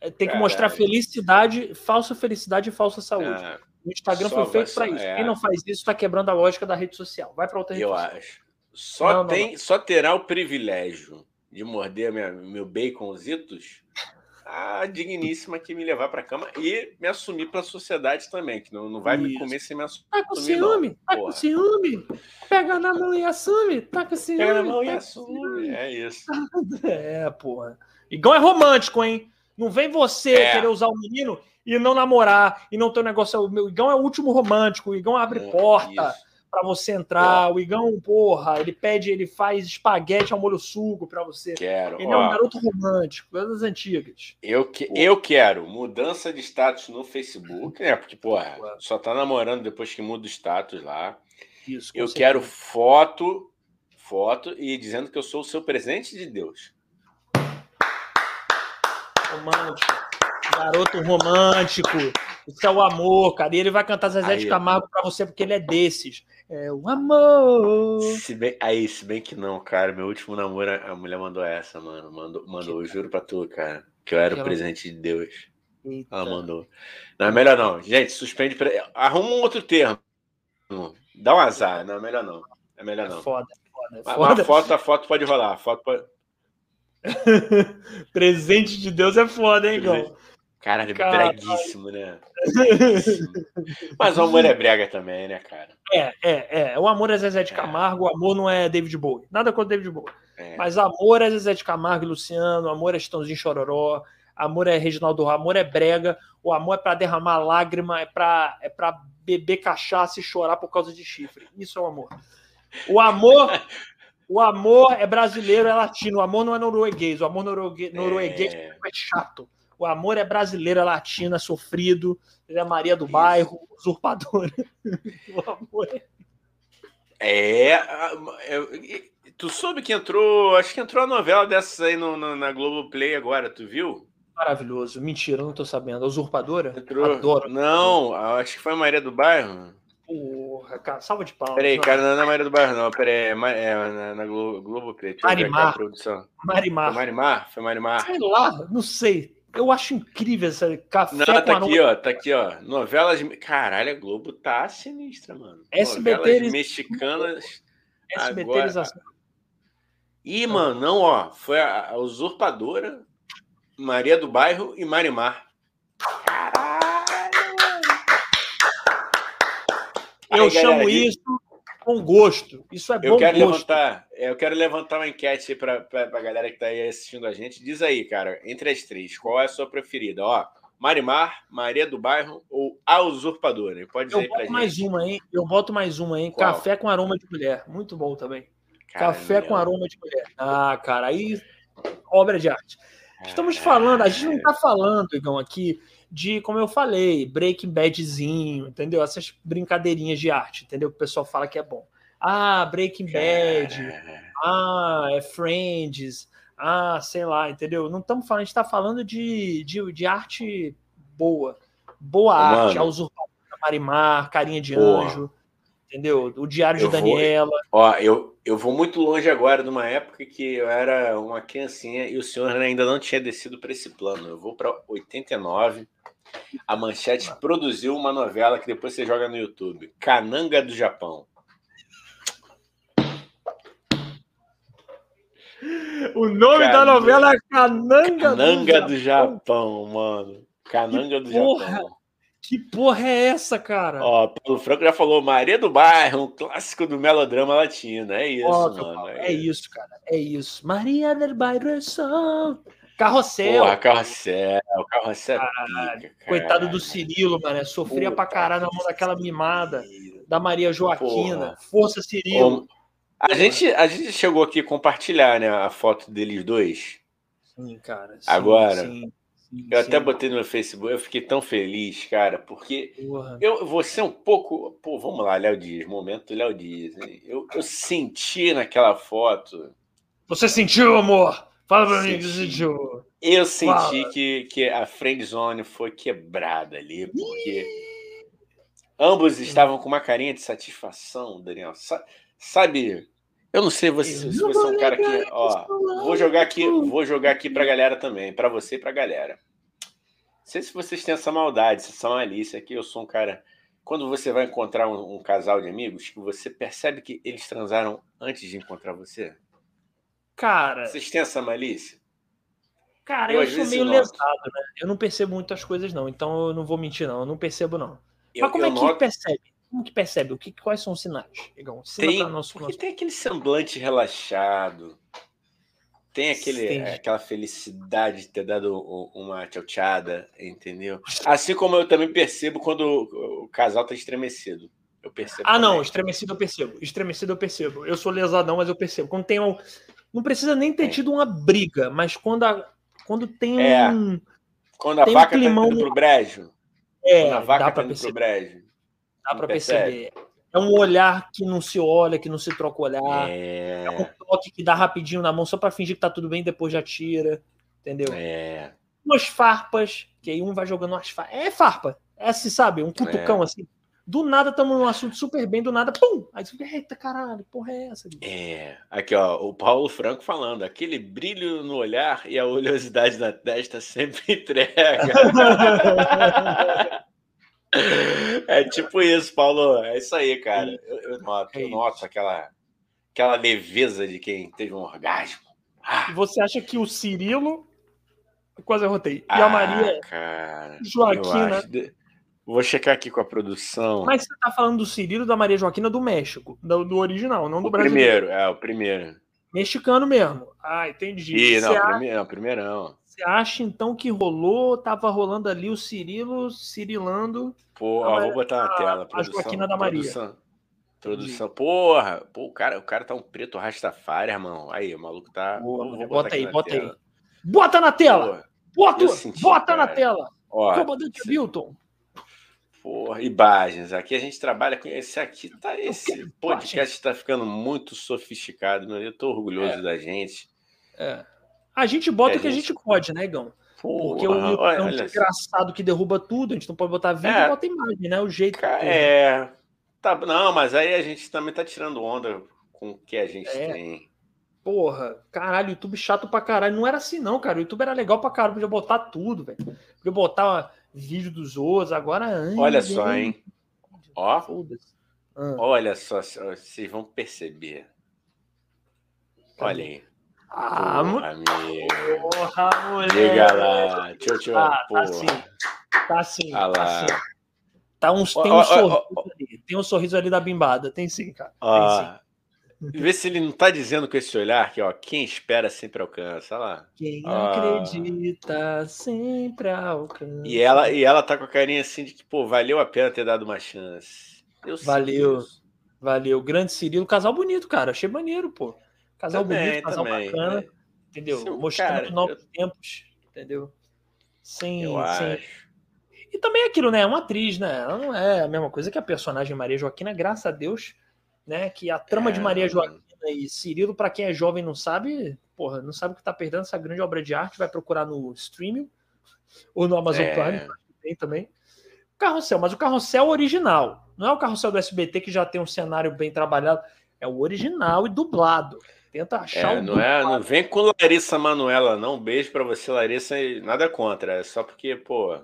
É, tem que mostrar felicidade, falsa felicidade e falsa saúde. É, o Instagram foi feito para isso. É. Quem não faz isso está quebrando a lógica da rede social. Vai para outra rede Eu social. acho. Só, não, tem, não. só terá o privilégio de morder minha, meu baconzitos a digníssima que me levar para cama e me assumir para a sociedade também, que não, não vai Isso. me comer sem me assumir. Tá com ciúme, não, tá porra. com ciúme. Pega na mão e assume, tá com ciúme. Pega na mão tá e assume, é isso. *laughs* É, porra. Igual é romântico, hein? Não vem você é. querer usar o menino e não namorar, e não ter um negócio. O Igão é o último romântico, o Igão abre é, porta. Isso para você entrar. O Igão, porra, ele pede, ele faz espaguete ao molho suco para você. Quero. Ele Ó, é um garoto romântico, coisas antigas. Eu, que, eu quero mudança de status no Facebook, né? Porque, porra, só tá namorando depois que muda o status lá. Isso, eu certeza. quero foto, foto e dizendo que eu sou o seu presente de Deus. Romântico. Garoto romântico. Isso é o amor, cara. E ele vai cantar Zezé Aí, de Camargo para você porque ele é desses. É o amor. Se bem, aí, se bem que não, cara. Meu último namoro, a mulher mandou essa, mano. Mandou, mandou eu juro pra tu, cara. Que eu era que o presente de Deus. Eita. Ela mandou. Não, é melhor não. Gente, suspende. Arruma um outro termo. Dá um azar. Não, é melhor não. É melhor não. É foda, é foda, é foda. A foto, a foto pode rolar. A foto pode. *laughs* presente de Deus é foda, hein, Gão? Caralho, Caralho. breguíssimo, né? Breguíssimo. Mas o amor é brega também, né, cara? É, é, é. O amor é Zezé de é. Camargo, é. o amor não é David Bowie. Nada contra David Bowie. É. Mas amor é Zezé de Camargo e Luciano, amor é Estãozinho Chororó, amor é Reginaldo amor é brega, o amor é para derramar lágrima, é para é pra beber cachaça e chorar por causa de chifre. Isso é o amor. O amor *laughs* O amor é brasileiro, é latino. O amor não é norueguês. O amor norueguês é, é chato. O amor é brasileiro, latino, é sofrido. Ele é Maria do Isso. Bairro, usurpadora. *laughs* o amor é... É, é, tu soube que entrou, acho que entrou a novela dessas aí no, no, na Globoplay agora, tu viu? Maravilhoso. Mentira, não tô sabendo. A usurpadora? Entrou. Adoro. Não, acho que foi a Maria do Bairro. Porra, cara, salva de palmas. Peraí, cara, não é na Maria do Bairro, não. Peraí, é, é na, na Globo, Globo Play. Marimar. produção. Marimar. Foi Marimar? Foi Marimar? Sei lá, não sei. Eu acho incrível essa café Não, tá aqui, ó, tá aqui, ó. Novelas. Caralho, a Globo tá sinistra, mano. SBT Novelas mexicanas. SBT agora... eles... Ih, mano, não, ó. Foi a, a usurpadora, Maria do Bairro e Marimar. Eu chamo isso com gosto. Isso é eu bom quero gosto. Levantar, eu quero levantar uma enquete para a galera que está aí assistindo a gente. Diz aí, cara, entre as três, qual é a sua preferida? Ó, Marimar, Maria do Bairro ou A Usurpadora? Pode dizer eu boto mais uma, hein? Eu boto mais uma, hein? Qual? Café com aroma de mulher. Muito bom também. Café com aroma de mulher. Ah, cara, aí obra de arte. Estamos falando, a gente não está falando, Igão, aqui de, como eu falei, Breaking Badzinho, entendeu? Essas brincadeirinhas de arte, entendeu? Que o pessoal fala que é bom. Ah, Breaking Bad, ah, é Friends, ah, sei lá, entendeu? Não estamos falando, a gente está falando de, de, de, arte boa. Boa Mano, arte, a usurpadora Marimar, Carinha de porra. Anjo, entendeu? O Diário de Daniela. Vou, ó, eu, eu vou muito longe agora, numa época que eu era uma criancinha e o senhor ainda não tinha descido para esse plano. Eu vou para 89 a Manchete produziu uma novela que depois você joga no YouTube. Cananga do Japão. O nome Cananga, da novela é Cananga, Cananga do, do Japão. Japão. mano. Cananga que do porra, Japão. Que porra é essa, cara? Ó, o Franco já falou Maria do Bairro, um clássico do melodrama latino. É isso, Ó, mano. É, é isso. cara. É isso. Maria del Bairro Sol. Carrossel. Porra, carrossel. Carrossel. É pica, coitado do Cirilo, mano. Sofria Puta pra caralho na mão daquela mimada da Maria Joaquina. Porra. Força, Cirilo. A gente, a gente chegou aqui a compartilhar né, a foto deles dois. Sim, cara. Sim, Agora, sim, sim, eu até botei no meu Facebook, eu fiquei tão feliz, cara, porque Porra. eu vou ser um pouco. Pô, vamos lá, Léo Dias, momento Léo Dias. Eu, eu senti naquela foto. Você sentiu, amor? Fala pra mim que você sentiu. Eu senti que, que a friend zone foi quebrada ali, porque ambos estavam com uma carinha de satisfação, Daniel. Sabe, eu não sei você, se você é um cara que, ó, vou jogar aqui, vou jogar aqui pra galera também, para você e pra galera. Não sei se vocês têm essa maldade, essa malícia aqui, eu sou um cara quando você vai encontrar um, um casal de amigos que você percebe que eles transaram antes de encontrar você. Cara. Vocês têm essa malícia? Cara, eu, eu sou meio lesado, né? Eu não percebo muitas coisas, não. Então eu não vou mentir, não. Eu não percebo, não. Eu, Mas como é que noto... percebe? Como que percebe? O que, quais são os sinais? Igão, tem, nosso, porque tem aquele semblante relaxado. Tem aquele, Sim. aquela felicidade de ter dado uma tchauchada, entendeu? Assim como eu também percebo quando o casal tá estremecido. Eu percebo. Ah, também. não, estremecido eu percebo. Estremecido eu percebo. Eu sou lesadão, mas eu percebo. Quando tem um, não precisa nem ter tido uma briga, mas quando, a, quando tem é. um. Quando a vaca um climão... tá indo pro brejo. É, quando a vaca dá tá indo pro brejo. Dá para perceber. É um olhar que não se olha, que não se troca o olhar. É, é um toque que dá rapidinho na mão só para fingir que tá tudo bem e depois já tira. Entendeu? É. Umas farpas, que aí um vai jogando umas farpas. É farpa. É assim, sabe? Um cutucão é. assim. Do nada estamos num assunto super bem, do nada, pum! Aí você fica, eita caralho, porra é essa? É, aqui ó, o Paulo Franco falando, aquele brilho no olhar e a oleosidade na testa sempre *laughs* entrega. é tipo isso, Paulo, é isso aí, cara. Eu, eu noto, eu é noto aquela, aquela leveza de quem teve um orgasmo. Ah. E você acha que o Cirilo Quase arrotei. E ah, a Maria cara, Joaquina. Vou checar aqui com a produção. Mas você tá falando do Cirilo da Maria Joaquina do México, do, do original, não do o Brasil. Primeiro, é, o primeiro. Mexicano mesmo. Ah, entendi. Ih, não, primeiro, primeirão. Você acha então que rolou, tava rolando ali o Cirilo, cirilando. Pô, ó, vou botar na tela. A, a Joaquina da Maria. Produção. Produção. Porra, pô, o cara, o cara tá um preto rastafari, irmão. Aí, o maluco tá. Boa, vou, vou bota aí, bota tela. aí. Bota na tela! Porra, bota, senti, bota cara. na tela! Ó, Comandante. Milton. Porra, imagens. Aqui a gente trabalha com esse aqui, tá? Esse podcast está ficando muito sofisticado, meu. Eu tô orgulhoso é. da gente. É. A gente bota é, o que a gente, pode, né, Gão? Porque o é um engraçado que derruba tudo, a gente não pode botar vídeo é, e bota imagem, né? O jeito. Cara, é. Tá, não, mas aí a gente também tá tirando onda com o que a gente é. tem. Porra, caralho, YouTube chato pra caralho. Não era assim, não, cara. O YouTube era legal pra caralho. Podia botar tudo, velho. Podia botar vídeo dos outros. Agora. Olha só, hein? Ó. Ah. Olha só, vocês vão perceber. Olha aí. Ah, porra, amigo. Porra, mulher. Diga lá. Tchau, tchau. Ah, tá assim. Tá assim. Ah tá assim. Tá uns, tem, um oh, sorriso oh, oh, ali, tem um sorriso ali da bimbada. Tem sim, cara. Tem sim. Vê se ele não tá dizendo com esse olhar que, ó, quem espera sempre alcança. Olha lá. Quem acredita sempre alcança. E ela, e ela tá com a carinha assim de que, pô, valeu a pena ter dado uma chance. Eu valeu. Valeu. Grande Cirilo. Casal bonito, cara. Achei maneiro, pô. Casal também, bonito, casal também, bacana. Né? Entendeu? Seu Mostrando cara, novos eu... tempos. Entendeu? Sem, eu sem... acho. E também é aquilo, né? É uma atriz, né? Ela não é a mesma coisa que a personagem Maria Joaquina, graças a Deus, né? Que a trama é... de Maria Joaquina e Cirilo, para quem é jovem não sabe, porra, não sabe o que tá perdendo essa grande obra de arte, vai procurar no streaming ou no Amazon é... Prime, tem também. Carrossel, mas o carrossel original, não é o carrossel do SBT que já tem um cenário bem trabalhado, é o original e dublado. Tenta achar é, não é, não vem com Larissa Manuela, não. beijo para você, Larissa, e nada contra, é só porque, pô,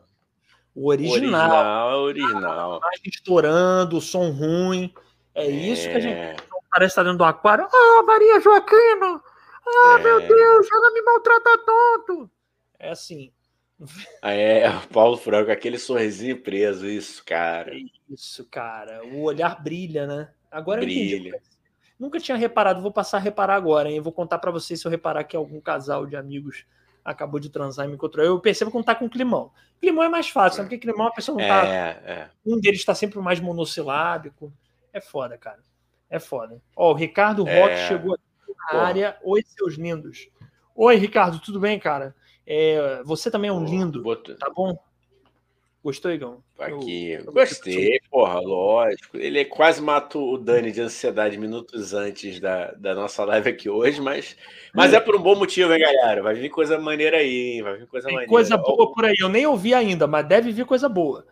o original. O original. A estourando, o som ruim. É, é, isso que a gente parece estar dentro do aquário. Ah, Maria Joaquina! Ah, é. meu Deus, ela me maltrata tanto! É assim. Ah, é, *laughs* o Paulo Franco, aquele sorrisinho preso, isso, cara. Isso, cara. O olhar brilha, né? Agora brilha. entendi. Nunca tinha reparado, vou passar a reparar agora, hein? Eu vou contar para vocês se eu reparar que algum casal de amigos acabou de transar e me encontrou. Eu percebo quando tá com climão. Climão é mais fácil, né? porque climão a pessoa não tá. É, é. Um deles está sempre mais monossilábico. É foda, cara. É foda. Ó, o Ricardo Roque é... chegou aqui na Porra. área. Oi, seus lindos. Oi, Ricardo, tudo bem, cara? É, você também é um lindo, tá bom? Gostou, Igão? Aqui, eu, gostei, eu... porra, lógico. Ele quase matou o Dani de ansiedade minutos antes da, da nossa live aqui hoje, mas, mas é por um bom motivo, hein, galera? Vai vir coisa maneira aí, hein? Vai vir coisa Tem maneira. coisa boa por aí. Eu nem ouvi ainda, mas deve vir coisa boa.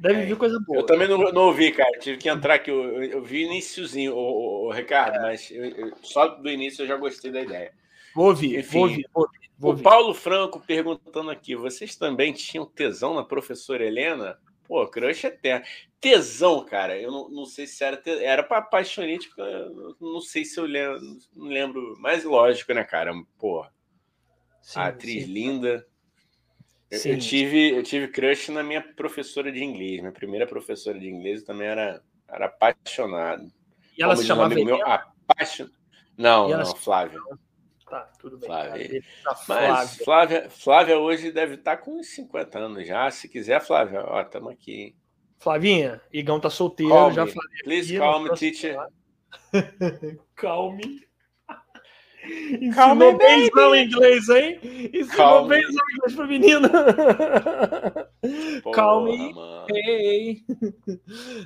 Deve é. vir coisa boa. Eu também não, não ouvi, cara. Tive que entrar aqui. Eu, eu vi iníciozinho, o, o, o Ricardo, é. mas eu, só do início eu já gostei da ideia. Vou ouvir, Enfim, vou ouvir, vou ouvir. Vou o Paulo Franco perguntando aqui: vocês também tinham tesão na professora Helena? Pô, crush eterno. Tesão, cara, eu não, não sei se era tesão. Era para apaixonante, porque eu não sei se eu lembro, não lembro. Mas lógico, né, cara? Pô, sim, atriz sim. linda. Eu, eu, tive, eu tive crush na minha professora de inglês. Minha primeira professora de inglês também era, era apaixonado. E ela Como se chamava um meu, apaixon... Não, não, Flávia. Tá, tudo bem. Flávia. Tá Mas Flávia, Flávia hoje deve estar com uns 50 anos já. Se quiser, Flávia, ó, estamos aqui. Flavinha, Igão tá solteiro, já falei. Please calm, teacher. *laughs* calme. Ensinou bem o inglês, hein? Ensinou bem o inglês pro menino. Calme. Hey.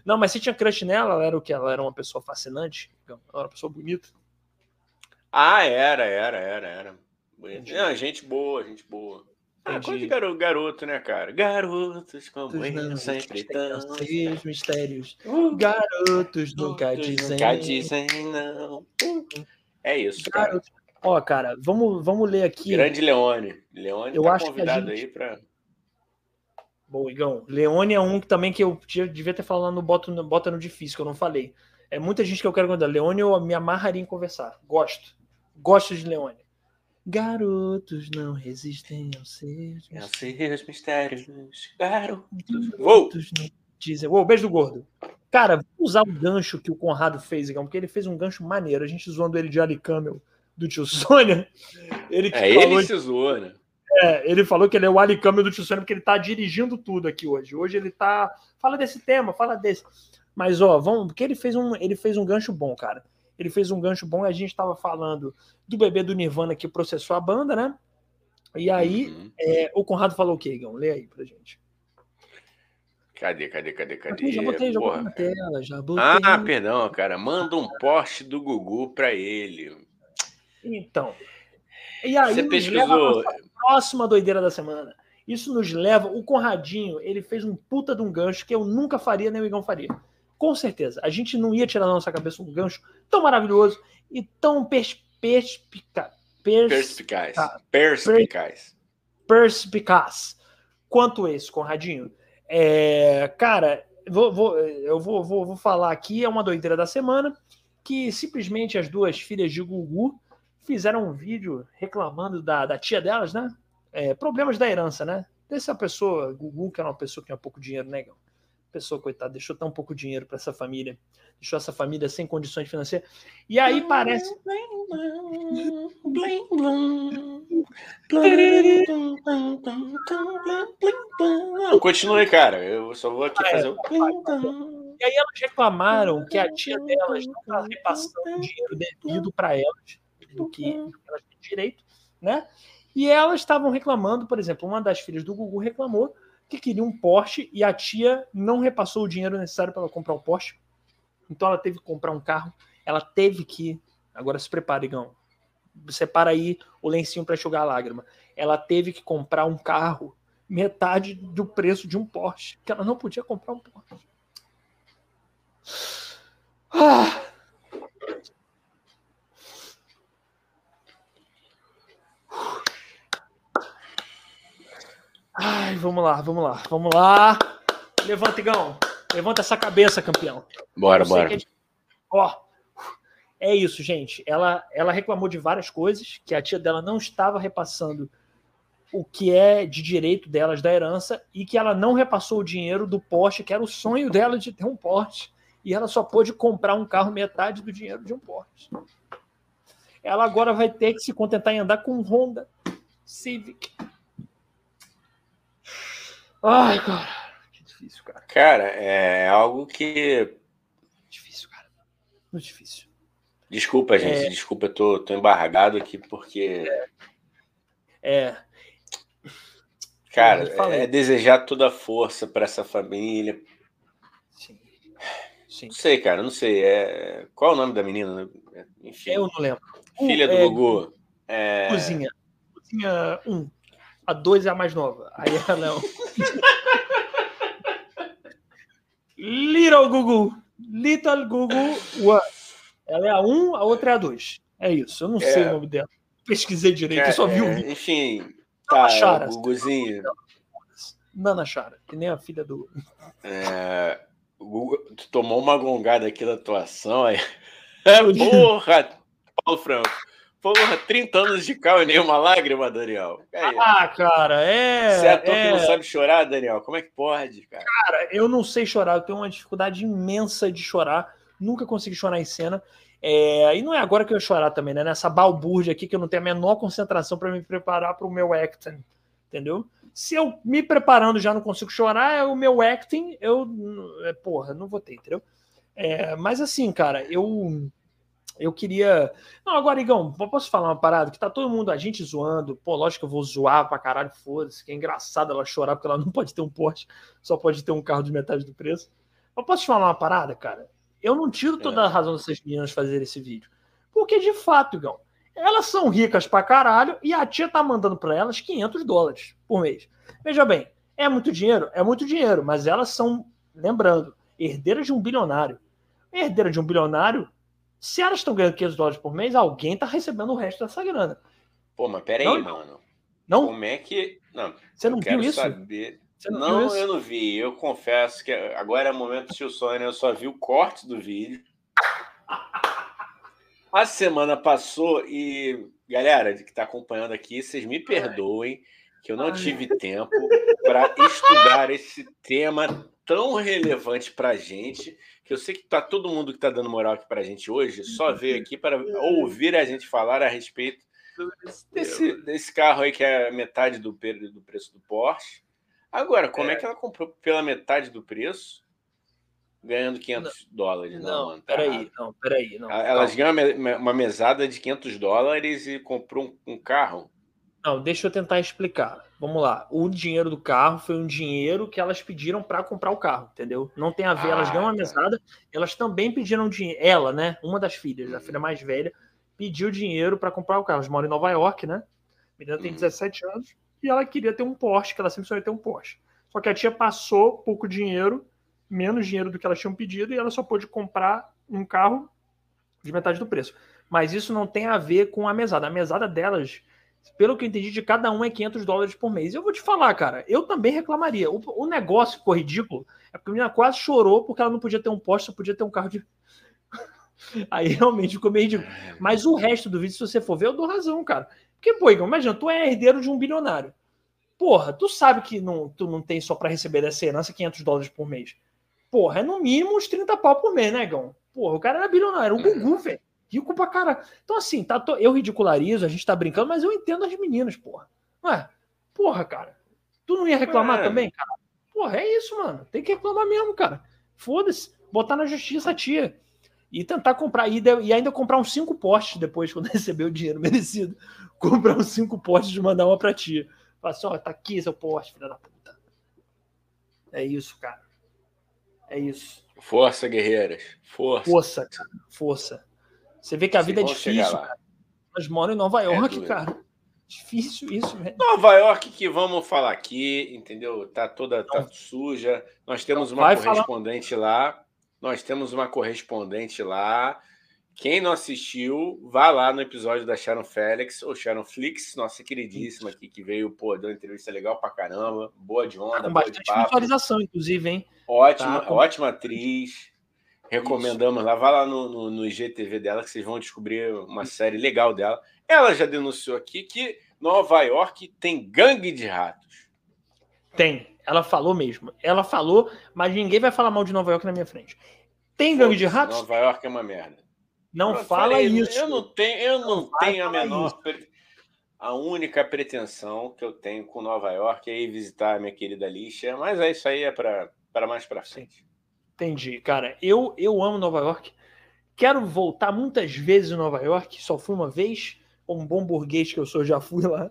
Não, mas você tinha crush nela? Ela era o que? Ela era uma pessoa fascinante? Ela era uma pessoa bonita? Ah, era, era, era, era. Não, gente boa, gente boa. Ah, coisa de garoto, garoto, né, cara? Garotos como eles sempre estão. Seus mistérios. Uh, garotos nunca dizem. Nunca dizem não. É isso, cara. Ó, cara, vamos, vamos ler aqui. Grande Leone. Leone eu tá acho convidado gente... aí para. Bom, Igão. Leone é um que também que eu devia ter falado no Bota, no Bota no Difícil, que eu não falei. É muita gente que eu quero contar. Leone eu me amarraria em conversar. Gosto. Gosto de Leone. Garotos não resistem aos seus, aos seus mistérios. Garotos, Garotos não dizem. Uou, beijo do gordo. Cara, vou usar o gancho que o Conrado fez, porque ele fez um gancho maneiro. A gente zoando ele de Ali Camel do tio Sônia. Ele é, ele se zoou, né? É, ele falou que ele é o Ali Camel do tio Sônia porque ele tá dirigindo tudo aqui hoje. Hoje ele tá. Fala desse tema, fala desse. Mas, ó, vamos. Porque ele fez um, ele fez um gancho bom, cara. Ele fez um gancho bom. A gente estava falando do bebê do Nirvana que processou a banda, né? E aí, uhum. é, o Conrado falou o quê, Igão? Lê aí pra gente. Cadê, cadê, cadê, cadê? já botei, já botei na tela, já botei. Ah, perdão, cara. Manda um poste do Gugu pra ele. Então. E aí, Você pesquisou. próxima doideira da semana. Isso nos leva. O Conradinho, ele fez um puta de um gancho que eu nunca faria, nem o Igão faria. Com certeza. A gente não ia tirar da nossa cabeça um gancho tão maravilhoso e tão pers perspica perspicaz. Perspicaz. Perspicaz. Quanto esse, Conradinho. É, cara, vou, vou, eu vou, vou, vou falar aqui, é uma doideira da semana, que simplesmente as duas filhas de Gugu fizeram um vídeo reclamando da, da tia delas, né? É, problemas da herança, né? Dessa pessoa, Gugu, que era uma pessoa que tinha pouco dinheiro, né, pessoa, coitada, deixou tão pouco dinheiro para essa família, deixou essa família sem condições financeiras. E aí parece. Continue, cara. Eu só vou aqui fazer o. E aí elas reclamaram que a tia delas não estava repassando o dinheiro devido para elas, do que elas têm direito, né? E elas estavam reclamando, por exemplo, uma das filhas do Gugu reclamou que queria um Porsche e a tia não repassou o dinheiro necessário para ela comprar o Porsche. Então ela teve que comprar um carro. Ela teve que. Agora se prepare, Igão. Separa aí o lencinho para enxugar a lágrima. Ela teve que comprar um carro metade do preço de um Porsche. Que ela não podia comprar um Porsche. Ah! Ai, vamos lá, vamos lá, vamos lá. Levanta, Igão. Levanta essa cabeça, campeão. Bora, bora. É... Ó, é isso, gente. Ela, ela reclamou de várias coisas, que a tia dela não estava repassando o que é de direito delas da herança e que ela não repassou o dinheiro do Porsche, que era o sonho dela de ter um Porsche. E ela só pôde comprar um carro metade do dinheiro de um Porsche. Ela agora vai ter que se contentar em andar com um Honda Civic Ai, cara, que difícil, cara. Cara, é algo que. Difícil, cara. Muito difícil. Desculpa, gente. É... Desculpa, eu tô, tô embargado aqui porque. É. é... Cara, é desejar toda a força para essa família. Sim. Sim. Não sei, cara, não sei. É... Qual é o nome da menina? Enfim. Eu não lembro. Filha do é... Gugu. É... Cozinha. Cozinha 1. Um. A 2 é a mais nova. Aí ela é. *laughs* Little Gugu. Little Gugu One. Ela é a 1, um, a outra é a 2. É isso. Eu não é. sei o nome dela. Pesquisei direito, é, eu só vi o vídeo. Enfim, tá, Chara, Guguzinho. Nana Chara, que nem a filha do. É, tu tomou uma gongada aqui da atuação aí. É, *laughs* *laughs* porra! Paulo Franco. Porra, 30 anos de cal e nenhuma lágrima, Daniel. É ah, cara, é. Você é ator é... que não sabe chorar, Daniel? Como é que pode, cara? Cara, eu não sei chorar, eu tenho uma dificuldade imensa de chorar. Nunca consegui chorar em cena. É... E não é agora que eu ia chorar também, né? Nessa balbúrdia aqui que eu não tenho a menor concentração para me preparar para o meu acting, entendeu? Se eu me preparando já não consigo chorar, é o meu acting, eu. É, porra, não vou ter, entendeu? É, mas assim, cara, eu eu queria. Não, agora, Igão, posso falar uma parada? Que tá todo mundo, a gente zoando. Pô, lógico que eu vou zoar pra caralho, foda-se. Que é engraçado ela chorar porque ela não *laughs* pode ter um Porsche, só pode ter um carro de metade do preço. Mas posso te falar uma parada, cara? Eu não tiro toda é. a razão dessas meninas fazer esse vídeo. Porque, de fato, Igão, elas são ricas pra caralho e a tia tá mandando pra elas 500 dólares por mês. Veja bem, é muito dinheiro? É muito dinheiro, mas elas são, lembrando, herdeiras de um bilionário. Herdeira de um bilionário se elas estão ganhando 500 dólares por mês, alguém está recebendo o resto dessa grana. Pô, mas peraí, não, mano. Não? Como é que. Não, Você não viu isso? Saber... Não, não eu não vi. Eu confesso que agora é o momento do tio Sônia, eu só vi o corte do vídeo. A semana passou e, galera, que está acompanhando aqui, vocês me perdoem que eu não tive tempo para estudar esse tema tão relevante para a gente, que eu sei que tá todo mundo que está dando moral aqui para a gente hoje só veio aqui para ouvir a gente falar a respeito desse, desse carro aí que é metade do, do preço do Porsche. Agora, como é. é que ela comprou pela metade do preço, ganhando 500 não, dólares? Não, não tá peraí, não, peraí. Não, Elas ganham uma mesada de 500 dólares e comprou um, um carro não, deixa eu tentar explicar. Vamos lá. O dinheiro do carro foi um dinheiro que elas pediram para comprar o carro, entendeu? Não tem a ver, ah, elas ganham uma tá. mesada, elas também pediram dinheiro. Ela, né? Uma das filhas, a filha mais velha, pediu dinheiro para comprar o carro. Elas moram em Nova York, né? A menina tem 17 uhum. anos e ela queria ter um Porsche, que ela sempre sonhou ter um Porsche. Só que a tia passou pouco dinheiro, menos dinheiro do que elas tinham pedido, e ela só pôde comprar um carro de metade do preço. Mas isso não tem a ver com a mesada. A mesada delas pelo que eu entendi, de cada um é 500 dólares por mês. Eu vou te falar, cara, eu também reclamaria. O, o negócio ficou ridículo. É porque a menina quase chorou porque ela não podia ter um poste, só podia ter um carro de. *laughs* Aí realmente ficou meio ridículo. Mas o resto do vídeo, se você for ver, eu dou razão, cara. Porque, pô, Igor, imagina, tu é herdeiro de um bilionário. Porra, tu sabe que não, tu não tem só para receber dessa herança 500 dólares por mês. Porra, é no mínimo uns 30 pau por mês, né, Gão? Porra, o cara era bilionário, o Gugu, velho. Rico pra caralho. Então, assim, tá, eu ridicularizo, a gente tá brincando, mas eu entendo as meninas, porra. Ué, porra, cara. Tu não ia reclamar é. também, cara? Porra, é isso, mano. Tem que reclamar mesmo, cara. Foda-se. Botar na justiça a tia. E tentar comprar. E, e ainda comprar uns cinco postes depois, *laughs* quando receber o dinheiro merecido. Comprar uns cinco postes e mandar uma pra tia. Falar assim, ó, tá aqui seu poste, filha da puta. É isso, cara. É isso. Força, guerreiras. Força. Força, cara. Força. Você vê que a vida é difícil, cara. Nós moramos em Nova é York, é cara. Difícil isso, velho. Nova York que vamos falar aqui, entendeu? Tá toda tá suja. Nós temos uma correspondente falar. lá. Nós temos uma correspondente lá. Quem não assistiu, vá lá no episódio da Sharon Félix, ou Sharon Flix, nossa queridíssima aqui, que veio, pô, deu uma entrevista legal pra caramba, boa de onda, tá com boa bastante visualização, inclusive, hein? Ótima, tá, ótima atriz. Recomendamos Isso. lá, vai lá no, no, no IGTV dela que vocês vão descobrir uma série legal dela. Ela já denunciou aqui que Nova York tem gangue de ratos. Tem, ela falou mesmo. Ela falou, mas ninguém vai falar mal de Nova York na minha frente. Tem gangue de ratos? Nova York é uma merda. Não eu fala falei, isso. Eu não tenho, eu não, não tenho a menor. Pre... A única pretensão que eu tenho com Nova York é ir visitar a minha querida Lixa, mas é isso aí é para mais para frente. Entendi, cara. Eu, eu amo Nova York. Quero voltar muitas vezes em Nova York. Só fui uma vez. Como um bom burguês que eu sou, já fui lá.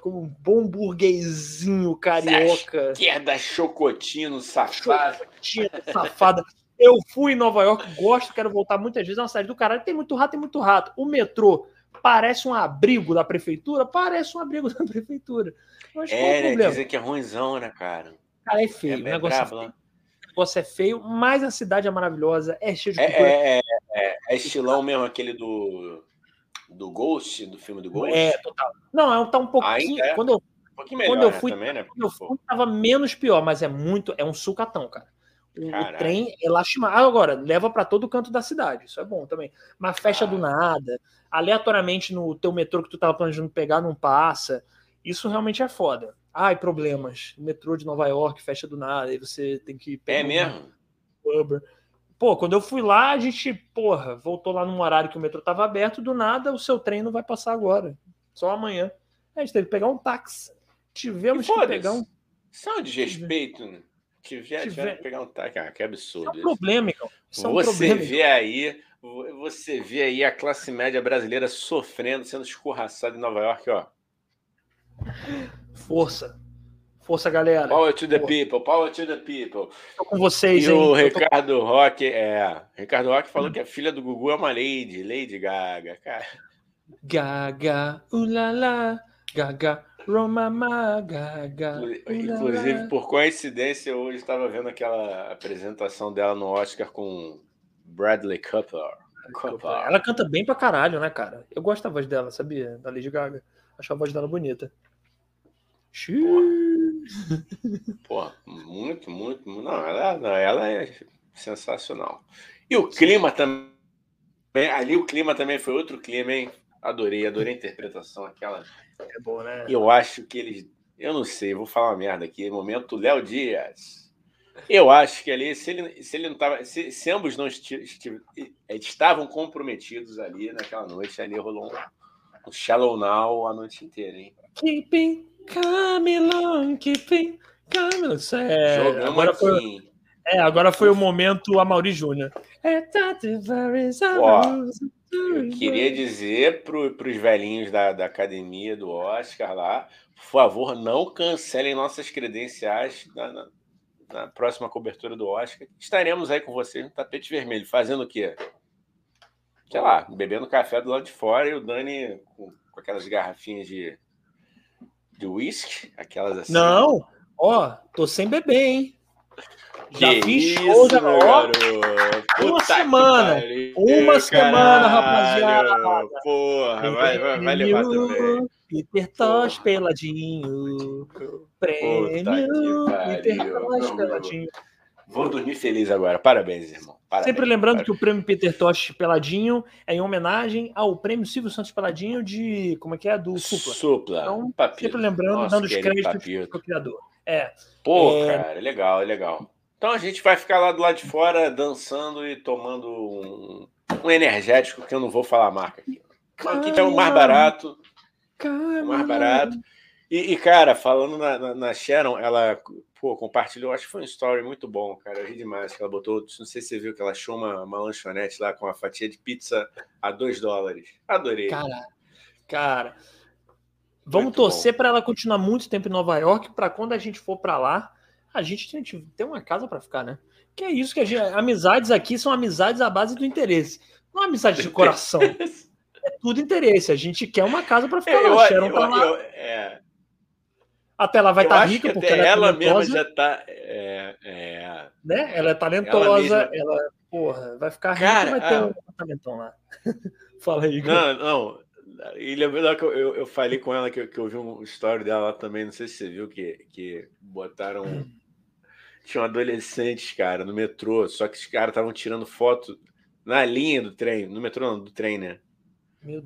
Como um bom burguesinho carioca. Esquerda, chocotino, safado. Chocotino, safada. Eu fui em Nova York, gosto, quero voltar muitas vezes. É uma cidade do caralho. Tem muito rato, tem muito rato. O metrô parece um abrigo da prefeitura? Parece um abrigo *laughs* da prefeitura. Mas é, né? Dizem que é ruimzão, né, cara? Cara, é feio. É, o negócio é feio negócio é feio, mas a cidade é maravilhosa, é cheio de é, cultura. É, é, é, é estilão mesmo aquele do, do Ghost, do filme do Ghost? É, total. Não, é, tá um pouquinho. É. Quando eu, um pouquinho melhor, quando eu né, fui, também, né? Quando eu fui, tava menos pior, mas é muito, é um sucatão, cara. O, trem é lastimável. Agora, leva para todo canto da cidade. Isso é bom também. Mas fecha ah. do nada. Aleatoriamente no teu metrô que tu tava planejando pegar, não passa. Isso realmente é foda. Ai, problemas. O metrô de Nova York fecha do nada, aí você tem que pegar. É mesmo? Uber. Pô, quando eu fui lá, a gente, porra, voltou lá num horário que o metrô tava aberto, do nada o seu trem não vai passar agora. Só amanhã. A gente teve que pegar um táxi. Tivemos que pegar um. Só de desrespeito, né? Tiver, tiver que pegar um táxi. Ah, que absurdo. Isso é um problema, então. Isso é um você problema, vê aí, você vê aí a classe média brasileira sofrendo, sendo escorraçada em Nova York, ó. Força. Força, galera. Power to the Força. people, power to the people. Tô com vocês, e hein? o Ricardo tô... Roque, é. Ricardo Roque falou hum. que a filha do Gugu é uma Lady, Lady Gaga, cara. Gaga, ulala, Gaga, Romama, Gaga. Inclusive, por coincidência, eu hoje estava vendo aquela apresentação dela no Oscar com Bradley Cooper. Cooper. Ela canta bem pra caralho, né, cara? Eu gosto da voz dela, sabia? Da Lady Gaga. Acho a voz dela bonita. Porra. muito, muito, Não, ela, ela é sensacional. E o clima também. Ali o clima também foi outro clima, hein? Adorei, adorei a interpretação aquela. É bom, né? Eu acho que eles. Eu não sei, vou falar uma merda aqui. Momento Léo Dias. Eu acho que ali, se ele, se ele não tava. Se, se ambos não esti, esti, estavam comprometidos ali naquela noite, ali rolou um, um shallow now a noite inteira, hein? Keeping Camilon, keeping Camilon. Isso é. Jogamos agora aqui. Foi... É, agora foi o momento a Mauri Júnior. Eu queria dizer para os velhinhos da, da academia do Oscar lá, por favor, não cancelem nossas credenciais na, na, na próxima cobertura do Oscar. Estaremos aí com vocês no tapete vermelho, fazendo o quê? Sei lá, bebendo café do lado de fora e o Dani com, com aquelas garrafinhas de, de whisky, aquelas assim. Não, ó, tô sem beber, hein? Já que fiz show, já ó, uma semana. uma semana, rapaziada. Porra, vai, vai, vai levar também. Peter Tosh peladinho. Prêmio. Peter Tosh peladinho. Vou dormir feliz agora. Parabéns, irmão. Parabéns, Sempre lembrando parabéns. que o prêmio Peter Tosh Peladinho é em homenagem ao prêmio Silvio Santos Peladinho de. Como é que é? Do Supla. Supla. Então, papito. sempre lembrando, Nossa, dando os créditos para o criador. É. Pô, é... cara, legal, legal. Então a gente vai ficar lá do lado de fora dançando e tomando um, um energético, que eu não vou falar a marca aqui. Aqui é o mais barato. O mais barato. E, e, cara, falando na, na, na, Sharon, ela pô, compartilhou, acho que foi um story muito bom, cara. Eu ri demais que ela botou. Não sei se você viu que ela achou uma, uma lanchonete lá com uma fatia de pizza a 2 dólares. Adorei. Cara, cara. Vamos muito torcer para ela continuar muito tempo em Nova York, para quando a gente for para lá, a gente tem, tem uma casa para ficar, né? Que é isso que a gente. Amizades aqui são amizades à base do interesse. Não é amizade de *laughs* coração. é tudo interesse. A gente quer uma casa para ficar eu, lá. Eu, eu, lá. Eu, é... Até ela vai estar tá rica, porque ela, é ela mesma já está. É, é... Né? Ela é talentosa, ela, mesma... ela porra, vai ficar rica Cara, e vai ter ah, um apartamentão lá. *laughs* Fala aí, Não, não. E lembrando que eu, eu, eu, falei com ela que, que eu vi um story dela lá também, não sei se você viu, que, que botaram tinham adolescentes, cara, no metrô, só que os caras estavam tirando foto na linha do trem, no metrô não, do trem, né?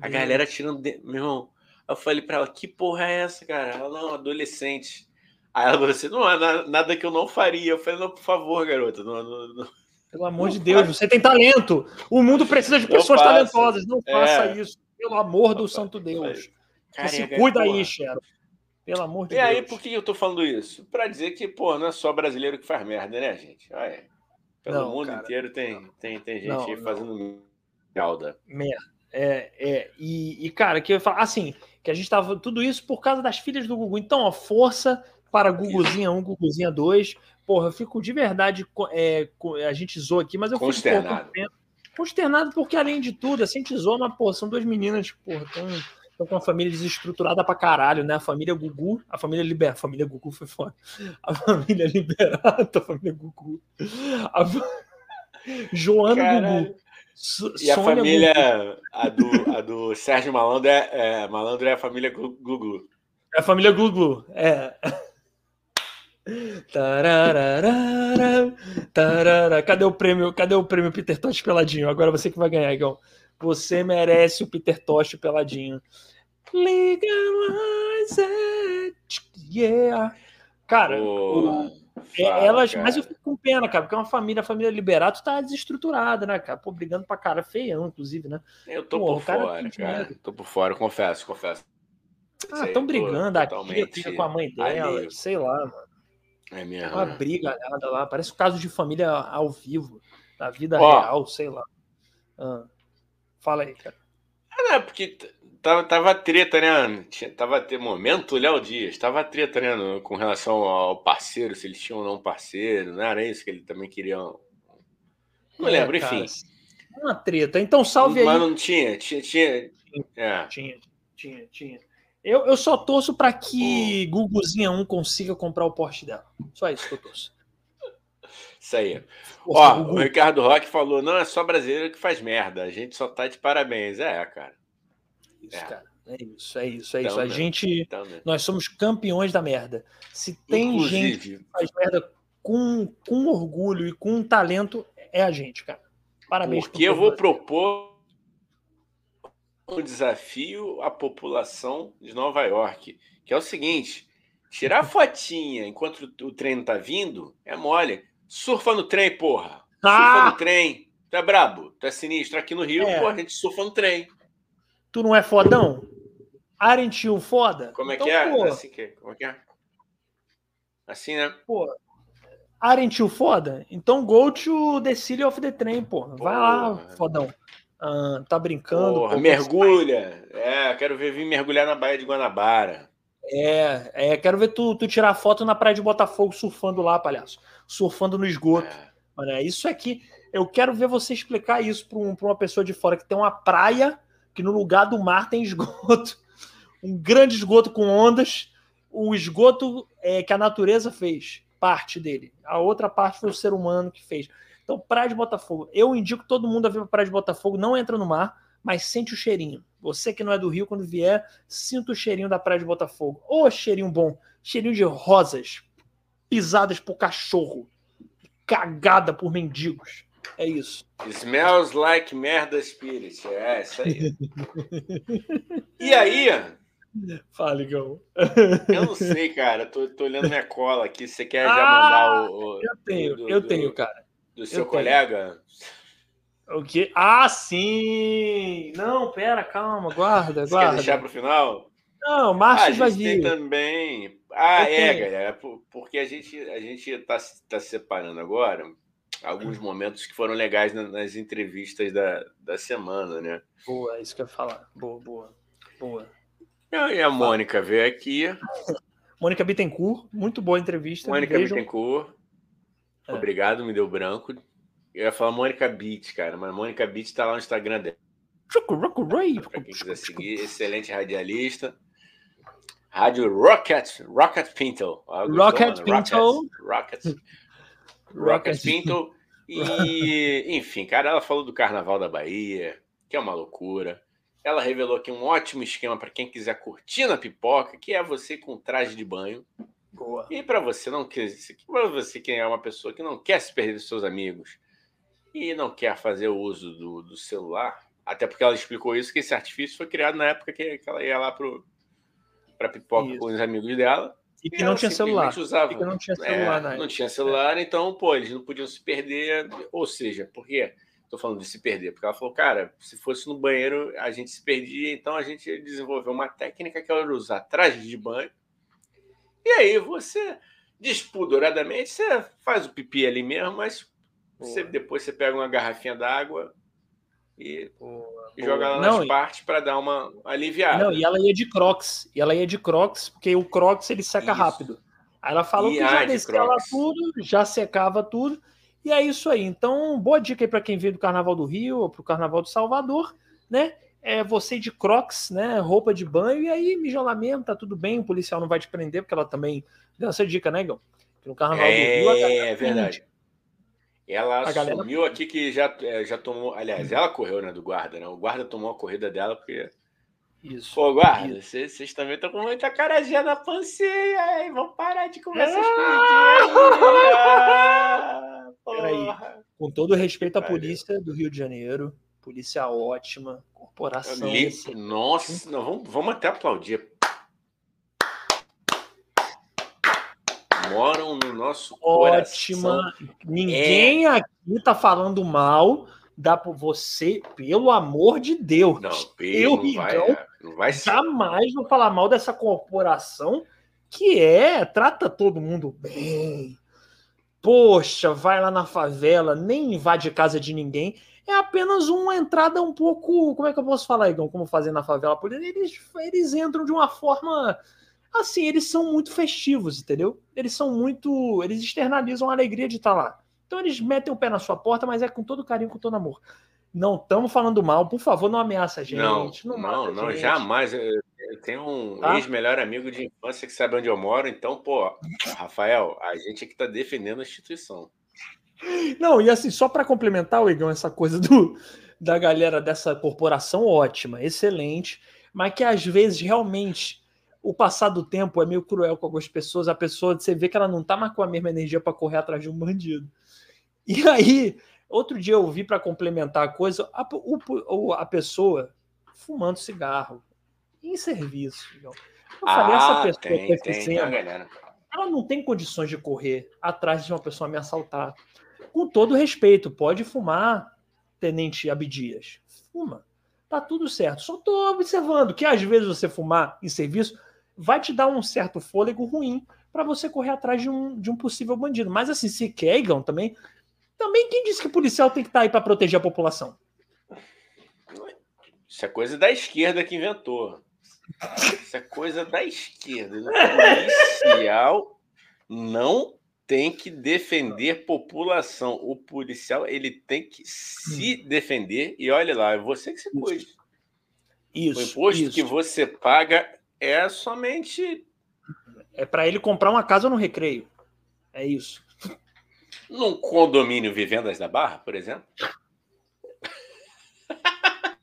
A galera tirando. De... Meu irmão, eu falei pra ela, que porra é essa, cara? Ela, não, adolescente. Aí ela falou assim: não há nada que eu não faria. Eu falei, não, por favor, garota. Não, não, não. Pelo amor não de Deus, você tem talento. O mundo precisa de pessoas talentosas. Não faça é. isso. Pelo amor do santo Deus. Cara, se cuida aí, Cheryl. Pelo amor de e Deus. E aí, por que eu tô falando isso? Para dizer que, pô, não é só brasileiro que faz merda, né, gente? Olha, pelo não, mundo cara, inteiro tem, tem, tem gente não, fazendo merda. Merda. É, é, e, e, cara, que eu falo assim, que a gente tava tudo isso por causa das filhas do Gugu. Então, ó, força para Guguzinha 1, Guguzinha 2. Porra, eu fico de verdade, é, a gente zoou aqui, mas eu fico consternado. Porra, consternado porque, além de tudo, assim, a gente zoou, mas, porra, são duas meninas, porra, tão Estão com uma família desestruturada pra caralho, né? A família Gugu, a família Liber... A família Gugu foi fora. A família Liberato, a família Gugu. A... *laughs* Joana caralho. Gugu. E a família, a do, a do Sérgio Malandro é, é, Malandro é a família Gugu. É a família Gugu, é. Tararara, tarara. Cadê o prêmio? Cadê o prêmio Peter Tosh peladinho? Agora você que vai ganhar, Igão. Você merece o Peter Tosh peladinho. Legalize it, yeah. Cara, o, é, elas, cara. mas eu fico com pena, cara, porque é uma família, a família Liberato tá desestruturada, né, cara? Pô, brigando pra cara feião, inclusive, né? Eu tô Pô, por fora, cara. Tô por fora, confesso, confesso. Ah, estão brigando, a tia com a mãe dela, sei lá, mano. É mesmo. Uma briga nada lá, parece um caso de família ao vivo, da vida Ó, real, sei lá. Ah. Fala aí, cara. Ah, não, porque tava, tava treta, né? Tava ter momento, Léo Dias, tava treta, né? Com relação ao parceiro, se eles tinham ou não parceiro, não era isso que ele também queria. Não é, lembro, cara, enfim. Uma treta. Então salve Mas aí. Mas não tinha, tinha, tinha. Tinha, é. tinha, tinha, tinha. Eu, eu só torço para que. Guguzinha 1 consiga comprar o Porsche dela. Só isso que eu torço. Isso aí. Ó, o Ricardo Roque falou: não é só brasileiro que faz merda, a gente só tá de parabéns. É, cara. Isso, é. cara. É isso, é isso, é então, isso. A gente. Então, nós somos campeões da merda. Se tem Inclusive, gente que faz merda com, com orgulho e com talento, é a gente, cara. Parabéns. Porque eu vou propor um desafio à população de Nova York, que é o seguinte: tirar *laughs* fotinha enquanto o trem tá vindo é mole. Surfa no trem, porra. Surfa ah! no trem. Tu é brabo, tu é sinistro. Aqui no Rio, é. porra, a gente surfa no trem. Tu não é fodão? Arentil foda? Como é então, que é? Pô. Assim que, como é que é? Assim, né? Pô, foda? Então go to the city of the train, pô. Vai porra. lá, fodão. Ah, tá brincando. Porra, mergulha. É, quero ver vir mergulhar na Baía de Guanabara. É, é quero ver tu, tu tirar foto na praia de Botafogo surfando lá, palhaço. Surfando no esgoto. É. Mano, isso aqui. Eu quero ver você explicar isso para um, uma pessoa de fora que tem uma praia que no lugar do mar tem esgoto. Um grande esgoto com ondas. O esgoto é, que a natureza fez, parte dele. A outra parte foi o ser humano que fez. Então, Praia de Botafogo. Eu indico todo mundo a vir para Praia de Botafogo. Não entra no mar, mas sente o cheirinho. Você que não é do Rio, quando vier, sinta o cheirinho da Praia de Botafogo. Ô, cheirinho bom. Cheirinho de rosas pisadas por cachorro. Cagada por mendigos. É isso. Smells like merda spirit. É, isso aí. e aí? Fale, Gão. Eu não sei, cara. Tô, tô olhando minha cola aqui. Você quer já ah, mandar o. Eu tenho, do, eu do, tenho, cara do seu colega? O quê? Ah, sim! Não, pera, calma, guarda, Você guarda. quer deixar para o final? Não, Márcio ah, vai vir. também. Ah, Eu é, tenho. galera, porque a gente a gente está tá separando agora alguns momentos que foram legais nas entrevistas da, da semana, né? Boa, é isso que eu ia falar. Boa, boa, boa. E a Mônica veio aqui. *laughs* Mônica Bittencourt, muito boa entrevista. Mônica Bittencourt, é. Obrigado, me deu branco. Eu ia falar Mônica Beat, cara, mas Mônica Beat tá lá no Instagram dela. Pra quem quiser seguir, excelente radialista. Rádio Rocket, Rocket Pinto. Rocket Pinto. Rocket, Rocket *laughs* Pinto. *laughs* E, enfim, cara, ela falou do Carnaval da Bahia, que é uma loucura. Ela revelou aqui um ótimo esquema para quem quiser curtir na pipoca, que é você com traje de banho. Boa. E para você não quer, para você que é uma pessoa que não quer se perder dos seus amigos e não quer fazer o uso do, do celular, até porque ela explicou isso que esse artifício foi criado na época que, que ela ia lá para pipoca isso. com os amigos dela. E que não tinha celular. E que não tinha celular, é, Não tinha celular, então, pô, eles não podiam se perder. Ou seja, por quê? Tô falando de se perder, porque ela falou, cara, se fosse no banheiro, a gente se perdia, então a gente desenvolveu uma técnica que era usar traje de banho e aí você, despudoradamente, você faz o pipi ali mesmo, mas você, depois você pega uma garrafinha d'água e, e joga lá nas partes para dar uma aliviada. Não, e ela ia de crocs. E ela ia de crocs, porque o crocs ele seca Isso. rápido. Aí ela falou e que já descia lá tudo, já secava tudo. E é isso aí. Então, boa dica aí para quem veio do Carnaval do Rio ou para o Carnaval do Salvador, né? é você de crocs, né? Roupa de banho, e aí mesmo, tá tudo bem, o policial não vai te prender, porque ela também deu essa dica, né, Gão? no carnaval é, do Rio. É verdade. Ela a assumiu galera... aqui que já, é, já tomou. Aliás, ela correu, né, do guarda, né? O guarda tomou a corrida dela porque. Isso. Pô, guarda, vocês também estão com muita caradinha na panceia, hein? Vamos parar de comer essas ah! coisinhas. Com todo respeito à polícia do Rio de Janeiro, polícia ótima, corporação. Ali, nossa, não, vamos, vamos até aplaudir. Moram no nosso Ótima. Coração. Ninguém é... aqui tá falando mal da você, pelo amor de Deus. Não, eu é, não vai ser. jamais vou falar mal dessa corporação que é, trata todo mundo bem. Poxa, vai lá na favela, nem invade casa de ninguém é apenas uma entrada um pouco. Como é que eu posso falar, Igão? Como fazer na favela Eles, eles entram de uma forma. Assim, eles são muito festivos, entendeu? Eles são muito. Eles externalizam a alegria de estar lá. Então eles metem o pé na sua porta, mas é com todo carinho, com todo amor. Não estamos falando mal, por favor, não ameaça a gente. Não, não, não, não gente. jamais. Eu tenho um tá? ex-melhor amigo de infância que sabe onde eu moro, então, pô, Rafael, a gente é que está defendendo a instituição. Não, e assim, só para complementar, o Igão, essa coisa do, da galera dessa corporação, ótima, excelente, mas que às vezes realmente o passar do tempo é meio cruel com algumas pessoas. A pessoa, você vê que ela não tá mais com a mesma energia para correr atrás de um bandido. E aí, outro dia eu vi para complementar a coisa, a, o, a pessoa fumando cigarro em serviço. Eu ah, falei, essa pessoa tem, que tem, tem, ela não tem condições de correr atrás de uma pessoa me assaltar. Com todo respeito, pode fumar, Tenente Abdias. Fuma. Tá tudo certo. Só tô observando que às vezes você fumar em serviço vai te dar um certo fôlego ruim para você correr atrás de um, de um possível bandido. Mas assim, se queigam também, também quem disse que policial tem que estar tá aí para proteger a população? Isso é coisa da esquerda que inventou. Isso é coisa da esquerda. O policial não tem que defender população. O policial ele tem que se hum. defender. E olha lá, é você que se cuide. Isso. O imposto isso. que você paga é somente. É para ele comprar uma casa no recreio. É isso. Num condomínio Vivendas da Barra, por exemplo. *laughs*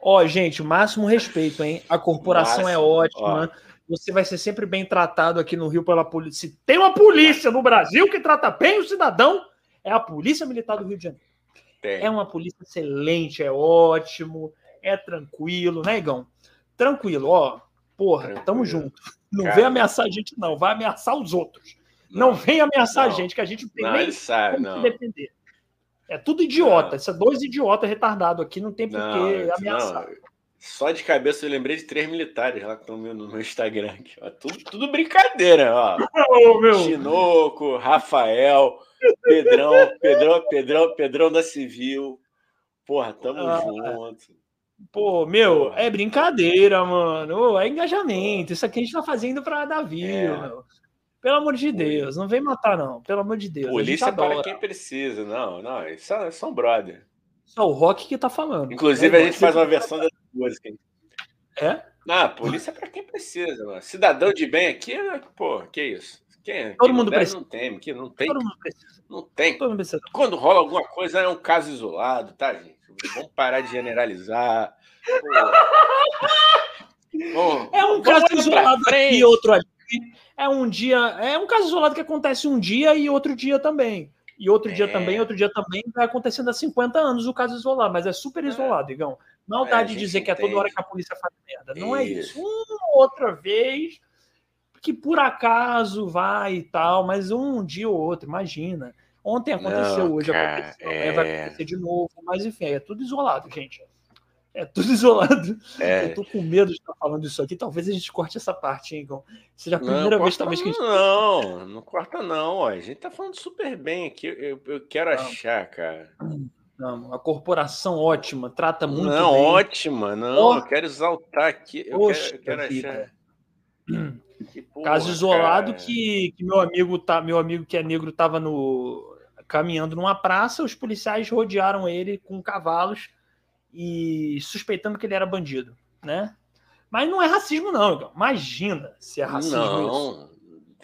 Ó, oh, gente, máximo respeito, hein? A corporação é máximo, é ótima. Ó. Você vai ser sempre bem tratado aqui no Rio pela polícia. Se tem uma polícia no Brasil que trata bem o cidadão, é a Polícia Militar do Rio de Janeiro. Tem. É uma polícia excelente, é ótimo, é tranquilo, né, Igão? Tranquilo, ó. Porra, tranquilo. tamo junto. Não Cara. vem ameaçar a gente, não. Vai ameaçar os outros. Não, não vem ameaçar não. a gente, que a gente não tem não, nem sabe, como não. defender. É tudo idiota. Esses dois idiotas retardados aqui, não tem por que ameaçar. Só de cabeça eu lembrei de três militares lá que estão no meu Instagram. Aqui, ó. Tudo, tudo brincadeira, ó. *laughs* Oh, meu. Chinoco, Rafael, Pedrão, Pedrão, Pedrão, Pedrão da Civil. Porra, tamo ah, junto. Pô, meu, é brincadeira, mano. é engajamento. Isso aqui a gente tá fazendo pra dar view, é. Pelo amor de Deus, não vem matar, não. Pelo amor de Deus. Polícia para quem precisa. Não, não. Isso é são brother. Só o Rock que tá falando. Inclusive, é, a gente faz uma *laughs* versão da música. É? Não, polícia é para quem precisa, mano. Cidadão de bem aqui, né? pô, que isso? Quem, Todo quem mundo precisa. Não tem, que não tem. Todo mundo precisa. Não tem. Quando rola alguma coisa, é um caso isolado, tá, gente? Vamos parar de generalizar. Pô, é um caso isolado aqui, outro ali é um dia, é um caso isolado que acontece um dia e outro dia também. E outro é. dia também, outro dia também, vai acontecendo há 50 anos o caso isolado, mas é super é. isolado, Igão. Maldade é, de dizer entende. que é toda hora que a polícia faz merda. Não é isso. é isso. Uma outra vez que por acaso vai e tal, mas um dia ou outro, imagina. Ontem aconteceu, Não, hoje cara, aconteceu, é... vai acontecer de novo, mas enfim, é tudo isolado, gente. É tudo *laughs* isolado. É. Eu tô com medo de estar falando isso aqui. Talvez a gente corte essa parte, hein, Igor? Seja a primeira não, vez, talvez, que a gente. Não, não corta, não. A gente tá falando super bem aqui. Eu, eu quero não. achar, cara. Não, a corporação ótima, trata muito não, bem. Ótima, não. Oh. Eu quero exaltar aqui. Eu Poxa, quero, eu quero achar. Porra, Caso isolado que, que meu amigo tá, meu amigo que é negro estava no caminhando numa praça, os policiais rodearam ele com cavalos e suspeitando que ele era bandido, né? Mas não é racismo, não. Imagina se é racismo não.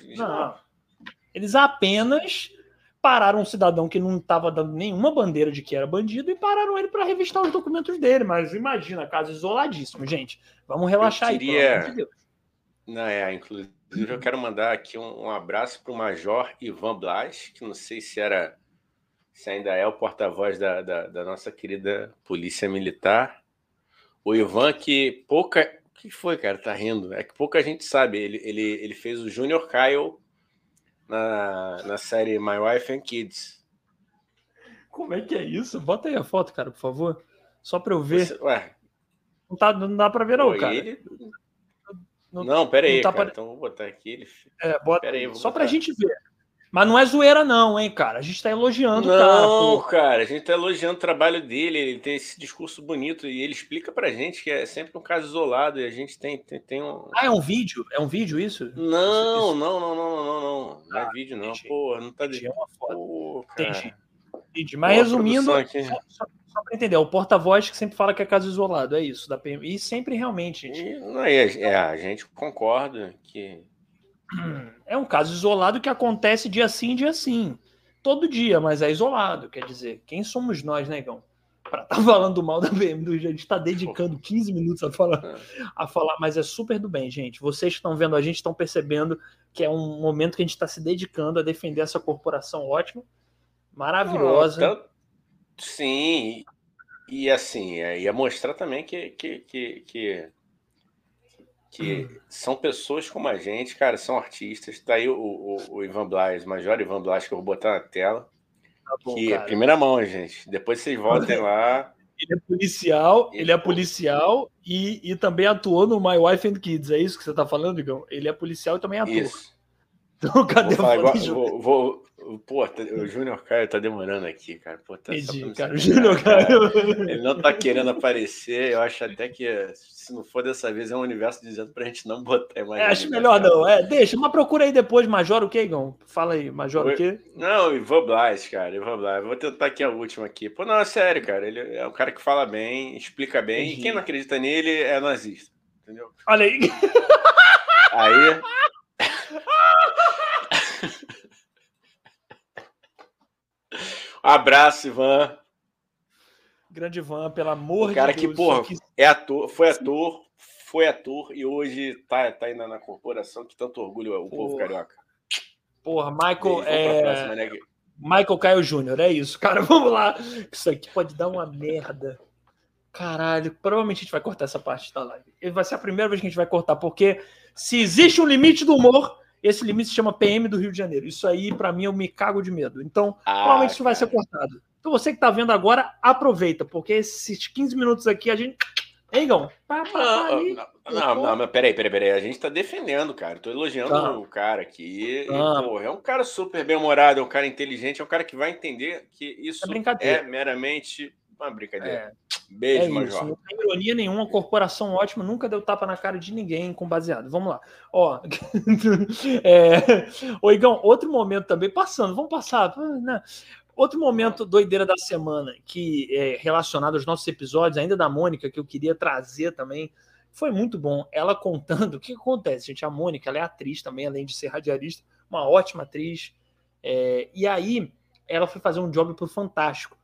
isso. Não. Eles apenas pararam um cidadão que não estava dando nenhuma bandeira de que era bandido e pararam ele para revistar os documentos dele. Mas imagina, caso isoladíssimo, gente. Vamos relaxar eu queria... aí, pelo Não, é, inclusive eu quero mandar aqui um, um abraço para o Major Ivan Blas, que não sei se era se ainda é o porta-voz da, da, da, nossa querida Polícia Militar. O Ivan, que pouca. O que foi, cara? Tá rindo? É que pouca gente sabe. Ele, ele, ele fez o Junior Kyle na, na série My Wife and Kids. Como é que é isso? Bota aí a foto, cara, por favor. Só para eu ver. Você, ué. Não, tá, não dá para ver, não, Pô, cara. Ele... Não, não, pera aí, tá cara, Então vou botar aqui. Ele... É, bota... Aí, Só para a gente ver. Mas não é zoeira, não, hein, cara? A gente tá elogiando não, o cara. Não, cara, a gente tá elogiando o trabalho dele, ele tem esse discurso bonito e ele explica pra gente que é sempre um caso isolado e a gente tem, tem, tem um. Ah, é um vídeo? É um vídeo isso? Não, isso, não, não, não, não, não, não. Não é ah, vídeo, não. Entendi. Pô, não tá de. É uma foto. Pô, entendi. entendi. Mas Pô, resumindo, só, só, só para entender, é o porta-voz que sempre fala que é caso isolado, é isso, da PM. E sempre realmente, gente. E, não, é, é, a gente concorda que é um caso isolado que acontece dia sim, dia sim. Todo dia, mas é isolado. Quer dizer, quem somos nós, negão? Para estar tá *laughs* falando mal da BMW, a gente está dedicando 15 minutos a falar, a falar, mas é super do bem, gente. Vocês que estão vendo a gente estão percebendo que é um momento que a gente está se dedicando a defender essa corporação ótima, maravilhosa. Sim, e assim, é, ia mostrar também que, que, que, que, que hum. são pessoas como a gente, cara, são artistas. Tá aí o, o, o Ivan Blas, Major Ivan Blas, que eu vou botar na tela. Tá bom, que cara. é primeira mão, gente. Depois vocês voltem lá. *laughs* Ele é policial, ele é policial e, e também atuou no My Wife and Kids. É isso que você tá falando, Igão? Ele é policial e também atua. Isso. Então, *laughs* cadê vou o igual, vou, vou, Pô, tá, o Júnior Caio tá demorando aqui, cara. Pô, tá Entendi, cara. O Júnior Caio. Ele não tá querendo aparecer. Eu acho até que, se não for dessa vez, é um universo dizendo pra gente não botar mais. É, acho melhor não. É, deixa, mas procura aí depois, Major o quê, Igão? Fala aí, Major o quê? Não, Ivan Blas, cara. Ivan Blas. Vou tentar aqui a última aqui. Pô, não, é sério, cara. Ele é um cara que fala bem, explica bem. Entendi. E quem não acredita nele é nazista. Entendeu? Olha aí. Aí. *laughs* Abraço, Ivan. Grande Ivan, pelo amor o cara de Deus. cara que, porra, é ator, foi ator, foi ator e hoje tá, tá ainda na corporação, que tanto orgulho o porra. povo carioca. Porra, Michael. é... Próxima, né? Michael Caio Júnior, é isso. Cara, *laughs* vamos lá. Isso aqui pode dar uma merda. Caralho, provavelmente a gente vai cortar essa parte da live. Vai ser a primeira vez que a gente vai cortar, porque se existe um limite do humor, esse limite se chama PM do Rio de Janeiro. Isso aí, para mim, eu me cago de medo. Então, ah, provavelmente isso vai ser cortado. Então, você que está vendo agora, aproveita, porque esses 15 minutos aqui a gente. Hein, Gão? Pá, pá, pá, não, não, não, não, peraí, peraí, peraí. A gente está defendendo, cara. Estou elogiando ah. o cara aqui. Ah. E, porra, é um cara super bem-humorado, é um cara inteligente, é um cara que vai entender que isso é, é meramente uma brincadeira. É. Beijo, é Major. Não tem ironia nenhuma, corporação ótima, nunca deu tapa na cara de ninguém com baseado. Vamos lá. Ó, *laughs* é... Ô, Igão, outro momento também, passando, vamos passar. Né? Outro momento doideira da semana, que é relacionado aos nossos episódios, ainda da Mônica, que eu queria trazer também, foi muito bom. Ela contando *laughs* o que acontece, gente. A Mônica, ela é atriz também, além de ser radialista, uma ótima atriz. É... E aí, ela foi fazer um job pro Fantástico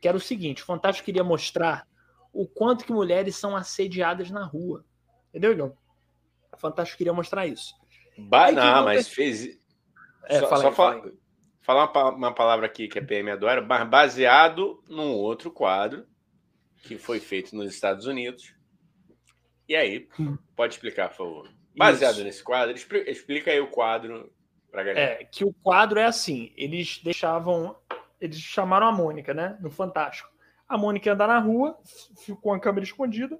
que era o seguinte: o Fantástico queria mostrar o quanto que mulheres são assediadas na rua. Entendeu, Igor? O Fantástico queria mostrar isso. Ba não, mas fez. É, só, fala, só fala, falar uma, uma, palavra aqui que a PM adora, mas baseado num outro quadro que foi feito nos Estados Unidos. E aí, hum. pode explicar, por favor. Baseado isso. nesse quadro, explica aí o quadro para galera. É, que o quadro é assim: eles deixavam eles chamaram a Mônica, né? No Fantástico. A Mônica ia andar na rua, com a câmera escondida,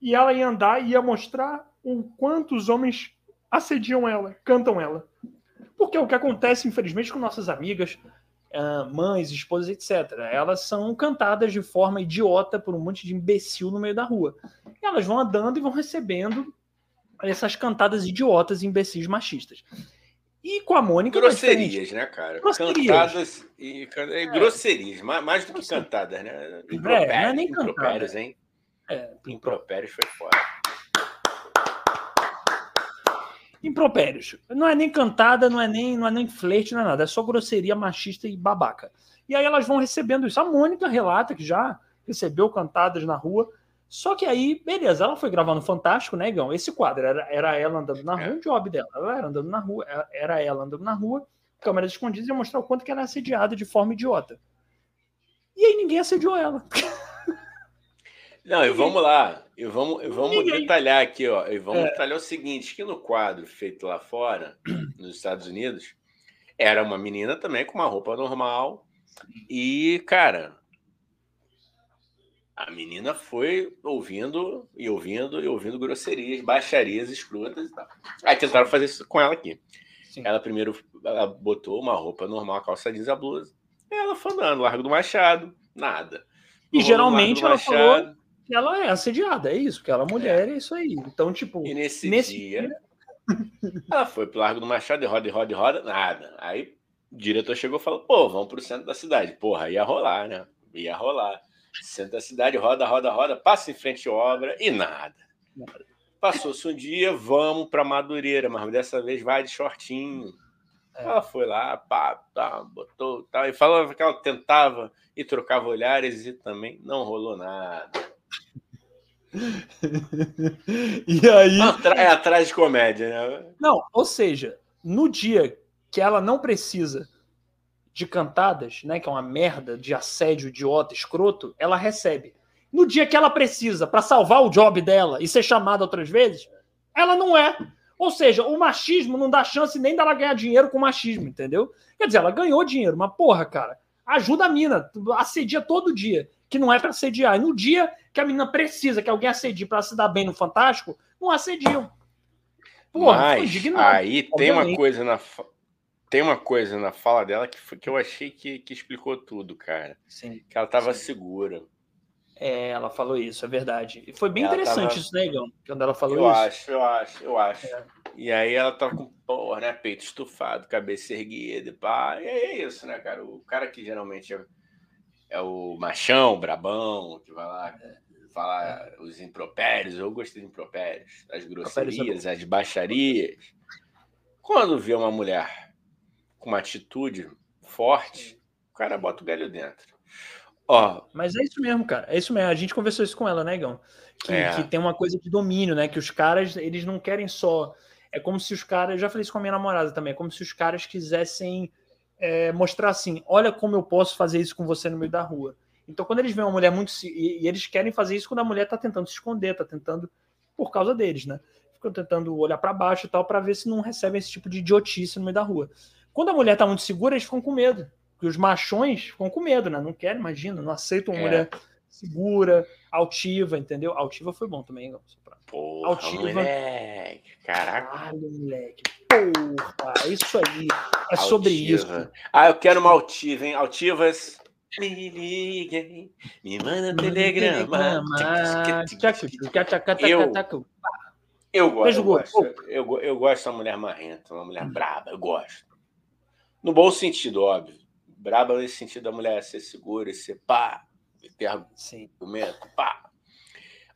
e ela ia andar e ia mostrar o quanto os homens assediam ela, cantam ela. Porque é o que acontece, infelizmente, com nossas amigas, mães, esposas, etc. Elas são cantadas de forma idiota por um monte de imbecil no meio da rua. E elas vão andando e vão recebendo essas cantadas idiotas, imbecis machistas. E com a Mônica. Grosserias, né, cara? Grosserias. Cantadas e é, grosserias, mais, mais do que cantadas, né? Impropérios, é, não é nem impropérios, hein? É, impropérios foi fora. Impropérios. Não é nem cantada, não é nem, não é nem flerte, não é nada. É só grosseria machista e babaca. E aí elas vão recebendo isso. A Mônica relata que já recebeu cantadas na rua. Só que aí, beleza, ela foi gravar no Fantástico, né, Igão? Esse quadro era, era ela andando na rua, é. o job dela. Ela era andando na rua, era ela andando na rua, câmeras escondidas e mostrar o quanto que ela é assediada de forma idiota. E aí ninguém assediou ela. Não, e vamos lá. E vamos, vamos ninguém. detalhar aqui, ó. E vamos é. detalhar o seguinte: que no quadro feito lá fora, *clears throat* nos Estados Unidos, era uma menina também com uma roupa normal. E, cara, a menina foi ouvindo e ouvindo e ouvindo grosserias, baixarias escrotas e tal. Aí tentaram fazer isso com ela aqui. Sim. Ela primeiro ela botou uma roupa normal, calça jeans a blusa. Ela foi andando, Largo do Machado, nada. E geralmente ela Machado, falou que ela é assediada, é isso, porque ela é mulher, é, é isso aí. Então, tipo. E nesse, nesse dia, dia, *laughs* ela foi pro Largo do Machado, e roda, e roda, e roda, nada. Aí o diretor chegou e falou: pô, vamos pro centro da cidade. Porra, ia rolar, né? Ia rolar. Centro da cidade, roda, roda, roda, passa em frente à obra e nada. Passou-se um dia, vamos para Madureira, mas dessa vez vai de shortinho. É. Ela foi lá, pá, pá, botou tal, e falava que ela tentava e trocava olhares e também não rolou nada. *laughs* e aí. É atrás de comédia, né? Não, ou seja, no dia que ela não precisa de cantadas, né, que é uma merda de assédio idiota, escroto, ela recebe. No dia que ela precisa para salvar o job dela e ser chamada outras vezes, ela não é. Ou seja, o machismo não dá chance nem dela ganhar dinheiro com machismo, entendeu? Quer dizer, ela ganhou dinheiro, mas porra, cara, ajuda a mina, assedia todo dia, que não é para assediar. E no dia que a menina precisa que alguém assedie para se dar bem no Fantástico, não assediam. Porra, mas aí tem uma coisa na tem uma coisa na fala dela que, foi, que eu achei que, que explicou tudo, cara. Sim. Que ela tava sim. segura. É, ela falou isso, é verdade. E foi bem ela interessante tava... isso, né, Igão? Quando ela falou eu isso. Eu acho, eu acho, eu acho. É. E aí ela tava com, porra, né, peito estufado, cabeça erguida, pá. E é isso, né, cara? O cara que geralmente é, é o machão, brabão, que vai lá é. falar os impropérios. Eu gostei de impropérios, as é grosserias, as baixarias. Quando vê uma mulher com uma atitude forte, o cara bota o galho dentro. Ó, Mas é isso mesmo, cara. É isso mesmo. A gente conversou isso com ela, né, Igão? Que, é. que tem uma coisa de domínio, né? Que os caras, eles não querem só. É como se os caras. Eu já falei isso com a minha namorada também. É como se os caras quisessem é, mostrar assim: olha como eu posso fazer isso com você no meio da rua. Então, quando eles veem uma mulher muito. E, e eles querem fazer isso quando a mulher tá tentando se esconder, tá tentando. Por causa deles, né? Ficam tentando olhar para baixo e tal, para ver se não recebem esse tipo de idiotice no meio da rua. Quando a mulher tá muito segura, eles ficam com medo. Porque os machões ficam com medo, né? Não querem, imagina, não aceitam uma é. mulher segura, altiva, entendeu? Altiva foi bom também, não. Porra, altiva. moleque. Caraca. Caralho, moleque. Porra, isso aí. É altiva. sobre isso. Ah, eu quero uma altiva, hein? Altivas. Me liguem, me manda telegrama. Eu, eu gosto, eu gosto, eu, eu gosto da mulher marrenta, uma mulher braba, eu gosto. No bom sentido, óbvio. Braba nesse sentido da mulher ser segura e ser pá, ter argumento, pá.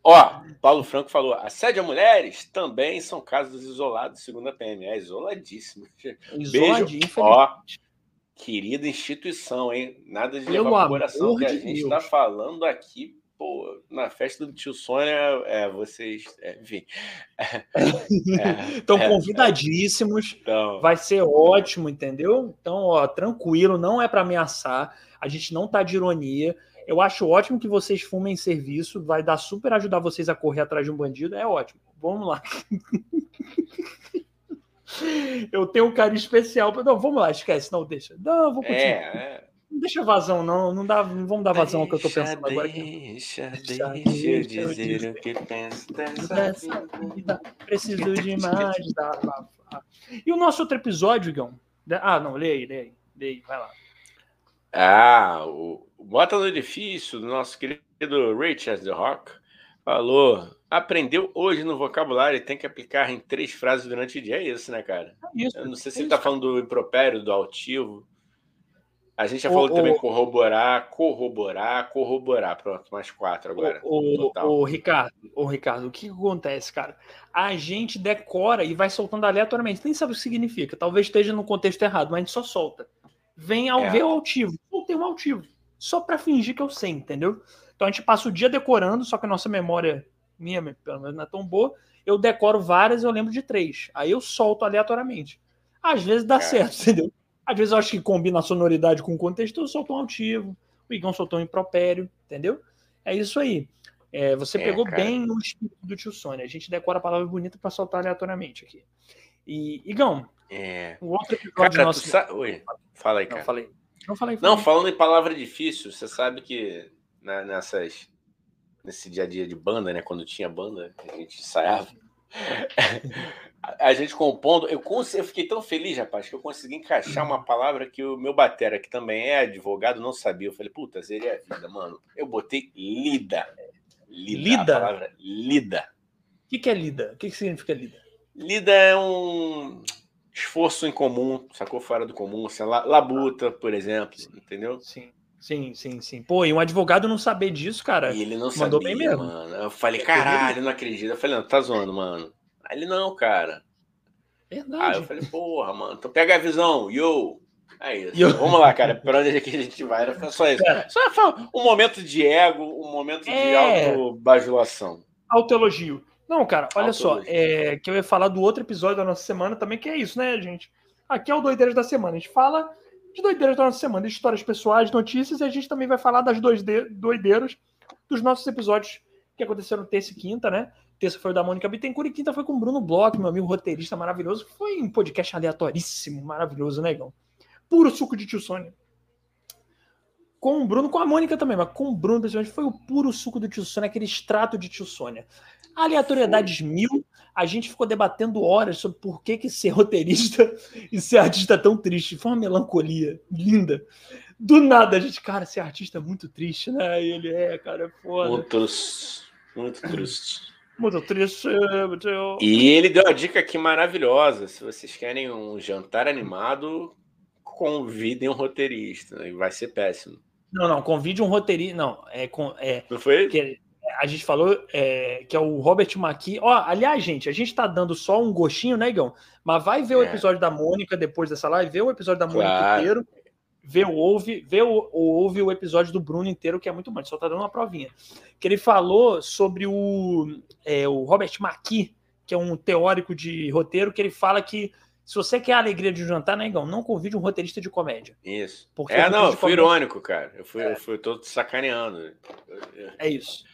Ó, Paulo Franco falou: assédio a mulheres também são casos isolados, segundo a PM. É isoladíssimo. *laughs* Isoladinho, Beijo. Ó, querida instituição, hein? Nada de levar pro coração que a gente está falando aqui pô, na festa do tio Sônia, é, vocês, é, enfim. *laughs* Estão é, convidadíssimos. Então... Vai ser ótimo, entendeu? Então, ó, tranquilo, não é para ameaçar. A gente não tá de ironia. Eu acho ótimo que vocês fumem serviço, vai dar super ajudar vocês a correr atrás de um bandido. É ótimo. Vamos lá. *laughs* Eu tenho um carinho especial. Não, vamos lá, esquece, não deixa. Não, vou continuar. É, é. Não deixa vazão, não. Não, dá, não vamos dar vazão ao que eu tô pensando deixa, agora. Deixa, deixa, deixa eu dizer o que penso dessa vida. Preciso de mais da E o nosso outro episódio, Igão? Ah, não, leia aí, leia aí. Leia aí, vai lá. Ah, o Bota no Edifício, do nosso querido Richard The Rock, falou: aprendeu hoje no vocabulário e tem que aplicar em três frases durante o dia. É isso, né, cara? É isso, eu não sei se é ele tá falando do impropério, do altivo. A gente já falou o, também corroborar, corroborar, corroborar. Pronto, mais quatro agora. O, o, Ricardo, o Ricardo, o que acontece, cara? A gente decora e vai soltando aleatoriamente. Nem sabe o que significa. Talvez esteja no contexto errado, mas a gente só solta. Vem ao é. ver o altivo. Soltei um altivo. Só para fingir que eu sei, entendeu? Então a gente passa o dia decorando, só que a nossa memória, minha pelo menos, não é tão boa. Eu decoro várias eu lembro de três. Aí eu solto aleatoriamente. Às vezes dá é. certo, *laughs* entendeu? Às vezes eu acho que combina a sonoridade com o contexto, eu solto um altivo, o Igão soltou um impropério, entendeu? É isso aí. É, você é, pegou cara. bem o espírito do tio Sônia. A gente decora a palavra bonita para soltar aleatoriamente aqui. E, Igão, é. o outro episódio cara, nosso. Sa... Oi, fala aí, cara. Não, falei. Não, falei, falei. Não, falando em palavra difícil, você sabe que né, nessas. Nesse dia a dia de banda, né? Quando tinha banda, a gente ensaiava. A gente compondo, eu, eu fiquei tão feliz, rapaz, que eu consegui encaixar uma palavra que o meu batera, que também é advogado, não sabia. Eu falei, puta, seria a vida, mano. Eu botei lida. Lida? Lida? palavra lida. O que, que é lida? O que, que significa lida? Lida é um esforço em comum, sacou fora do comum, assim, labuta, por exemplo, entendeu? Sim. Sim, sim, sim. Pô, e um advogado não saber disso, cara. E ele não mandou sabia, bem mesmo. Mano. Eu falei, caralho, não acredito. Eu falei, não, tá zoando, mano. Aí ele, não, cara. Verdade. Aí eu falei, porra, mano, então pega a visão, yo. É isso. Yo. Vamos lá, cara. Pra onde é que a gente vai? Era só isso. Cara, só um momento de ego, um momento é... de autobajulação. Autoelogio. Não, cara, olha só. É, que eu ia falar do outro episódio da nossa semana também, que é isso, né, gente? Aqui é o Doideiras da Semana. A gente fala de doideiras da nossa semana, histórias pessoais, notícias, e a gente também vai falar das doideiras dos nossos episódios que aconteceram terça e quinta, né? Terça foi o da Mônica Bittencourt e quinta foi com o Bruno Bloch, meu amigo roteirista maravilhoso. Foi um podcast aleatoríssimo, maravilhoso, né, Igão? Puro suco de tio Sônia. Com o Bruno, com a Mônica também, mas com o Bruno, principalmente, foi o puro suco do tio Sônia, aquele extrato de tio Sônia. Aleatoriedades mil, a gente ficou debatendo horas sobre por que, que ser roteirista *laughs* e ser artista é tão triste. Foi uma melancolia linda. Do nada, a gente, cara, ser artista é muito triste, né? E ele é, cara, é foda. Muito, muito triste. Muito triste. Muito... E ele deu a dica aqui maravilhosa. Se vocês querem um jantar animado, convidem um roteirista. Vai ser péssimo. Não, não, convide um roteirista. Não, é. é não foi? Que, a gente falou é, que é o Robert McKee. Ó, aliás, gente, a gente tá dando só um gostinho, né, Igão? Mas vai ver é. o episódio da Mônica depois dessa live, vê o episódio da Mônica claro. inteiro, vê o ouve, vê o, ouve o episódio do Bruno inteiro, que é muito bom. Só tá dando uma provinha. Que ele falou sobre o, é, o Robert McKee, que é um teórico de roteiro, que ele fala que se você quer a alegria de um jantar, né, Igão? Não convide um roteirista de comédia. Isso. Porque é, não, eu fui irônico, cara. Eu fui, é. eu fui todo sacaneando. É isso.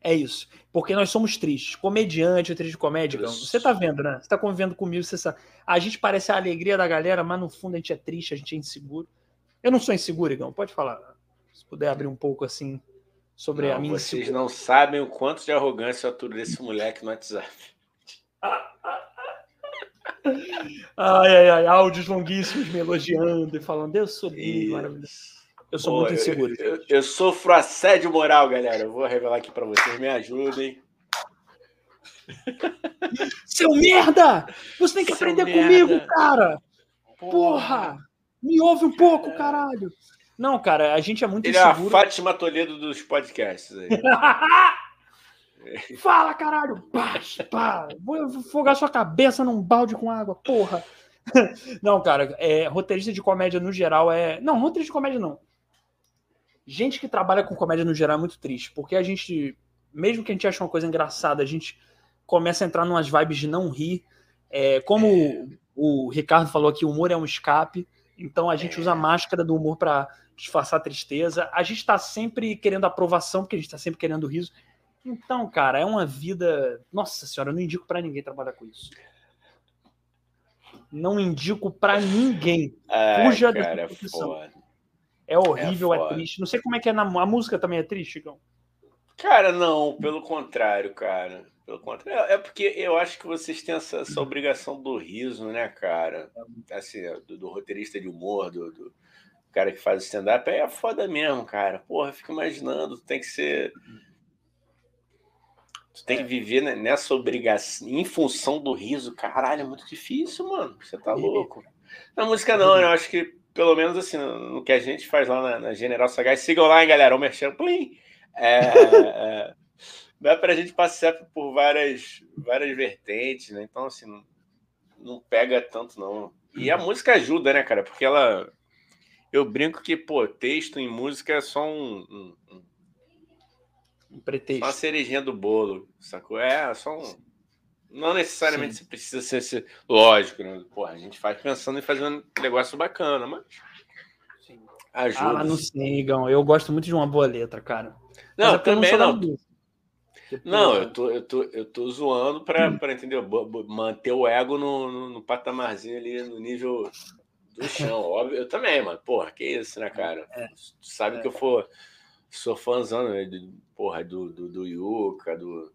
É isso. Porque nós somos tristes. Comediante, atriz de comédia, Gão. Você tá vendo, né? Você tá convivendo comigo, você sabe. A gente parece a alegria da galera, mas no fundo a gente é triste, a gente é inseguro. Eu não sou inseguro, Igão. Pode falar. Se puder abrir um pouco assim sobre não, a minha Vocês não sabem o quanto de arrogância eu aturo desse moleque no WhatsApp. Ai, ai, ai, áudios longuíssimos me elogiando e falando, eu sou lindo, maravilhoso. Eu sou Pô, muito inseguro. Eu, eu, eu, sofro assédio moral, galera. Eu vou revelar aqui para vocês. Me ajudem. *laughs* Seu merda! Você tem que Seu aprender merda. comigo, cara! Porra. Porra. Me ouve um pouco, é. caralho! Não, cara, a gente é muito Ele inseguro. é a Fátima Toledo dos podcasts aí. *laughs* Fala, caralho! Pá, pá. Vou fogar sua cabeça num balde com água, porra! *laughs* Não, cara, é, roteirista de comédia no geral é. Não, roteirista de comédia não gente que trabalha com comédia no geral é muito triste, porque a gente, mesmo que a gente ache uma coisa engraçada, a gente começa a entrar numas vibes de não rir. É, como é. o Ricardo falou aqui, o humor é um escape, então a gente usa a máscara do humor para disfarçar a tristeza. A gente está sempre querendo aprovação, porque a gente está sempre querendo riso. Então, cara, é uma vida. Nossa senhora, eu não indico para ninguém trabalhar com isso. Não indico para ninguém. Ai, Fuja cara, dessa profissão. É é horrível, é, é, triste. Não sei como é que é na a música também é triste, Chicão. Cara, não, pelo contrário, cara. Pelo contrário. É porque eu acho que vocês têm essa, essa obrigação do riso, né, cara? Assim, do, do roteirista de humor, do, do cara que faz stand-up. É foda mesmo, cara. Porra, fica imaginando, tem que ser. Tu tem que viver nessa obrigação, em função do riso. Caralho, é muito difícil, mano. Você tá louco. Na música, não, eu acho que pelo menos assim, no, que a gente faz lá na, na General Sagaz. Sigam lá, hein, galera, o Merchan Plim. É, é, dá para a gente passar por várias, várias vertentes, né? Então, assim, não, não pega tanto, não. E a música ajuda, né, cara? Porque ela. Eu brinco que, pô, texto em música é só um. um, um pretexto. Só uma cerejinha do bolo, sacou? É, só um não necessariamente Sim. você precisa ser, ser, lógico, né? Porra, a gente faz pensando em fazer um negócio bacana, mas Sim. ajuda. Ah, não sei, Igão. Eu gosto muito de uma boa letra, cara. Não, é também não. Não, não eu, tô, eu, tô, eu tô zoando para hum. entender, manter o ego no, no, no, patamarzinho ali, no nível do chão. *laughs* Óbvio, eu também, mano. Porra, que isso, né, cara? É, tu sabe é. que eu for, sou fãzão, né, porra, do, do, do Yuka, do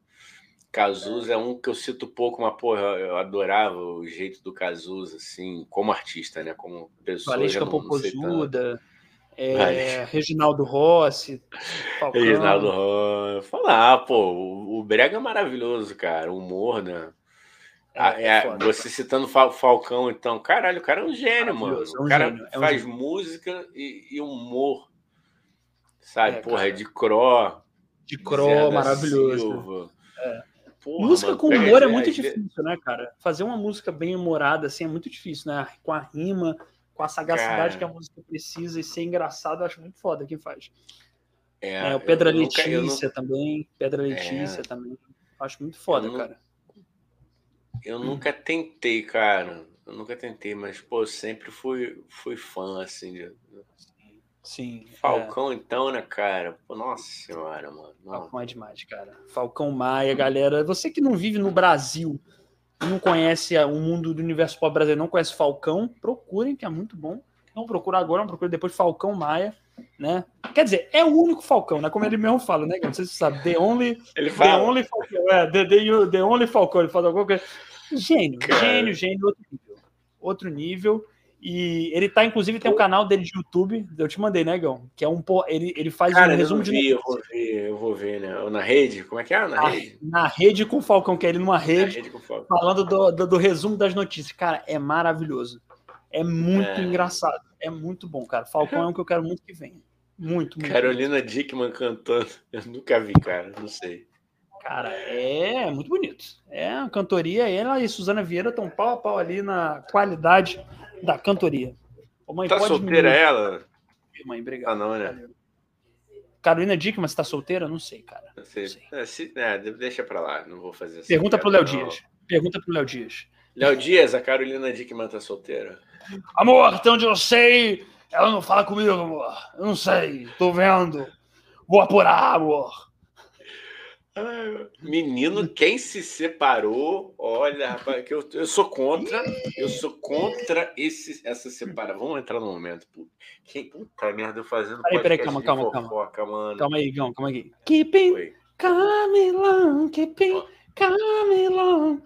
Cazuza é um que eu cito pouco, mas, porra, eu adorava o jeito do Cazuza, assim, como artista, né? Como pessoa. Valesca Popozuda, é, Reginaldo Rossi. *laughs* Falcão. Reginaldo Rossi. Falar, pô, o, o Brega é maravilhoso, cara. O humor, né? É, ah, é, é você citando Falcão, então, caralho, o cara é um gênio, mano. É um o cara gênio, é faz música e, e, humor. Sabe, é, porra, cara. de Cro. De Cro, maravilhoso. É. Porra, música mano, com humor é, é muito difícil, né, cara? Fazer uma música bem humorada assim é muito difícil, né? Com a rima, com a sagacidade cara... que a música precisa e ser engraçado, eu acho muito foda quem faz. É, é o Pedra Letícia nunca, também. Pedra é. Letícia é... também. Acho muito foda, eu cara. Eu nunca tentei, cara. Eu nunca tentei, mas, pô, sempre fui, fui fã, assim. De... Sim. Falcão, é. então, né, cara? Nossa senhora, mano. Falcão é demais, cara. Falcão Maia, galera. Você que não vive no Brasil, não conhece o mundo do universo pop brasileiro, não conhece Falcão, procurem, que é muito bom. Não procura agora, não procura depois Falcão Maia, né? Quer dizer, é o único Falcão, né? Como ele mesmo fala, né? Não sei se você sabe. The Only, ele fala. The Only Falcão. É, the, the, the Only Falcão. Ele fala alguma coisa. Gênio, Cara. gênio, gênio, outro nível. Outro nível. E ele tá, inclusive, tem um canal dele de YouTube, eu te mandei, né, Gão? Que é um ele, ele faz Cara, um resumo vi, de. Eu vou ver, eu vou ver, né? Na rede? Como é que é? Na ah, rede? Na rede com o Falcão, que é ele numa rede, rede falando do, do, do, resumo das notícias. Cara, é maravilhoso. É muito é. engraçado. É muito bom, cara. Falcão é um que eu quero muito que venha. Muito, muito. Carolina muito. Dickman cantando. *laughs* Eu nunca vi, cara. Não sei. Cara, é muito bonito. É a cantoria. Ela e Suzana Vieira estão pau a pau ali na qualidade da cantoria. Ô, mãe, tá solteira ela? Mãe, obrigado. Ah, não, né? Carolina Dickman, você tá solteira? Não sei, cara. Não sei. Não sei. É, se, é, deixa pra lá, não vou fazer assim. Pergunta pro Léo Dias. Pergunta pro Léo Dias. Léo Dias, a Carolina Dickman tá solteira. Amor, até onde eu sei, ela não fala comigo, amor. Eu não sei, tô vendo. Vou apurar, amor. Menino, quem se separou, olha, rapaz, que eu, eu sou contra, eu sou contra esse, essa separação. Vamos entrar no momento. Quem, puta merda, eu fazendo. Peraí, peraí, calma, calma, fofoca, calma. Mano. Calma aí, calma, calma aí. Keeping, Camilão, keeping, Camilão.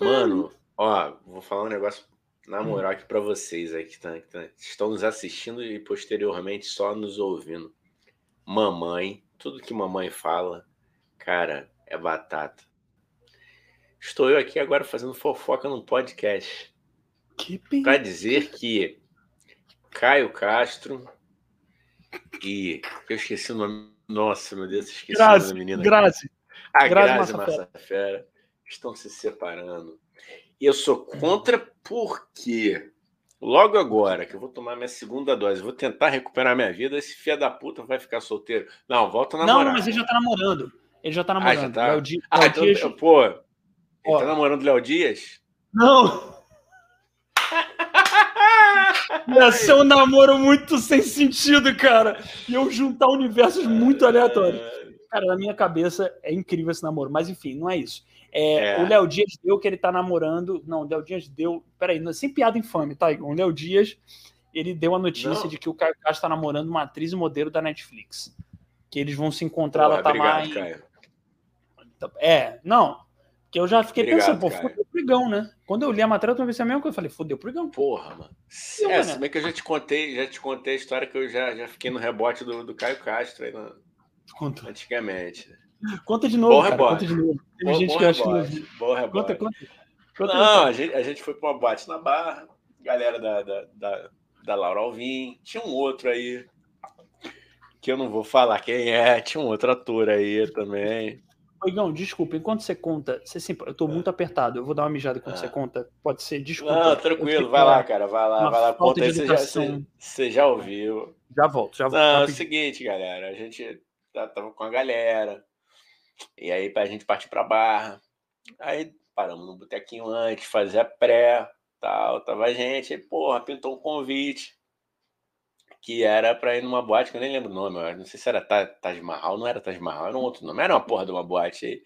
Mano, ó, vou falar um negócio na moral aqui pra vocês aí que, tá, que tá, estão nos assistindo e posteriormente só nos ouvindo. Mamãe tudo que mamãe fala, cara, é batata. Estou eu aqui agora fazendo fofoca no podcast. Para dizer que Caio Castro e eu esqueci o nome. Nossa, meu Deus, esqueci Grazi, o nome da menina. Grazi. A Grazi, Grazi Massafera estão se separando. E eu sou contra porque Logo agora, que eu vou tomar minha segunda dose, vou tentar recuperar minha vida, esse filho da puta vai ficar solteiro. Não, volta a namorar. Não, mas ele já tá namorando. Ele já tá namorando. Ah, já tá? Léo Di... ah, então, Dias... pô, ele Ó. tá namorando o Léo Dias? Não! *laughs* Ia ser um namoro muito sem sentido, cara. E eu juntar universos muito aleatórios. Cara, na minha cabeça é incrível esse namoro. Mas enfim, não é isso. É, é. O Léo Dias deu que ele tá namorando. Não, o Léo Dias deu. Peraí, sem piada infame, tá? O Léo Dias ele deu a notícia não. de que o Caio Castro tá namorando uma atriz e modelo da Netflix. Que eles vão se encontrar, ela tá obrigado, lá em... Caio. É, não. Que eu já fiquei obrigado, pensando, pô, fodeu o Brigão, né? Quando eu li a matéria, eu pensei a mesma coisa. Eu falei, fodeu o Brigão. Porra, mano. Eu, é, se bem que eu já te contei, já te contei a história que eu já, já fiquei no rebote do, do Caio Castro aí no... antigamente. Conta de novo, cara, conta de novo. Teve bom, gente bom que acha que Conta, conta. conta não, a gente, a gente foi para uma boate na Barra, galera da, da, da, da Laura Alvim, tinha um outro aí, que eu não vou falar quem é, tinha um outro ator aí também. Oigão, desculpa, enquanto você conta, você sempre, eu tô muito apertado, eu vou dar uma mijada enquanto ah. você conta, pode ser, desculpa. Não, tranquilo, vai lá, cara, vai lá, vai lá, conta aí, você já, você, você já ouviu. Já volto, já volto. Não, é o seguinte, galera, a gente tava com a galera, e aí, a gente partir para Barra. Aí paramos no botequinho antes, fazia pré, tal, tava a gente, aí, porra, pintou um convite que era para ir numa boate que eu nem lembro o nome, não sei se era Taj Mahal, não era Taj Mahal, era um outro nome, era uma porra de uma boate aí.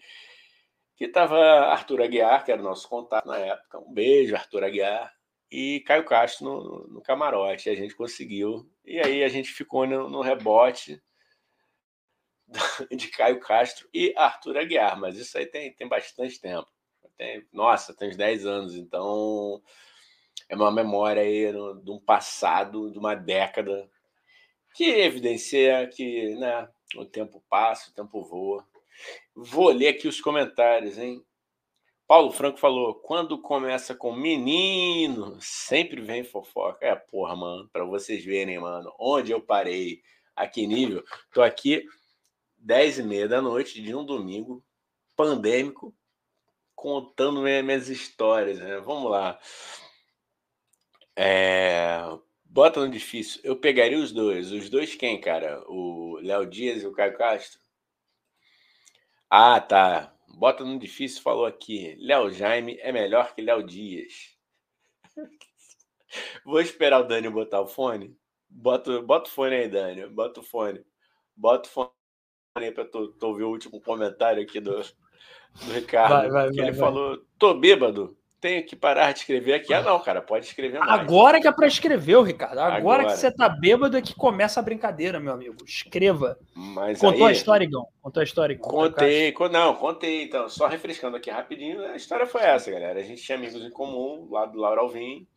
Que tava Arthur Aguiar, que era o nosso contato na época. Um beijo, Arthur Aguiar. E Caio Castro no, no camarote. A gente conseguiu. E aí a gente ficou no, no rebote *laughs* de Caio Castro e Arthur Aguiar, mas isso aí tem, tem bastante tempo. Tem, nossa, tem uns 10 anos, então é uma memória aí no, de um passado, de uma década, que evidencia que né, o tempo passa, o tempo voa. Vou ler aqui os comentários, hein? Paulo Franco falou: quando começa com menino, sempre vem fofoca. É, porra, mano, para vocês verem, mano, onde eu parei, a que nível. Tô aqui 10 e meia da noite de um domingo pandêmico, contando minhas histórias. Né? Vamos lá. É... Bota no difícil. Eu pegaria os dois. Os dois quem, cara? O Léo Dias e o Caio Castro? Ah, tá. Bota no difícil, falou aqui. Léo Jaime é melhor que Léo Dias. *laughs* Vou esperar o Dani botar o fone. Bota, bota o fone aí, Dani. Bota o fone. Bota o fone aí para tu, tu ouvir o último comentário aqui do, do Ricardo. Vai, vai, que vai, ele falou: tô bêbado tenho que parar de escrever aqui. Ah, não, cara, pode escrever mais. Agora que é para escrever, Ricardo. Agora, Agora, que você tá bêbado é que começa a brincadeira, meu amigo. Escreva. Mas Contou aí... a história, Igão? Contou a história? Contei, não, contei. Então, só refrescando aqui rapidinho, a história foi essa, galera. A gente tinha amigos em comum, lá do Laura Alvim.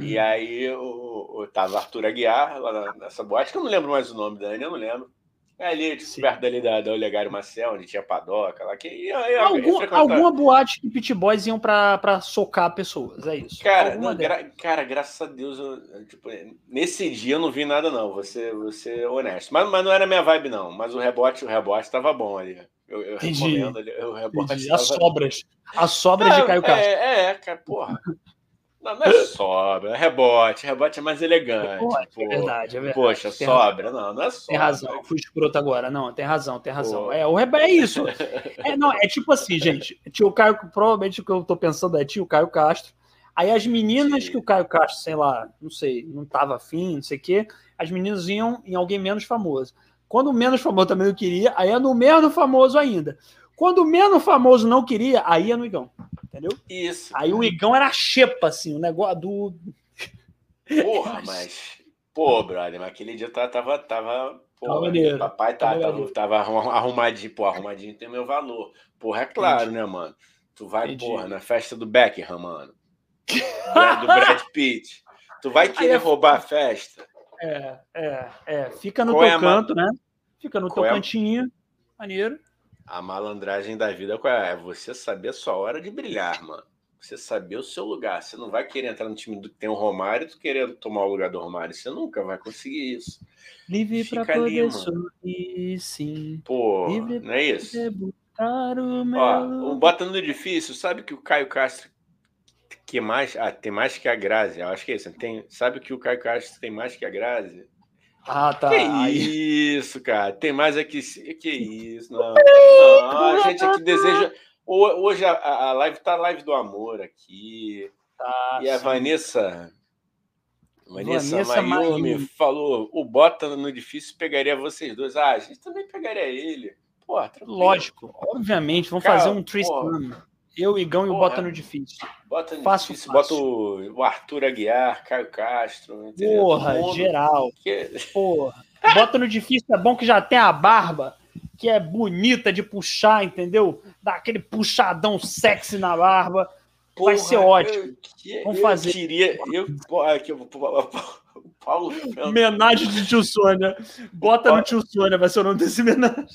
E *laughs* aí o, o, tava Arthur Aguiar lá nessa boate, que eu não lembro mais o nome da eu não lembro. É ali, tipo, perto dali da, da Olegário Marcel, onde tinha padoca lá. Que ia, ia, Algum, alguma boate que pit boys iam pra, pra socar pessoas, é isso. Cara, não, gra, cara graças a Deus, eu, tipo, nesse dia eu não vi nada, não. Você, você honesto. Mas, mas não era minha vibe, não. Mas o rebote, o rebote tava bom ali. Eu, eu recomendo ali. O rebote As sobras. As sobras é, de Caio Castro. É, é, cara, porra. Não, não é sobra, é rebote, rebote é mais elegante. Pode, é verdade, é verdade. Poxa, tem sobra, razão. não, não é sobra. Tem razão, fui escroto agora, não, tem razão, tem razão. Pô. É, o rebote é isso. É, não, é tipo assim, gente, tio Caio, provavelmente o que eu tô pensando é tio Caio Castro. Aí as meninas que o Caio Castro, sei lá, não sei, não tava afim, não sei o quê, as meninas iam em alguém menos famoso. Quando o menos famoso também não queria, aí é no menos famoso ainda. Quando o menos famoso não queria, aí é no Igão. Entendeu? Isso. Aí o Igão era xepa, assim, o negócio do. Porra, mas. Pô, brother, mas aquele dia tava. tava, tava pô, maneiro. papai tá, tava, tava, arrumadinho, pô, arrumadinho tem meu valor. Porra, é claro, Entendi. né, mano? Tu vai, Entendi. porra, na festa do Beckham, mano. do Brad Pitt. Tu vai querer é... roubar a festa? É, é, é. Fica no Qual teu é canto, ma... né? Fica no Qual teu é... cantinho. Maneiro. A malandragem da vida é? é você saber a sua hora de brilhar, mano. Você saber o seu lugar. Você não vai querer entrar no time do que tem o Romário e tu querer tomar o lugar do Romário. Você nunca vai conseguir isso. Livre para poder sorrir, sim. Pô, Livre não é isso? O. Ó, o Bota no Difícil, sabe que o Caio Castro que mais, ah, tem mais que a Grazi. Eu acho que é isso. Tem, sabe que o Caio Castro tem mais que a Grazi? Ah, tá. Que isso, cara. Tem mais aqui. Que isso, não. *laughs* não a gente aqui deseja. Hoje a, a live tá a live do amor aqui. Tá, e a sim. Vanessa. Vanessa, Vanessa Mayumi, falou: o Bota no difícil pegaria vocês dois. Ah, a gente também pegaria ele. Pô, Lógico, obviamente. Vamos Cara, fazer um Tristan. Eu, Igão e o Bota no difícil. Bota no faço, difícil, faço. bota o, Arthur Aguiar, Caio Castro. Entendeu? Porra, mundo... geral. Que... Porra. Bota no difícil, é bom que já tem a barba, que é bonita de puxar, entendeu? Dá aquele puxadão sexy na barba. Porra, Vai ser ótimo. Eu, Vamos eu fazer. Queria, eu, aqui, Paulo. *laughs* Homenagem de tio Sônia. Bota no tio Sônia, vai ser o nome desse homenagem.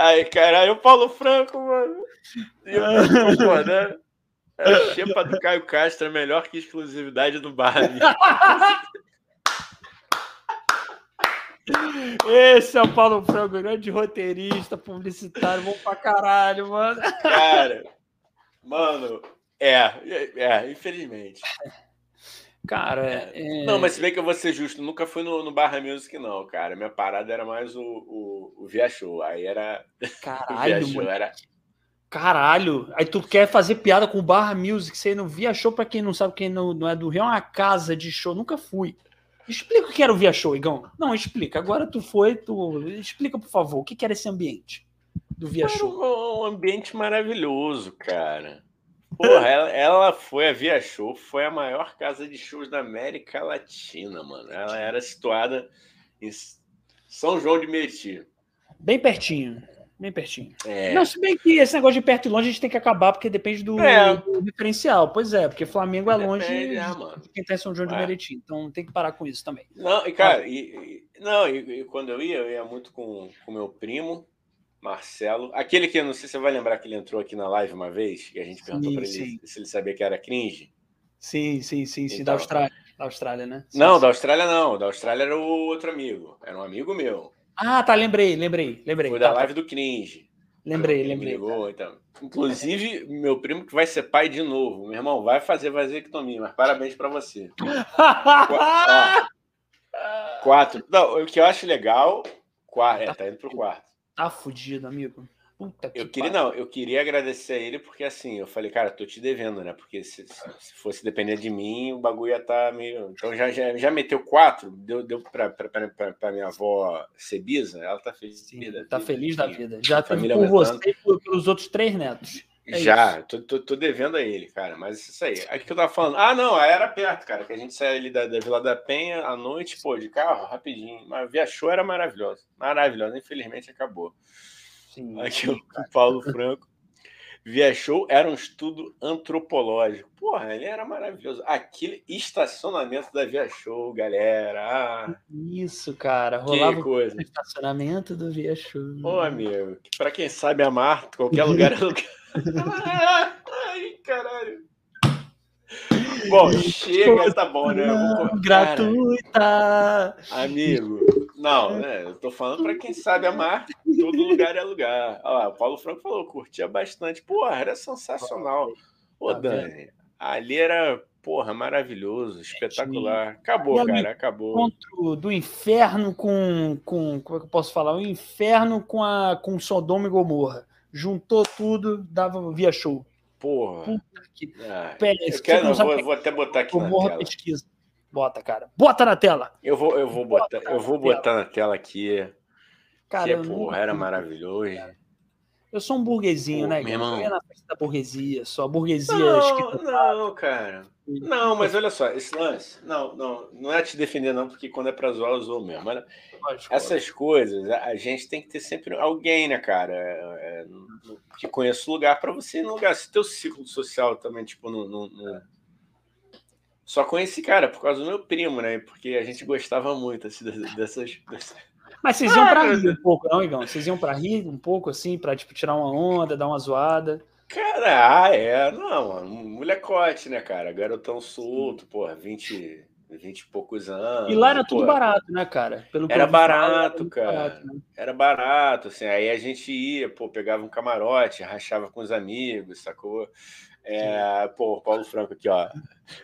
Aí, caralho, o Paulo Franco, mano. E eu concordando. *laughs* A xepa do Caio Castro é melhor que exclusividade do Barbie. *laughs* Esse é o Paulo Franco, grande roteirista, publicitário, bom pra caralho, mano. Cara, mano, é, é, é infelizmente. Cara, é... é não, mas se bem que eu vou ser justo, nunca fui no, no Barra Music, não, cara. Minha parada era mais o, o, o Via Show. Aí era. *laughs* Caralho, Show, era. Caralho, aí tu quer fazer piada com o Barra Music, você não via show, pra quem não sabe, quem não, não é do Rio, é uma casa de show, nunca fui. Explica o que era o Via Show, Igão. Não, explica. Agora tu foi, tu. Explica, por favor, o que era esse ambiente do Via era Show? Um ambiente maravilhoso, cara. Porra, ela, ela, foi, a Via Show foi a maior casa de shows da América Latina, mano. Ela era situada em São João de Meriti. Bem pertinho. Bem pertinho. É. Não, se bem que esse negócio de perto e longe a gente tem que acabar, porque depende do, é. do diferencial. Pois é, porque Flamengo é longe é, de quem tá em São João de é. Meriti. Então tem que parar com isso também. Não, e cara, e, e, não, e, e, quando eu ia, eu ia muito com o meu primo, Marcelo. Aquele que não sei se você vai lembrar que ele entrou aqui na live uma vez, que a gente perguntou para ele sim. se ele sabia que era cringe. Sim, sim, sim, sim. Então, da Austrália. Da Austrália, né? Sim, não, sim. da Austrália não. Da Austrália era o outro amigo. Era um amigo meu. Ah, tá, lembrei, lembrei, lembrei. Foi tá, da live tá. do cringe. Lembrei, lembrei. Ligou, então. Inclusive, meu primo que vai ser pai de novo. Meu irmão, vai fazer vasectomia, mas parabéns para você. *laughs* Qu quatro. Não, o que eu acho legal. Quatro, é, tá indo pro quarto. Tá fudido, amigo. Puta que eu queria, não, eu queria agradecer a ele porque assim, eu falei, cara, tô te devendo, né? Porque se, se fosse depender de mim, o bagulho ia estar tá meio. Então já, já, já meteu quatro, deu, deu pra, pra, pra, pra minha avó Sebisa, ela tá feliz. Sim, tá vida, feliz da vida. Já teve por você e pelos outros três netos. É já, tô, tô, tô, devendo a ele, cara. Mas isso aí. Aí que eu tava falando. Ah, não, era perto, cara. Que a gente saía ali da, da Vila da Penha à noite, pô, de carro, rapidinho. Mas via show era maravilhosa. Maravilhosa. Infelizmente acabou. Sim, *laughs* Aqui o Paulo Franco. Via Show era um estudo antropológico. Porra, ele era maravilhoso. Aquele estacionamento da Via Show, galera. Ah, Isso, cara. Rolava coisa. o estacionamento do Via Show. Ô, amigo, para quem sabe amar, qualquer lugar é lugar. Ai, caralho. Bom, chega, tá bom, né? Vou... Gratuita! Amigo, não, né? Eu tô falando para quem sabe amar, todo lugar é lugar. Olha lá, o Paulo Franco falou, curtia bastante. Porra, era sensacional. Ô, tá Dani, ali era, porra, maravilhoso, espetacular. Acabou, cara, acabou. Encontro do inferno com, com. Como é que eu posso falar? O inferno com, a, com Sodoma e Gomorra. Juntou tudo, dava via show. Porra. Puta que. Ah, eu quero, não, vou, vou, até botar aqui na tela. pesquisa. Bota, cara. Bota na tela. Eu vou, eu vou botar, Bota eu vou botar na tela aqui. Cara, que, porra, era maravilhoso. Eu sou um burguesinho, Pô, né? Meu irmão. Eu ia na da burguesia, só burguesia. Não, não, cara. Não, mas olha só, esse lance. Não, não, não é te defender, não, porque quando é pra zoar, eu zoo mesmo. Mas essas coisas, a gente tem que ter sempre alguém, né, cara? É, é, que conheça o lugar para você ir no lugar. Se teu ciclo social também, tipo, não, não, não só conheci, cara, por causa do meu primo, né? Porque a gente gostava muito assim, dessas. Mas vocês iam ah, pra rir um pouco, não, Igão? Vocês iam pra rir um pouco, assim, pra tipo, tirar uma onda, dar uma zoada? Cara, ah, é, não, molecote, né, cara? Garotão solto, porra, 20, 20 e poucos anos. E lá era tudo barato, né, cara? Pelo era barato, era cara. Barato, né? Era barato, assim. Aí a gente ia, pô, pegava um camarote, rachava com os amigos, sacou? É, pô, Paulo Franco aqui, ó.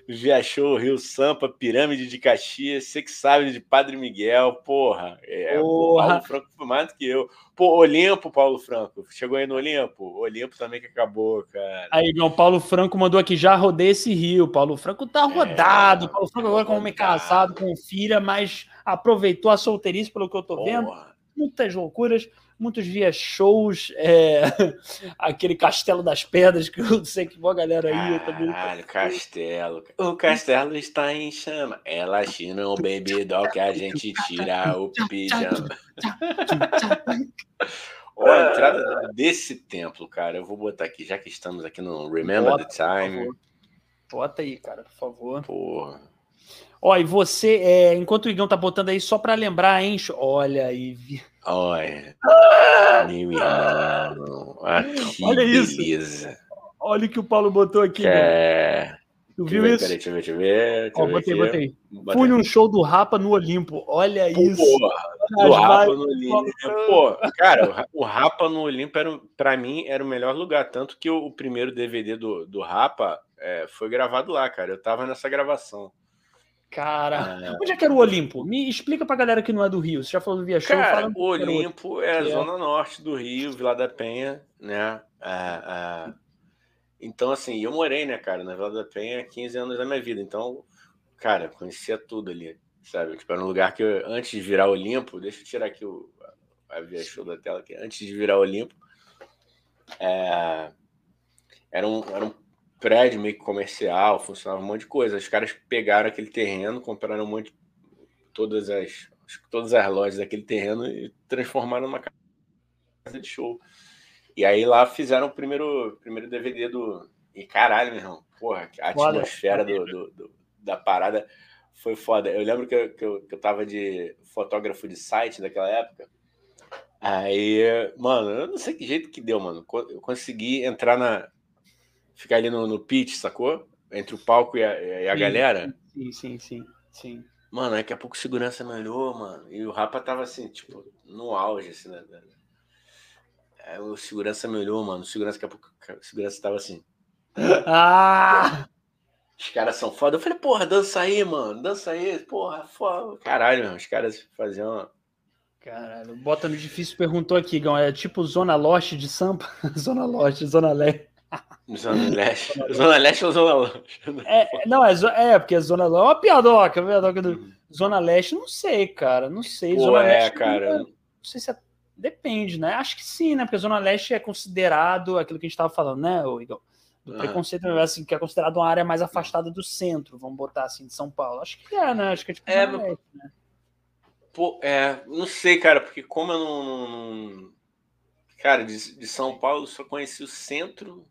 Via Show, Rio Sampa, Pirâmide de Caxias, você que sabe de Padre Miguel, porra. É, porra. Paulo Franco foi mais do que eu. Pô, Olimpo, Paulo Franco. Chegou aí no Olimpo? Olimpo também que acabou, cara. Aí, não, Paulo Franco mandou aqui, já rodei esse rio. Paulo Franco tá é, rodado. É, Paulo Franco agora como homem casado, com filha, mas aproveitou a solteirice, pelo que eu tô porra. vendo. Muitas loucuras muitos via shows, é, *laughs* aquele Castelo das Pedras, que eu sei que boa galera aí também. Caralho, castelo. O castelo está em chama. Ela china o baby doll que a gente tira o pijama. Olha a entrada desse templo, cara. Eu vou botar aqui, já que estamos aqui no Remember Bota, the Time. Bota aí, cara, por favor. Porra. Ó, e você, é, enquanto o Igão tá botando aí, só para lembrar, hein? Olha aí. Olha. Ah! Olha isso. beleza. Olha o que o Paulo botou aqui. É... Tu viu ver, isso? Peraí, deixa eu ver, deixa eu ver. Deixa Ó, botei, botei. Fui num show do Rapa no Olimpo. Olha Pô, isso. Do Rapa no Olimpo. Pô, cara, o Rapa no Olimpo, era, pra mim, era o melhor lugar. Tanto que o, o primeiro DVD do, do Rapa é, foi gravado lá, cara. Eu tava nessa gravação. Cara, é... onde é que era o Olimpo? Me explica pra galera que não é do Rio. Você já falou do Via Show? Cara, o Olimpo é a é. zona norte do Rio, Vila da Penha, né? É, é... Então, assim, eu morei, né, cara, na Vila da Penha 15 anos da minha vida. Então, cara, conhecia tudo ali, sabe? Tipo, era um lugar que eu, antes de virar Olimpo, deixa eu tirar aqui o, a Via Show da tela aqui. Antes de virar Olimpo, é... era, um, era um prédio meio comercial, funcionava um monte de coisa. Os caras pegaram aquele terreno, compraram um monte, todas as, todas as lojas daquele terreno e transformaram numa casa de show. E aí lá fizeram o primeiro, primeiro DVD do. E caralho, meu irmão, porra, a foda. atmosfera do, do, do, da parada foi foda. Eu lembro que eu, que, eu, que eu tava de fotógrafo de site daquela época. Aí, mano, eu não sei que jeito que deu, mano. Eu consegui entrar na, ficar ali no, no pitch, sacou? Entre o palco e a, e a sim, galera. Sim, sim, sim, sim. Mano, daqui a pouco segurança melhorou, mano. E o Rapa tava assim, tipo, no auge, assim, né? O segurança melhorou, mano. O segurança, daqui a pouco, segurança tava assim. Ah! Os caras são foda. Eu falei, porra, dança aí, mano. Dança aí. Porra, foda. Caralho, mano. Os caras faziam Caralho, bota no difícil perguntou aqui, Gão, é tipo Zona Lost de Sampa? *laughs* Zona Lost, Zona Leste. Zona Leste. *laughs* Zona Leste ou Zona Leste? É, não, é, é porque a Zona Leste é uma piadoca, piadoca do uhum. Zona Leste, não sei, cara, não sei. Pô, Zona é, Leste, cara. Não, sei se é, depende, né? Acho que sim, né? Porque Zona Leste é considerado aquilo que a gente estava falando, né, Igor? Do uhum. preconceito, assim, que é considerado uma área mais afastada do centro, vamos botar assim, de São Paulo. Acho que é, né? Acho que é tipo. É, Leste, né? Pô, é, não sei, cara, porque como eu não. não cara, de, de São Paulo eu só conheci o centro.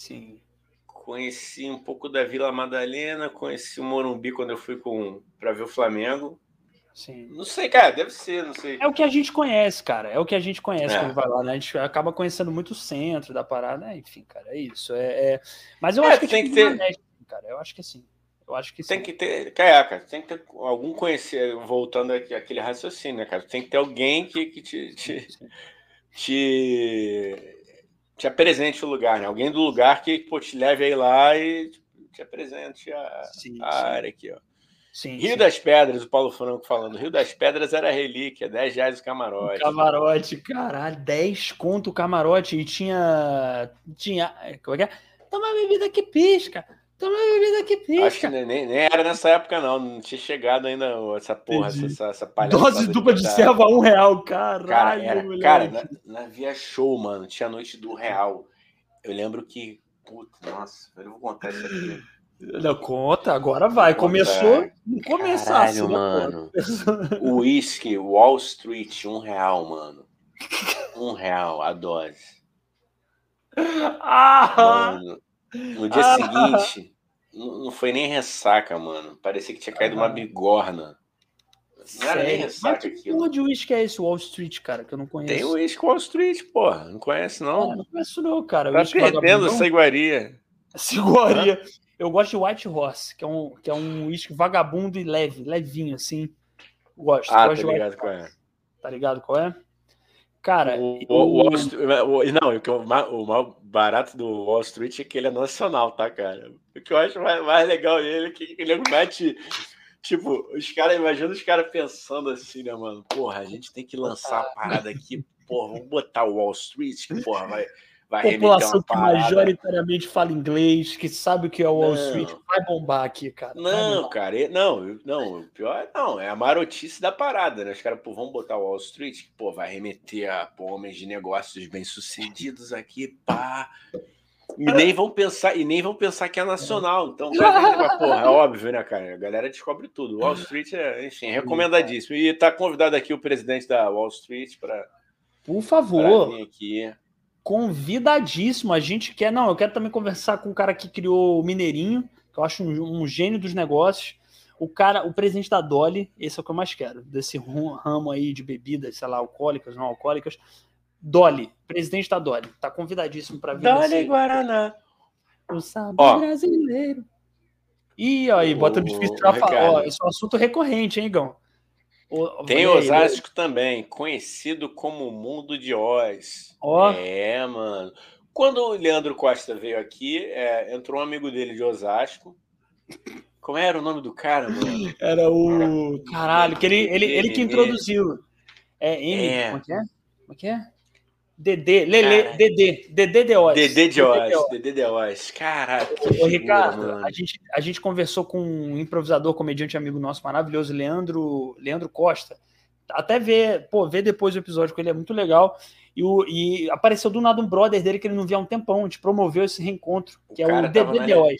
Sim. Conheci um pouco da Vila Madalena, conheci o Morumbi quando eu fui com para ver o Flamengo. Sim. Não sei, cara, deve ser, não sei. É o que a gente conhece, cara. É o que a gente conhece é. quando vai lá, né? A gente acaba conhecendo muito o centro da parada, né? Enfim, cara, é isso. É, é... Mas eu é, acho que tem que ter. cara. Eu acho que sim. Eu acho que tem sim. que ter, cara, tem que ter algum conhecer, voltando aqui, aquele raciocínio, né, cara? Tem que ter alguém que, que te, te, te, te apresente o lugar, né? Alguém do lugar que pô, te leve aí lá e te apresente a, sim, a sim. área aqui, ó. Sim, Rio das Pedras, o Paulo Franco falando. Rio das Pedras era relíquia, 10 reais o camarote. O camarote, caralho, 10 conto o camarote e tinha. Tinha. Como é que é? Toma bebida que pisca. Toma bebida que pisca. Acho que nem, nem, era nessa época, não. Não tinha chegado ainda essa porra, essa, essa palhaçada. Dose dupla de, de serva, um real, caralho. Cara, era, cara na, na, Via Show, mano, tinha noite do real. Eu lembro que. Puta, nossa, eu vou contar isso aqui. Não, conta, agora vai. Começou. Não começasse, Caralho, mano. O uísque Wall Street, um real, mano. Um real a dose. *laughs* Ah! Mano, no dia ah. seguinte, não foi nem ressaca, mano. Parecia que tinha caído uma bigorna. Não era nem ressaca Mas que porra de uísque é esse Wall Street, cara, que eu não conheço? Tem o uísque Wall Street, porra. Não conhece, não? É, não conheço não, cara. Tá perdendo essa iguaria. *laughs* Essa iguaria. Eu gosto de White Horse, que é um que é um uísque vagabundo e leve, levinho, assim. Gosto. Ah, gosto tá ligado qual é. Tá ligado qual é? Cara, o, o, não, o, que o, o mal barato do Wall Street é que ele é nacional, tá, cara? O que eu acho mais, mais legal nele é que ele mete. Tipo, os caras, imagina os caras pensando assim, né, mano? Porra, a gente tem que lançar a parada aqui, porra, vamos botar o Wall Street, que, porra, vai vai população que majoritariamente fala inglês, que sabe o que é o Wall Street, vai bombar aqui, cara. Não, cara, não, não, o pior não, é a marotice da parada, né? Os caras, pô, vamos botar o Wall Street, que, pô, vai remeter a pô, homens de negócios bem-sucedidos aqui, pá. E nem vão pensar, e nem vão pensar que é nacional. Então, porra, é *laughs* óbvio, né, cara? A galera descobre tudo. Wall Street é, enfim, recomendadíssimo. E tá convidado aqui o presidente da Wall Street para por favor. vir aqui convidadíssimo. A gente quer, não, eu quero também conversar com o cara que criou o Mineirinho, que eu acho um, um gênio dos negócios. O cara, o presidente da Dolly, esse é o que eu mais quero, desse ramo aí de bebidas, sei lá, alcoólicas, não alcoólicas. Dolly, presidente da Dolly, tá convidadíssimo para vir. Dolly nesse... Guaraná. O sabor brasileiro. Ih, aí, bota no difícil pra falar. Ó, esse é um assunto recorrente, hein, Gão? Tem Osasco também, conhecido como Mundo de Oz. Oh. É, mano. Quando o Leandro Costa veio aqui, é, entrou um amigo dele de Osasco. Como era o nome do cara, mano? Era o. Caralho, que ele, ele, ele que introduziu. É M. É. Como é que é? Como é que é? Dedê, Lele, Dedê, Dedê de Oz. Dedê de Oz, Dedê de Oz. Caraca. Ô, Ricardo, a gente, a gente conversou com um improvisador, comediante amigo nosso maravilhoso, Leandro, Leandro Costa. Até ver, pô, ver depois o episódio com ele é muito legal. E, o, e apareceu do nada um brother dele que ele não via há um tempão. A gente promoveu esse reencontro, que o é o Dedê de Oz.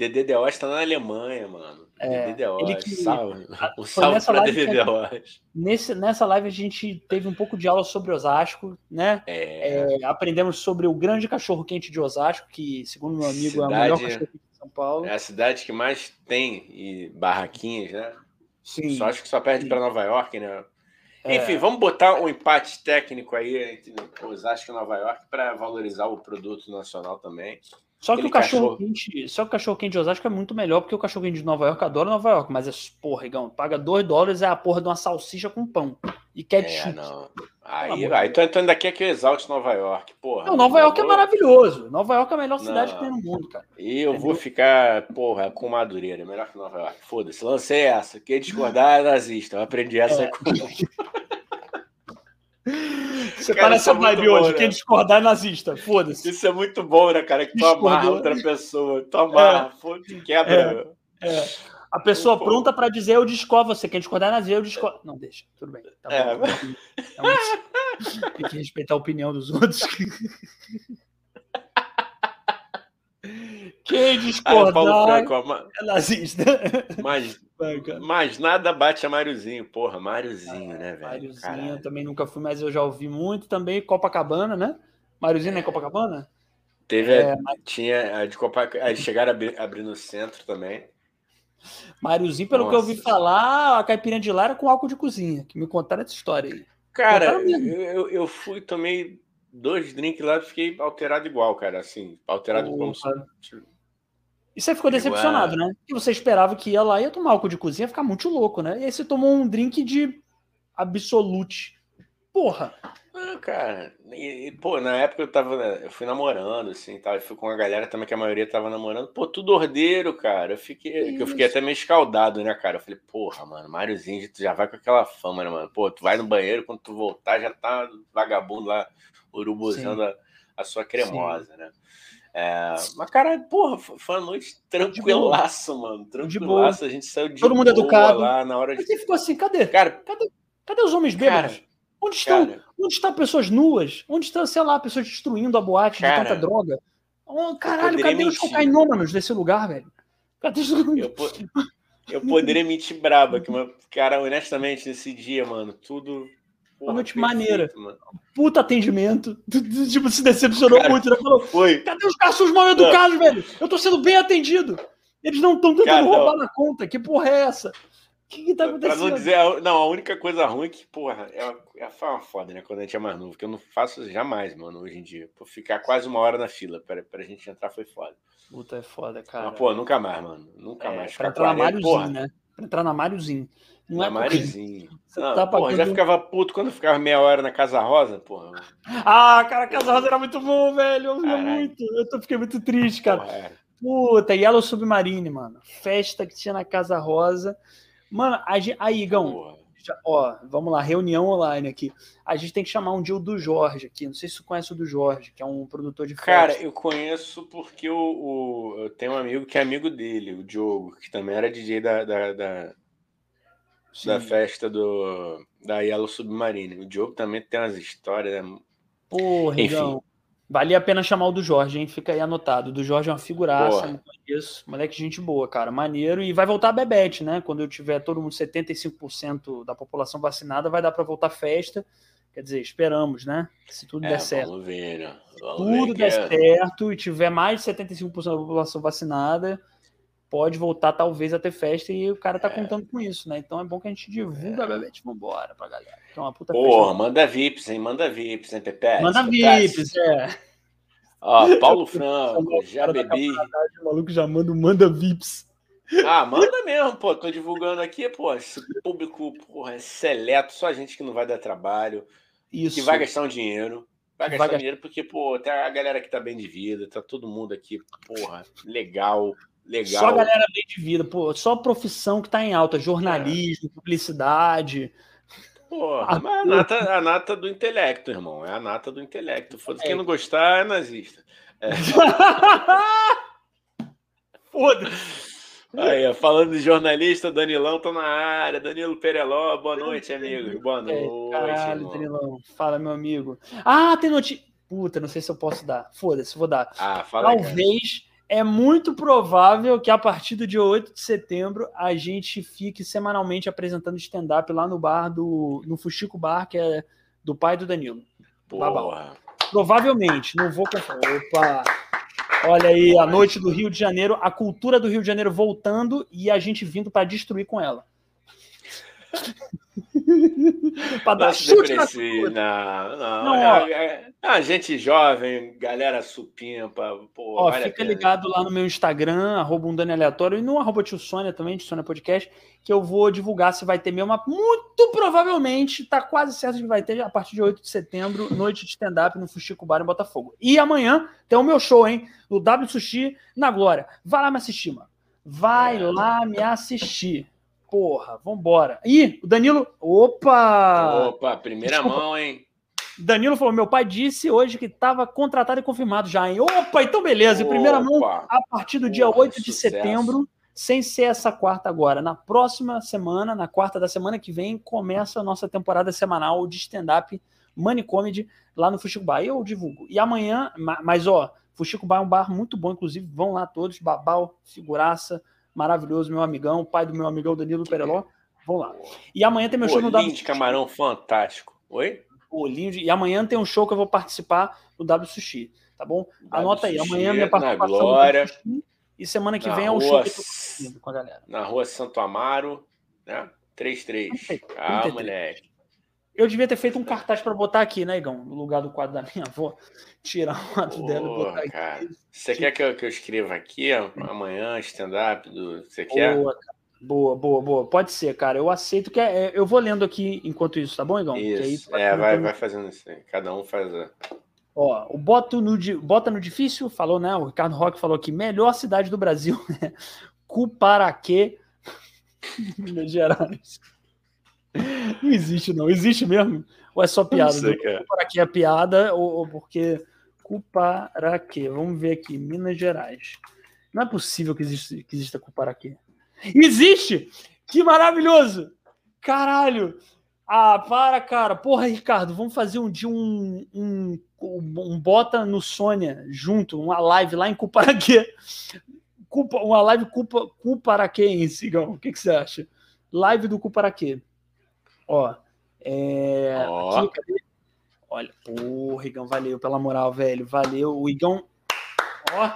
Dedê de Oz tá na Alemanha, mano. É, ele que, salve. *laughs* Um salve pra Dedê. Nesse, nessa live a gente teve um pouco de aula sobre Osasco, né? É. É, aprendemos sobre o grande cachorro quente de Osasco, que, segundo meu amigo, cidade, é o melhor cachorro quente de São Paulo. É a cidade que mais tem e barraquinhas, né? Sim. Só acho que só perde para Nova York, né? É. Enfim, vamos botar um empate técnico aí entre Osasco e Nova York para valorizar o produto nacional também. Só que o cachorro, cachorro, quente, só que o cachorro quente de Osasco é muito melhor, porque o cachorro quente de Nova York adora Nova York, mas é, porra, Rigão, paga 2 dólares é a porra de uma salsicha com pão e ketchup. É, não. Aí, aí tu, tu ainda quer que eu exalte Nova York, porra. Não, Nova York é maravilhoso. Nova York é a melhor cidade não. que tem no mundo, cara. E eu vou ficar, porra, com Madureira, melhor que Nova York. Foda-se, lancei essa. Quem discordar é nazista. Eu aprendi essa é. com. *laughs* Você cara, parece a vibe hoje. Né? Quem discordar é nazista. Foda-se. Isso é muito bom, né, cara? Que tu amarra outra pessoa. Tu amarra, é. quebra. É. é. A pessoa Pô. pronta para dizer eu discordo você. Quem discordar é nazista, eu discordo. Não, deixa. Tudo bem. Tá é. bom. Então, tem que respeitar a opinião dos outros. *laughs* Quem discordar Franco, é nazista. Mas, mas nada bate a Máriozinho, porra. Máriozinho, né, velho? Máriozinho eu também nunca fui, mas eu já ouvi muito também. Copacabana, né? Máriozinho é. é Copacabana? Teve, é, a, tinha a de Copacabana, chegaram a abrir, no centro também. Máriozinho, pelo Nossa. que eu ouvi falar, a caipirinha de lá era com álcool de cozinha, que me contaram essa história aí. Cara, eu, eu fui, tomei dois drinks lá e fiquei alterado igual, cara, assim, alterado como se... E você ficou decepcionado, né? E você esperava que ia lá e ia tomar álcool de cozinha, ia ficar muito louco, né? E aí você tomou um drink de Absolute. Porra! Ah, cara, e, e, pô, na época eu tava, eu fui namorando, assim, tal, eu fui com uma galera também que a maioria tava namorando, pô, tudo ordeiro, cara, eu fiquei, eu fiquei até meio escaldado, né, cara, eu falei, porra, mano, Máriozinho, tu já vai com aquela fama, né, mano, pô, tu vai no banheiro, quando tu voltar já tá vagabundo lá, urubuzando a, a, sua cremosa, Sim. né. É, mas, cara, porra, foi uma noite tranquilaço, mano. Tranquilaço. A gente saiu de Todo mundo educado. lá na hora de. Você ficou assim, cadê? Cara, cadê, cadê os homens bêbados? Cara, onde estão, cara, onde estão pessoas nuas? Onde estão, sei lá, pessoas destruindo a boate cara, de tanta droga? Oh, caralho, cadê mentir. os cocainômanos desse lugar, velho? Cadê os... eu, eu poderia mentir braba, que, cara, honestamente, nesse dia, mano, tudo uma noite maneira. Mano. Puta atendimento. *laughs* Tipo, se decepcionou cara, muito. Né? Falou, foi. Cadê os garçons mal educados, velho? Eu tô sendo bem atendido. Eles não estão tentando cara, roubar não. na conta. Que porra é essa? O que, que tá acontecendo? Pra não dizer, não, a única coisa ruim é que, porra, é uma, é uma foda, né? Quando a gente é mais novo, que eu não faço jamais, mano, hoje em dia. Por ficar quase uma hora na fila pra, pra gente entrar foi foda. Puta, é foda, cara. Mas, pô, nunca mais, mano. Nunca é, mais. Pra entrar na Máriozinho, né? Pra entrar na Máriozinho. Não é Marizinho. Não, tá porra, já ficava puto quando ficava meia hora na Casa Rosa, porra. Ah, cara, a Casa Rosa era muito bom, velho. Eu muito. Eu tô, fiquei muito triste, cara. Porra, Puta, Yellow Submarine, mano. Festa que tinha na Casa Rosa. Mano, a gente... aí, Igão. Já, ó, vamos lá, reunião online aqui. A gente tem que chamar um dia o do Jorge aqui. Não sei se você conhece o do Jorge, que é um produtor de festa. Cara, eu conheço porque o, o, eu tenho um amigo que é amigo dele, o Diogo, que também era DJ da, da, da Sim. da festa do da Yellow Submarine. O Diogo também tem umas histórias, né? Porra, Enfim. Então, valia a pena chamar o do Jorge, hein? Fica aí anotado. O do Jorge é uma figuraça, não conheço. Moleque, gente boa, cara. Maneiro. E vai voltar a Bebete, né? Quando eu tiver todo mundo, 75% da população vacinada, vai dar para voltar a festa. Quer dizer, esperamos, né? Se tudo é, der certo. Vamos ver, né? Vamos tudo ver der é... certo e tiver mais de 75% da população vacinada, pode voltar talvez a ter festa e o cara tá é. contando com isso, né? Então é bom que a gente divulga, é. Bebete, vambora pra galera. é uma puta Porra, festa. manda VIPs, hein? Manda VIPs, hein, Pepe? Manda VIPs, é. Ó, Paulo *laughs* Franco, já bebi. O maluco já manda, manda VIPs. Ah, manda mesmo, pô. Tô divulgando aqui, pô. Esse público, porra, é seleto, só gente que não vai dar trabalho. Isso. Que vai gastar um dinheiro. Vai gastar vai dinheiro porque, pô, tem a galera que tá bem de vida, tá todo mundo aqui, porra, legal. Legal. Só galera bem de vida, pô, só profissão que tá em alta, jornalismo, é. publicidade. Porra, a... mas a nata, a nata do intelecto, irmão. É a nata do intelecto. Foda-se, é. quem não gostar é nazista. É. *laughs* Foda-se. Aí, falando de jornalista, Danilão tá na área. Danilo Pereló, boa noite, amigo. Boa noite. Caralho, irmão. Danilão. Fala, meu amigo. Ah, tem notícia. Puta, não sei se eu posso dar. Foda-se, vou dar. Ah, fala Talvez é muito provável que a partir do dia 8 de setembro a gente fique semanalmente apresentando stand-up lá no bar do. no Fuxico Bar, que é do pai do Danilo. Porra. Provavelmente, não vou Opa! Olha aí, a noite do Rio de Janeiro, a cultura do Rio de Janeiro voltando e a gente vindo para destruir com ela. *laughs* pra dar chute não, não, não é, é, é, a gente jovem, galera supimpa. Pô, ó, vale fica ligado lá no meu Instagram, arroba um Dani Aleatório, e no arroba tio Sônia também, de Sônia Podcast, que eu vou divulgar se vai ter mesmo. Muito provavelmente, tá quase certo que vai ter a partir de 8 de setembro, noite de stand-up no Fuxico Bar em Botafogo. E amanhã tem o meu show, hein? No W Sushi na Glória. Vai lá me assistir, mano. Vai é. lá me assistir. Porra, vambora. Ih, o Danilo. Opa! Opa, primeira Desculpa. mão, hein? Danilo falou: meu pai disse hoje que estava contratado e confirmado já, hein? Opa, então beleza. Primeira mão, a partir do dia 8 de setembro, sem ser essa quarta agora. Na próxima semana, na quarta da semana que vem, começa a nossa temporada semanal de stand-up Money Comedy lá no Fuxico Bar. Eu divulgo. E amanhã, mas ó, Fuxico Bar é um bar muito bom, inclusive, vão lá todos, Babal, figuraça, maravilhoso, meu amigão, pai do meu amigão Danilo Pereló, vão lá. E amanhã tem meu show no W de camarão fantástico. Oi? Bolinho de... E amanhã tem um show que eu vou participar no W Sushi, tá bom? Anota aí, amanhã minha participação na Glória. e semana que vem é o show que eu tô com a galera. Na rua Santo Amaro, né? 33. Ah, moleque. Eu devia ter feito um cartaz para botar aqui, né, Igão? No lugar do quadro da minha avó. *laughs* Tirar o quadro dela e botar cara. aqui. Você quer que eu, que eu escreva aqui amanhã, stand-up? Do... Você quer? Boa, boa, boa, boa. Pode ser, cara. Eu aceito que é, é, eu vou lendo aqui enquanto isso, tá bom, Igão? Isso. Aí, é, vai, vai fazendo isso aí. Cada um faz a. Ó, o Bota no, Bota no Difícil falou, né? O Ricardo Roque falou que melhor cidade do Brasil, *laughs* né? Cuparaquê, *laughs* Minas Gerais. Não existe, não. Existe mesmo? Ou é só piada? Não sei, Cuparaquê é piada ou, ou porque Cuparaquê. Vamos ver aqui. Minas Gerais. Não é possível que exista, que exista Cuparaquê. Existe! Que maravilhoso! Caralho! Ah, para, cara. Porra, Ricardo, vamos fazer um dia um, um, um, Bota no Sônia junto, uma live lá em Cuparaquê. Culpa, uma live culpa, Cuparaquense, Sigão. O que, que você acha? Live do Cuparaquê. Ó, é... Oh. Aqui, Olha, porra, Igão, valeu pela moral, velho. Valeu. O Igão. Ó.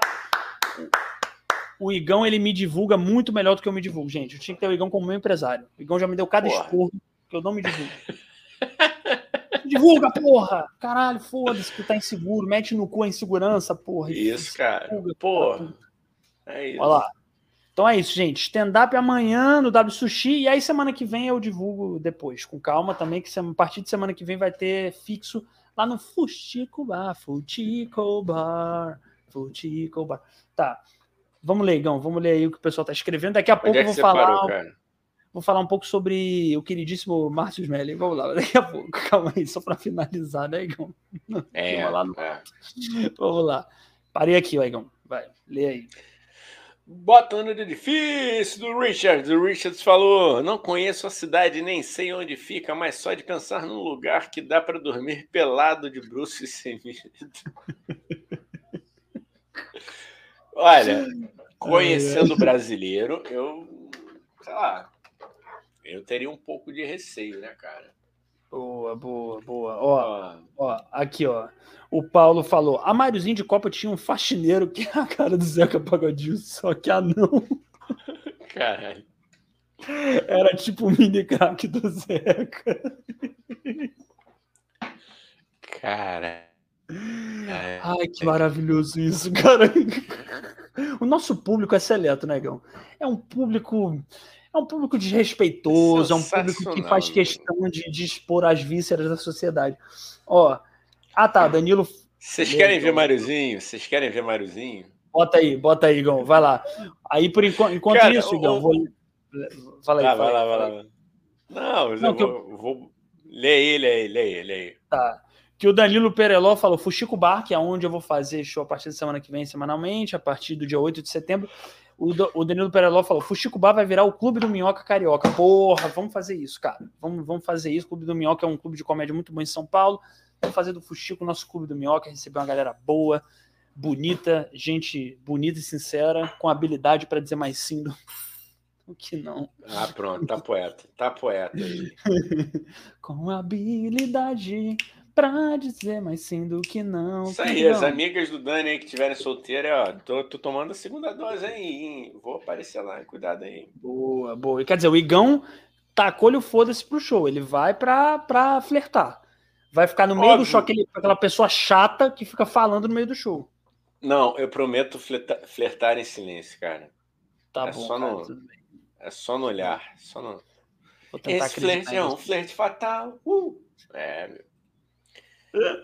O Igão, ele me divulga muito melhor do que eu me divulgo, gente. Eu tinha que ter o Igão como meu empresário. O Igão já me deu cada porra. esporro que eu não me divulgo. *laughs* Divulga, porra! Caralho, foda-se que tá inseguro. Mete no cu a insegurança, porra. Isso, cara. Divulga, porra. É isso. Olha lá. Então é isso, gente. Stand-up amanhã no W Sushi. E aí, semana que vem, eu divulgo depois. Com calma também, que a partir de semana que vem vai ter fixo lá no Fustico Bar. Fustico Bar. Fustico Bar. Tá. Vamos ler, Igão. Vamos ler aí o que o pessoal tá escrevendo. Daqui a pouco é eu vou falar. Parou, vou falar um pouco sobre o queridíssimo Márcio Smelly. Vamos lá, daqui a pouco. *laughs* Calma aí, só para finalizar, né, Igão? É, lá no... é. Vamos lá. Parei aqui, ó, Igão. Vai, lê aí. Botando de difícil do Richard. O Richard falou: Não conheço a cidade, nem sei onde fica, mas só de pensar num lugar que dá para dormir pelado de bruxo e sem medo. *laughs* Olha, conhecendo o brasileiro, eu, sei lá, eu teria um pouco de receio, né, cara? Boa, boa, boa. Ó, ó, aqui, ó. O Paulo falou: a Máriozinho de Copa tinha um faxineiro que é a cara do Zeca Pagodinho, só que anão. *laughs* Caralho. Era tipo o mini crack do Zeca. Cara. Ai, que maravilhoso isso, cara. *laughs* O nosso público é seleto, né, Gão? É um público é um público desrespeitoso, é um público que faz questão de, de expor as vísceras da sociedade. Ó, ah tá, Danilo. Vocês querem ver Mariozinho? Vocês querem ver Mariozinho? Bota aí, bota aí, Igão, vai lá. Aí, por enquanto, enquanto Cara, isso, Igão, vou. Fala aí, ah, vai lá, vai lá. Não, Não eu, vou, eu... vou. Lê aí, lê aí, lê aí, lê aí. Tá. Que o Danilo Pereló falou, Fuxico Bar, que é onde eu vou fazer show a partir da semana que vem, semanalmente, a partir do dia 8 de setembro. O, o Danilo Pereló falou: Fuxicubá vai virar o Clube do Minhoca Carioca. Porra, vamos fazer isso, cara. Vamos, vamos fazer isso. O Clube do Minhoca é um clube de comédia muito bom em São Paulo. Vamos fazer do Fuxico o nosso Clube do Minhoca, receber uma galera boa, bonita, gente bonita e sincera, com habilidade para dizer mais sim do *laughs* o que não. Ah, pronto, tá poeta. Tá poeta aí. *laughs* com habilidade pra dizer mais sim do que não. Isso aí, as amigas do Dani aí que tiverem solteiras, ó, tô, tô, tomando a segunda dose aí, vou aparecer lá, cuidado aí. Boa, boa. E quer dizer, o Igão tacou-lhe o foda-se pro show, ele vai pra, pra flertar. Vai ficar no meio Óbvio. do show, aquele, aquela pessoa chata que fica falando no meio do show. Não, eu prometo flertar, flertar em silêncio, cara. Tá é bom, só cara, no, É só no olhar, só no... Esse flerte é um flerte fatal. Uh! É, meu.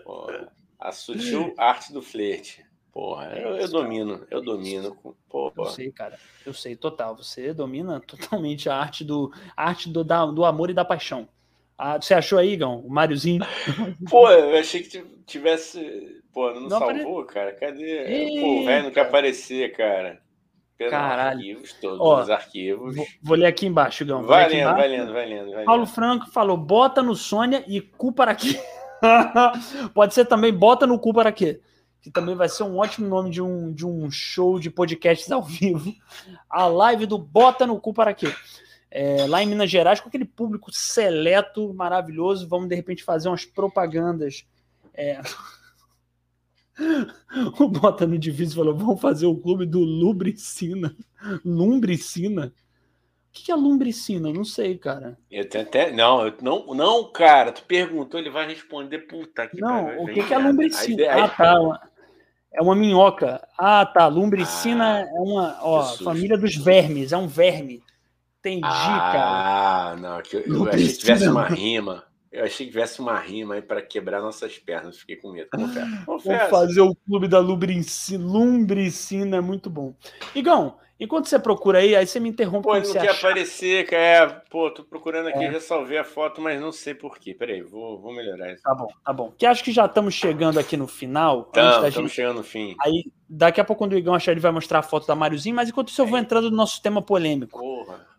Porra, a sutil arte do flerte. Porra, é eu, eu domino, eu domino. Porra. Eu sei, cara. Eu sei, total. Você domina *laughs* totalmente a arte do a arte do, da, do amor e da paixão. Ah, você achou aí, Gão? O Máriozinho? *laughs* Pô, eu achei que tivesse. Pô, não, não salvou, apare... cara. Cadê? Pô, o velho não quer aparecer, cara. Pelo Caralho. Arquivos, todos Ó, os arquivos. Vou, vou, ler aqui embaixo, Gão. Vai lendo, vai lendo, vai lendo, vai Paulo Franco falou: bota no Sônia e cu para aqui. *laughs* Pode ser também bota no cu para quê? Que também vai ser um ótimo nome de um, de um show de podcasts ao vivo. A live do Bota no cu para quê? é, lá em Minas Gerais, com aquele público seleto, maravilhoso. Vamos, de repente, fazer umas propagandas. É... *laughs* o Bota no Difícil falou: vamos fazer o clube do Lubricina. Lumbricina? O que é lumbricina? Eu não sei, cara. Eu tenho até. Não, eu... não, não, cara. Tu perguntou, ele vai responder. Puta que Não, o que, que é lumbricina? Aí, ah, tá. É uma minhoca. Ah, tá. Lumbricina ah, é uma. Ó, família dos vermes. É um verme. Entendi, ah, cara. Ah, não, que eu, eu achei que tivesse uma rima. Eu achei que tivesse uma rima aí para quebrar nossas pernas. Fiquei com medo, confesso. Vamos fazer o clube da Lumbricina. Lumbricina é muito bom. Igão, enquanto você procura aí, aí você me interrompe. Pô, não quer achar. aparecer, cara. É, pô, tô procurando aqui, é. já salvei a foto, mas não sei porquê. Peraí, vou, vou melhorar isso. Tá bom, tá bom. Que acho que já estamos chegando aqui no final. Estamos gente... chegando no fim. Aí, daqui a pouco, quando o Igão achar, ele vai mostrar a foto da Máriozinho, mas enquanto isso, eu vou entrando no nosso tema polêmico. Porra.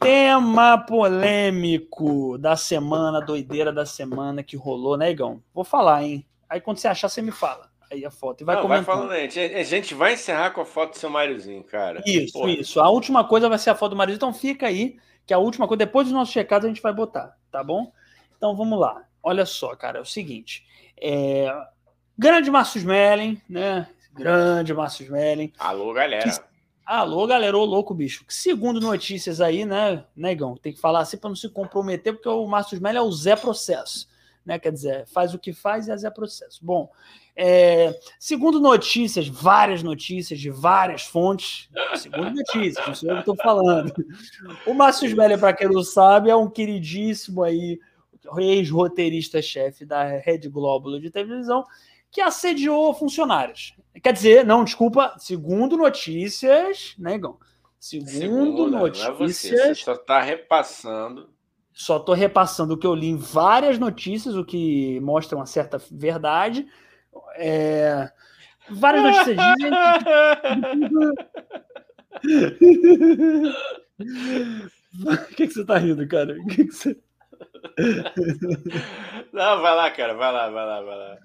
Tema polêmico da semana, doideira da semana que rolou, né, Igão? Vou falar, hein? Aí quando você achar, você me fala. Aí a foto. E vai Não, vai falando aí. A gente vai encerrar com a foto do seu Máriozinho, cara. Isso, Porra. isso. A última coisa vai ser a foto do Máriozinho. Então fica aí, que a última coisa, depois dos nossos checados, a gente vai botar, tá bom? Então vamos lá. Olha só, cara, é o seguinte. É... Grande Márcio Smelling, né? Grande Márcio Smelling. Alô, galera. Que Alô, galera, ô louco, bicho. Segundo notícias aí, né, negão? Tem que falar assim para não se comprometer, porque o Márcio Smelly é o Zé Processo, né? Quer dizer, faz o que faz e é Zé Processo. Bom, é, segundo notícias, várias notícias de várias fontes, segundo notícias, não sei o que eu estou falando. O Márcio Smelly, para quem não sabe, é um queridíssimo aí, ex-roteirista-chefe da Rede Glóbulo de televisão, que assediou funcionários. Quer dizer, não, desculpa, segundo notícias, né, Igão? Segundo, segundo notícias. Não é você, você só está repassando. Só estou repassando o que eu li em várias notícias, o que mostra uma certa verdade. É, várias notícias. O *laughs* que, que você está rindo, cara? O que, que você. Não, vai lá, cara, vai lá, vai lá, vai lá.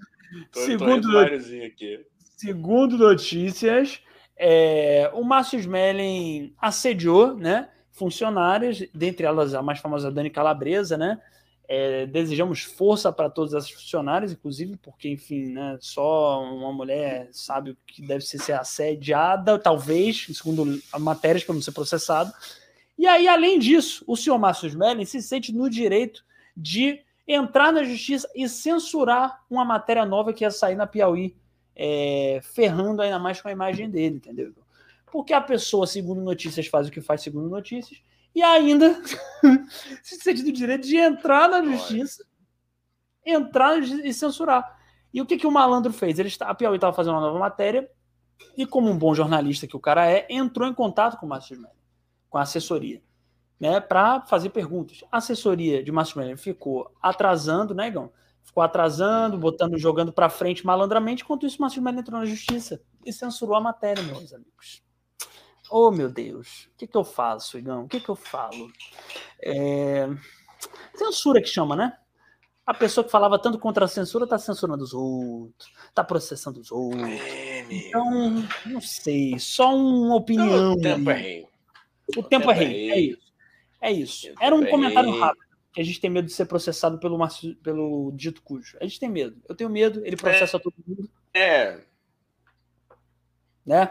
Tô, segundo, tô aqui. segundo notícias, é, o Márcio Smelling assediou né, funcionárias, dentre elas a mais famosa Dani Calabresa, né? É, desejamos força para todas essas funcionárias, inclusive porque, enfim, né, só uma mulher sabe o que deve ser, ser assediada, talvez, segundo a matéria, para não ser processado. E aí, além disso, o senhor Márcio Smelling se sente no direito de entrar na justiça e censurar uma matéria nova que ia sair na Piauí, é, ferrando ainda mais com a imagem dele, entendeu? Porque a pessoa, segundo notícias, faz o que faz segundo notícias, e ainda *laughs* *laughs* se sente do direito de entrar na justiça, entrar e censurar. E o que, que o malandro fez? Ele, a Piauí estava fazendo uma nova matéria, e como um bom jornalista que o cara é, entrou em contato com o Márcio Smelly, com a assessoria né, para fazer perguntas. A assessoria de Márcio Mello ficou atrasando, né, Igão? Ficou atrasando, botando, jogando para frente malandramente, enquanto isso Márcio Mello entrou na justiça e censurou a matéria, meus amigos. Oh, meu Deus, o que, que eu faço, Igão? O que, que eu falo? É... Censura que chama, né? A pessoa que falava tanto contra a censura está censurando os outros, está processando os outros. então, não sei, só uma opinião. O tempo é rei. O, tempo, é rei, é isso. É isso. Era um comentário rápido. Que a gente tem medo de ser processado pelo, pelo dito cujo. A gente tem medo. Eu tenho medo, ele processa é, todo mundo. É. Né?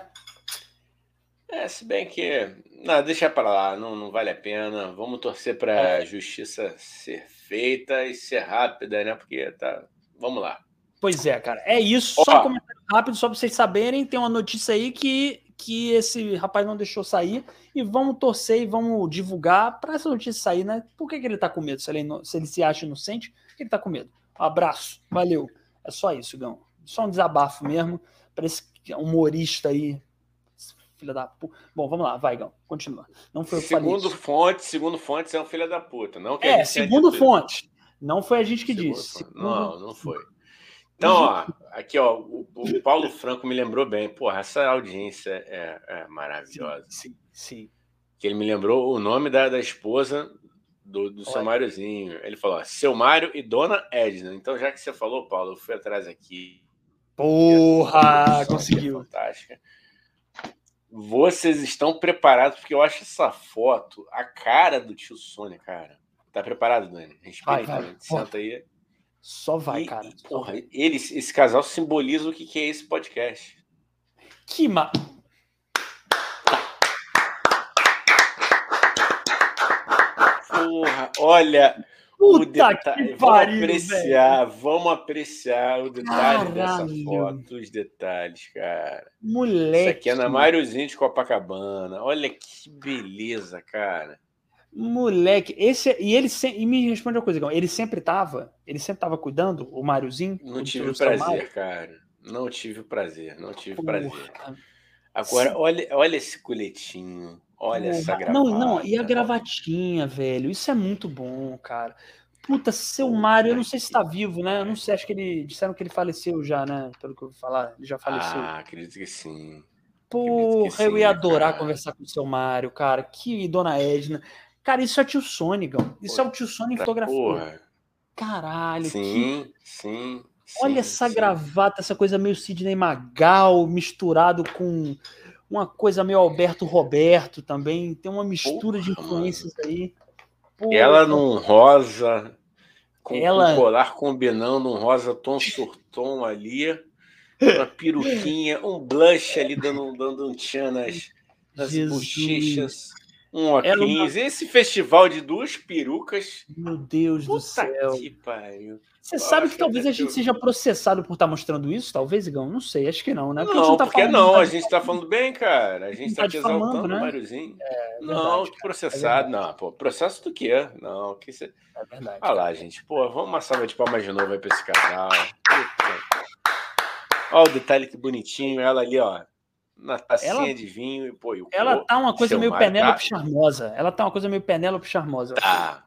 É, se bem que. Não, deixa para lá, não, não vale a pena. Vamos torcer para a é. justiça ser feita e ser rápida, né? Porque tá. Vamos lá. Pois é, cara. É isso. Ó, só um comentário rápido, só para vocês saberem. Tem uma notícia aí que que esse rapaz não deixou sair e vamos torcer e vamos divulgar para essa notícia sair, né? Por que, que ele tá com medo? Se ele, se ele se acha inocente, por que ele tá com medo? Um abraço, valeu. É só isso, Gão. Só um desabafo mesmo para esse humorista aí. Filha da puta. Bom, vamos lá, vai, Gão. Continua. Não foi segundo fonte, segundo fonte, é um filho da puta. Não é, segundo fonte. Não foi a gente que Segura, disse. Não, não foi. Então, ó, aqui, ó, o, o, Paulo Franco me lembrou bem. Porra, essa audiência é, é maravilhosa. Sim, sim, Que ele me lembrou o nome da, da esposa do, do seu Máriozinho. Ele falou: ó, seu Mário e Dona Edna. Então, já que você falou, Paulo, eu fui atrás aqui. Porra, conseguiu. fantástica. Vocês estão preparados? Porque eu acho essa foto a cara do tio Sônia, cara. Tá preparado, Dani? Vai, vai. Senta aí. Só vai, e, cara. porra, eles, esse casal simboliza o que, que é esse podcast. Que ma... Porra, olha Puta o detalhe. Vamos apreciar, velho. vamos apreciar o detalhe Caralho. dessa foto, os detalhes, cara. Moleque. Isso aqui é na Máriozinho de Copacabana. Olha que beleza, cara. Moleque, esse e ele se, e me responde uma coisa, ele sempre tava, ele sempre tava cuidando, o Máriozinho? Não tive o prazer, cara. Não tive o prazer, não tive Porra. prazer. Agora, olha, olha esse coletinho, olha Porra. essa gravata. Não, não, e a gravatinha, velho, isso é muito bom, cara. Puta, seu Mário, eu não sei se tá vivo, né? Eu não sei, acho que ele disseram que ele faleceu já, né? Pelo que eu vou falar, ele já faleceu. Ah, acredito que sim. Porra, que eu ia adorar cara. conversar com o seu Mário, cara. Que dona Edna. Cara, isso é tio Sônia, Isso é o tio Sônia em fotografia. Caralho. Sim, que... sim. Olha sim, essa sim. gravata, essa coisa meio Sidney Magal misturado com uma coisa meio Alberto Roberto também. Tem uma mistura Porra, de influências mano. aí. Porra. Ela num rosa, com Ela... um colar combinando um rosa tom surtom ali, uma peruquinha, um blush ali dando, dando um tchan nas, nas bochechas. Um óculos. Uma... Esse festival de duas perucas. Meu Deus Puta do céu. Que pariu. Você sabe que talvez a gente seja processado por estar mostrando isso, talvez, Igão? Não sei, acho que não, né? Porque não, a gente não tá porque não, a gente tá falando bem, cara. A gente tá, tá te exaltando né? Máriozinho. É, não, que processado, é não, pô. Processo do quê? Não, que você. É verdade. Olha lá, gente. Pô, vamos uma salva de palmas de novo aí pra esse casal. Olha o detalhe que bonitinho, ela ali, ó na tacinha ela, de vinho e pô, Ela tá uma coisa meio Penélope tá... charmosa. Ela tá uma coisa meio Penélope charmosa. Tá.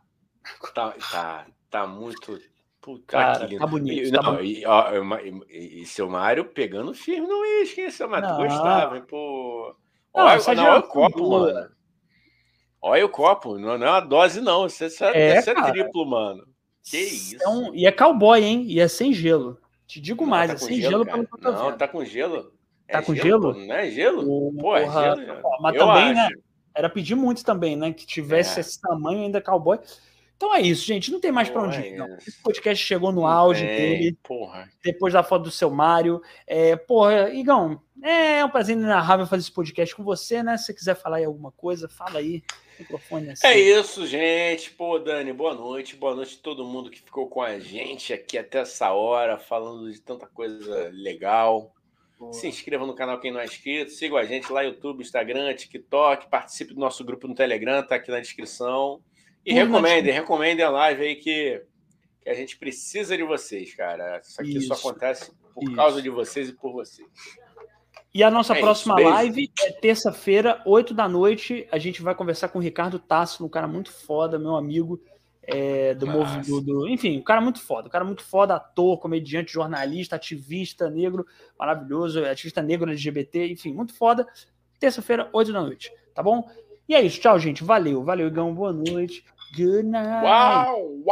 Tá, tá, tá muito. Puta que Tá bonito. E, tá não, bonito. E, ó, e, e, seu Mário pegando firme no uísque, hein, seu Mário? Gostava, hein, pô. Não, olha, não, olha o copo, mano. Olha o copo, não, não é uma dose, não. Isso é, é, isso é triplo, mano. Que isso. É um, e é cowboy, hein? E é sem gelo. Te digo não, mais, tá é sem gelo, gelo Não, tá com gelo. Tá é com gelo? gelo? Não é gelo? Pô, é gelo. Mas eu também, né, acho. né? Era pedir muito também, né? Que tivesse é. esse tamanho ainda cowboy. Então é isso, gente. Não tem mais para onde ir. É esse podcast chegou no auge é, dele. Porra. Depois da foto do seu Mário. É, porra, Igão, é um prazer inenarrável fazer esse podcast com você, né? Se você quiser falar aí alguma coisa, fala aí. Microfone assim. É isso, gente. Pô, Dani, boa noite. Boa noite a todo mundo que ficou com a gente aqui até essa hora, falando de tanta coisa legal. Se inscreva no canal quem não é inscrito, siga a gente lá YouTube, Instagram, TikTok, participe do nosso grupo no Telegram, tá aqui na descrição. E recomendem, recomendem a live aí que, que a gente precisa de vocês, cara. Isso aqui isso, só acontece por isso. causa de vocês e por vocês. E a nossa é próxima isso, live é terça-feira, 8 da noite. A gente vai conversar com o Ricardo Tasso, um cara muito foda, meu amigo é, do movimento. Do, enfim, o cara é muito foda, o cara é muito foda, ator, comediante, jornalista, ativista negro, maravilhoso, ativista negro LGBT, enfim, muito foda. Terça-feira, 8 da noite, tá bom? E é isso, tchau, gente. Valeu, valeu, Igão. Boa noite. Good night. Uau, uau.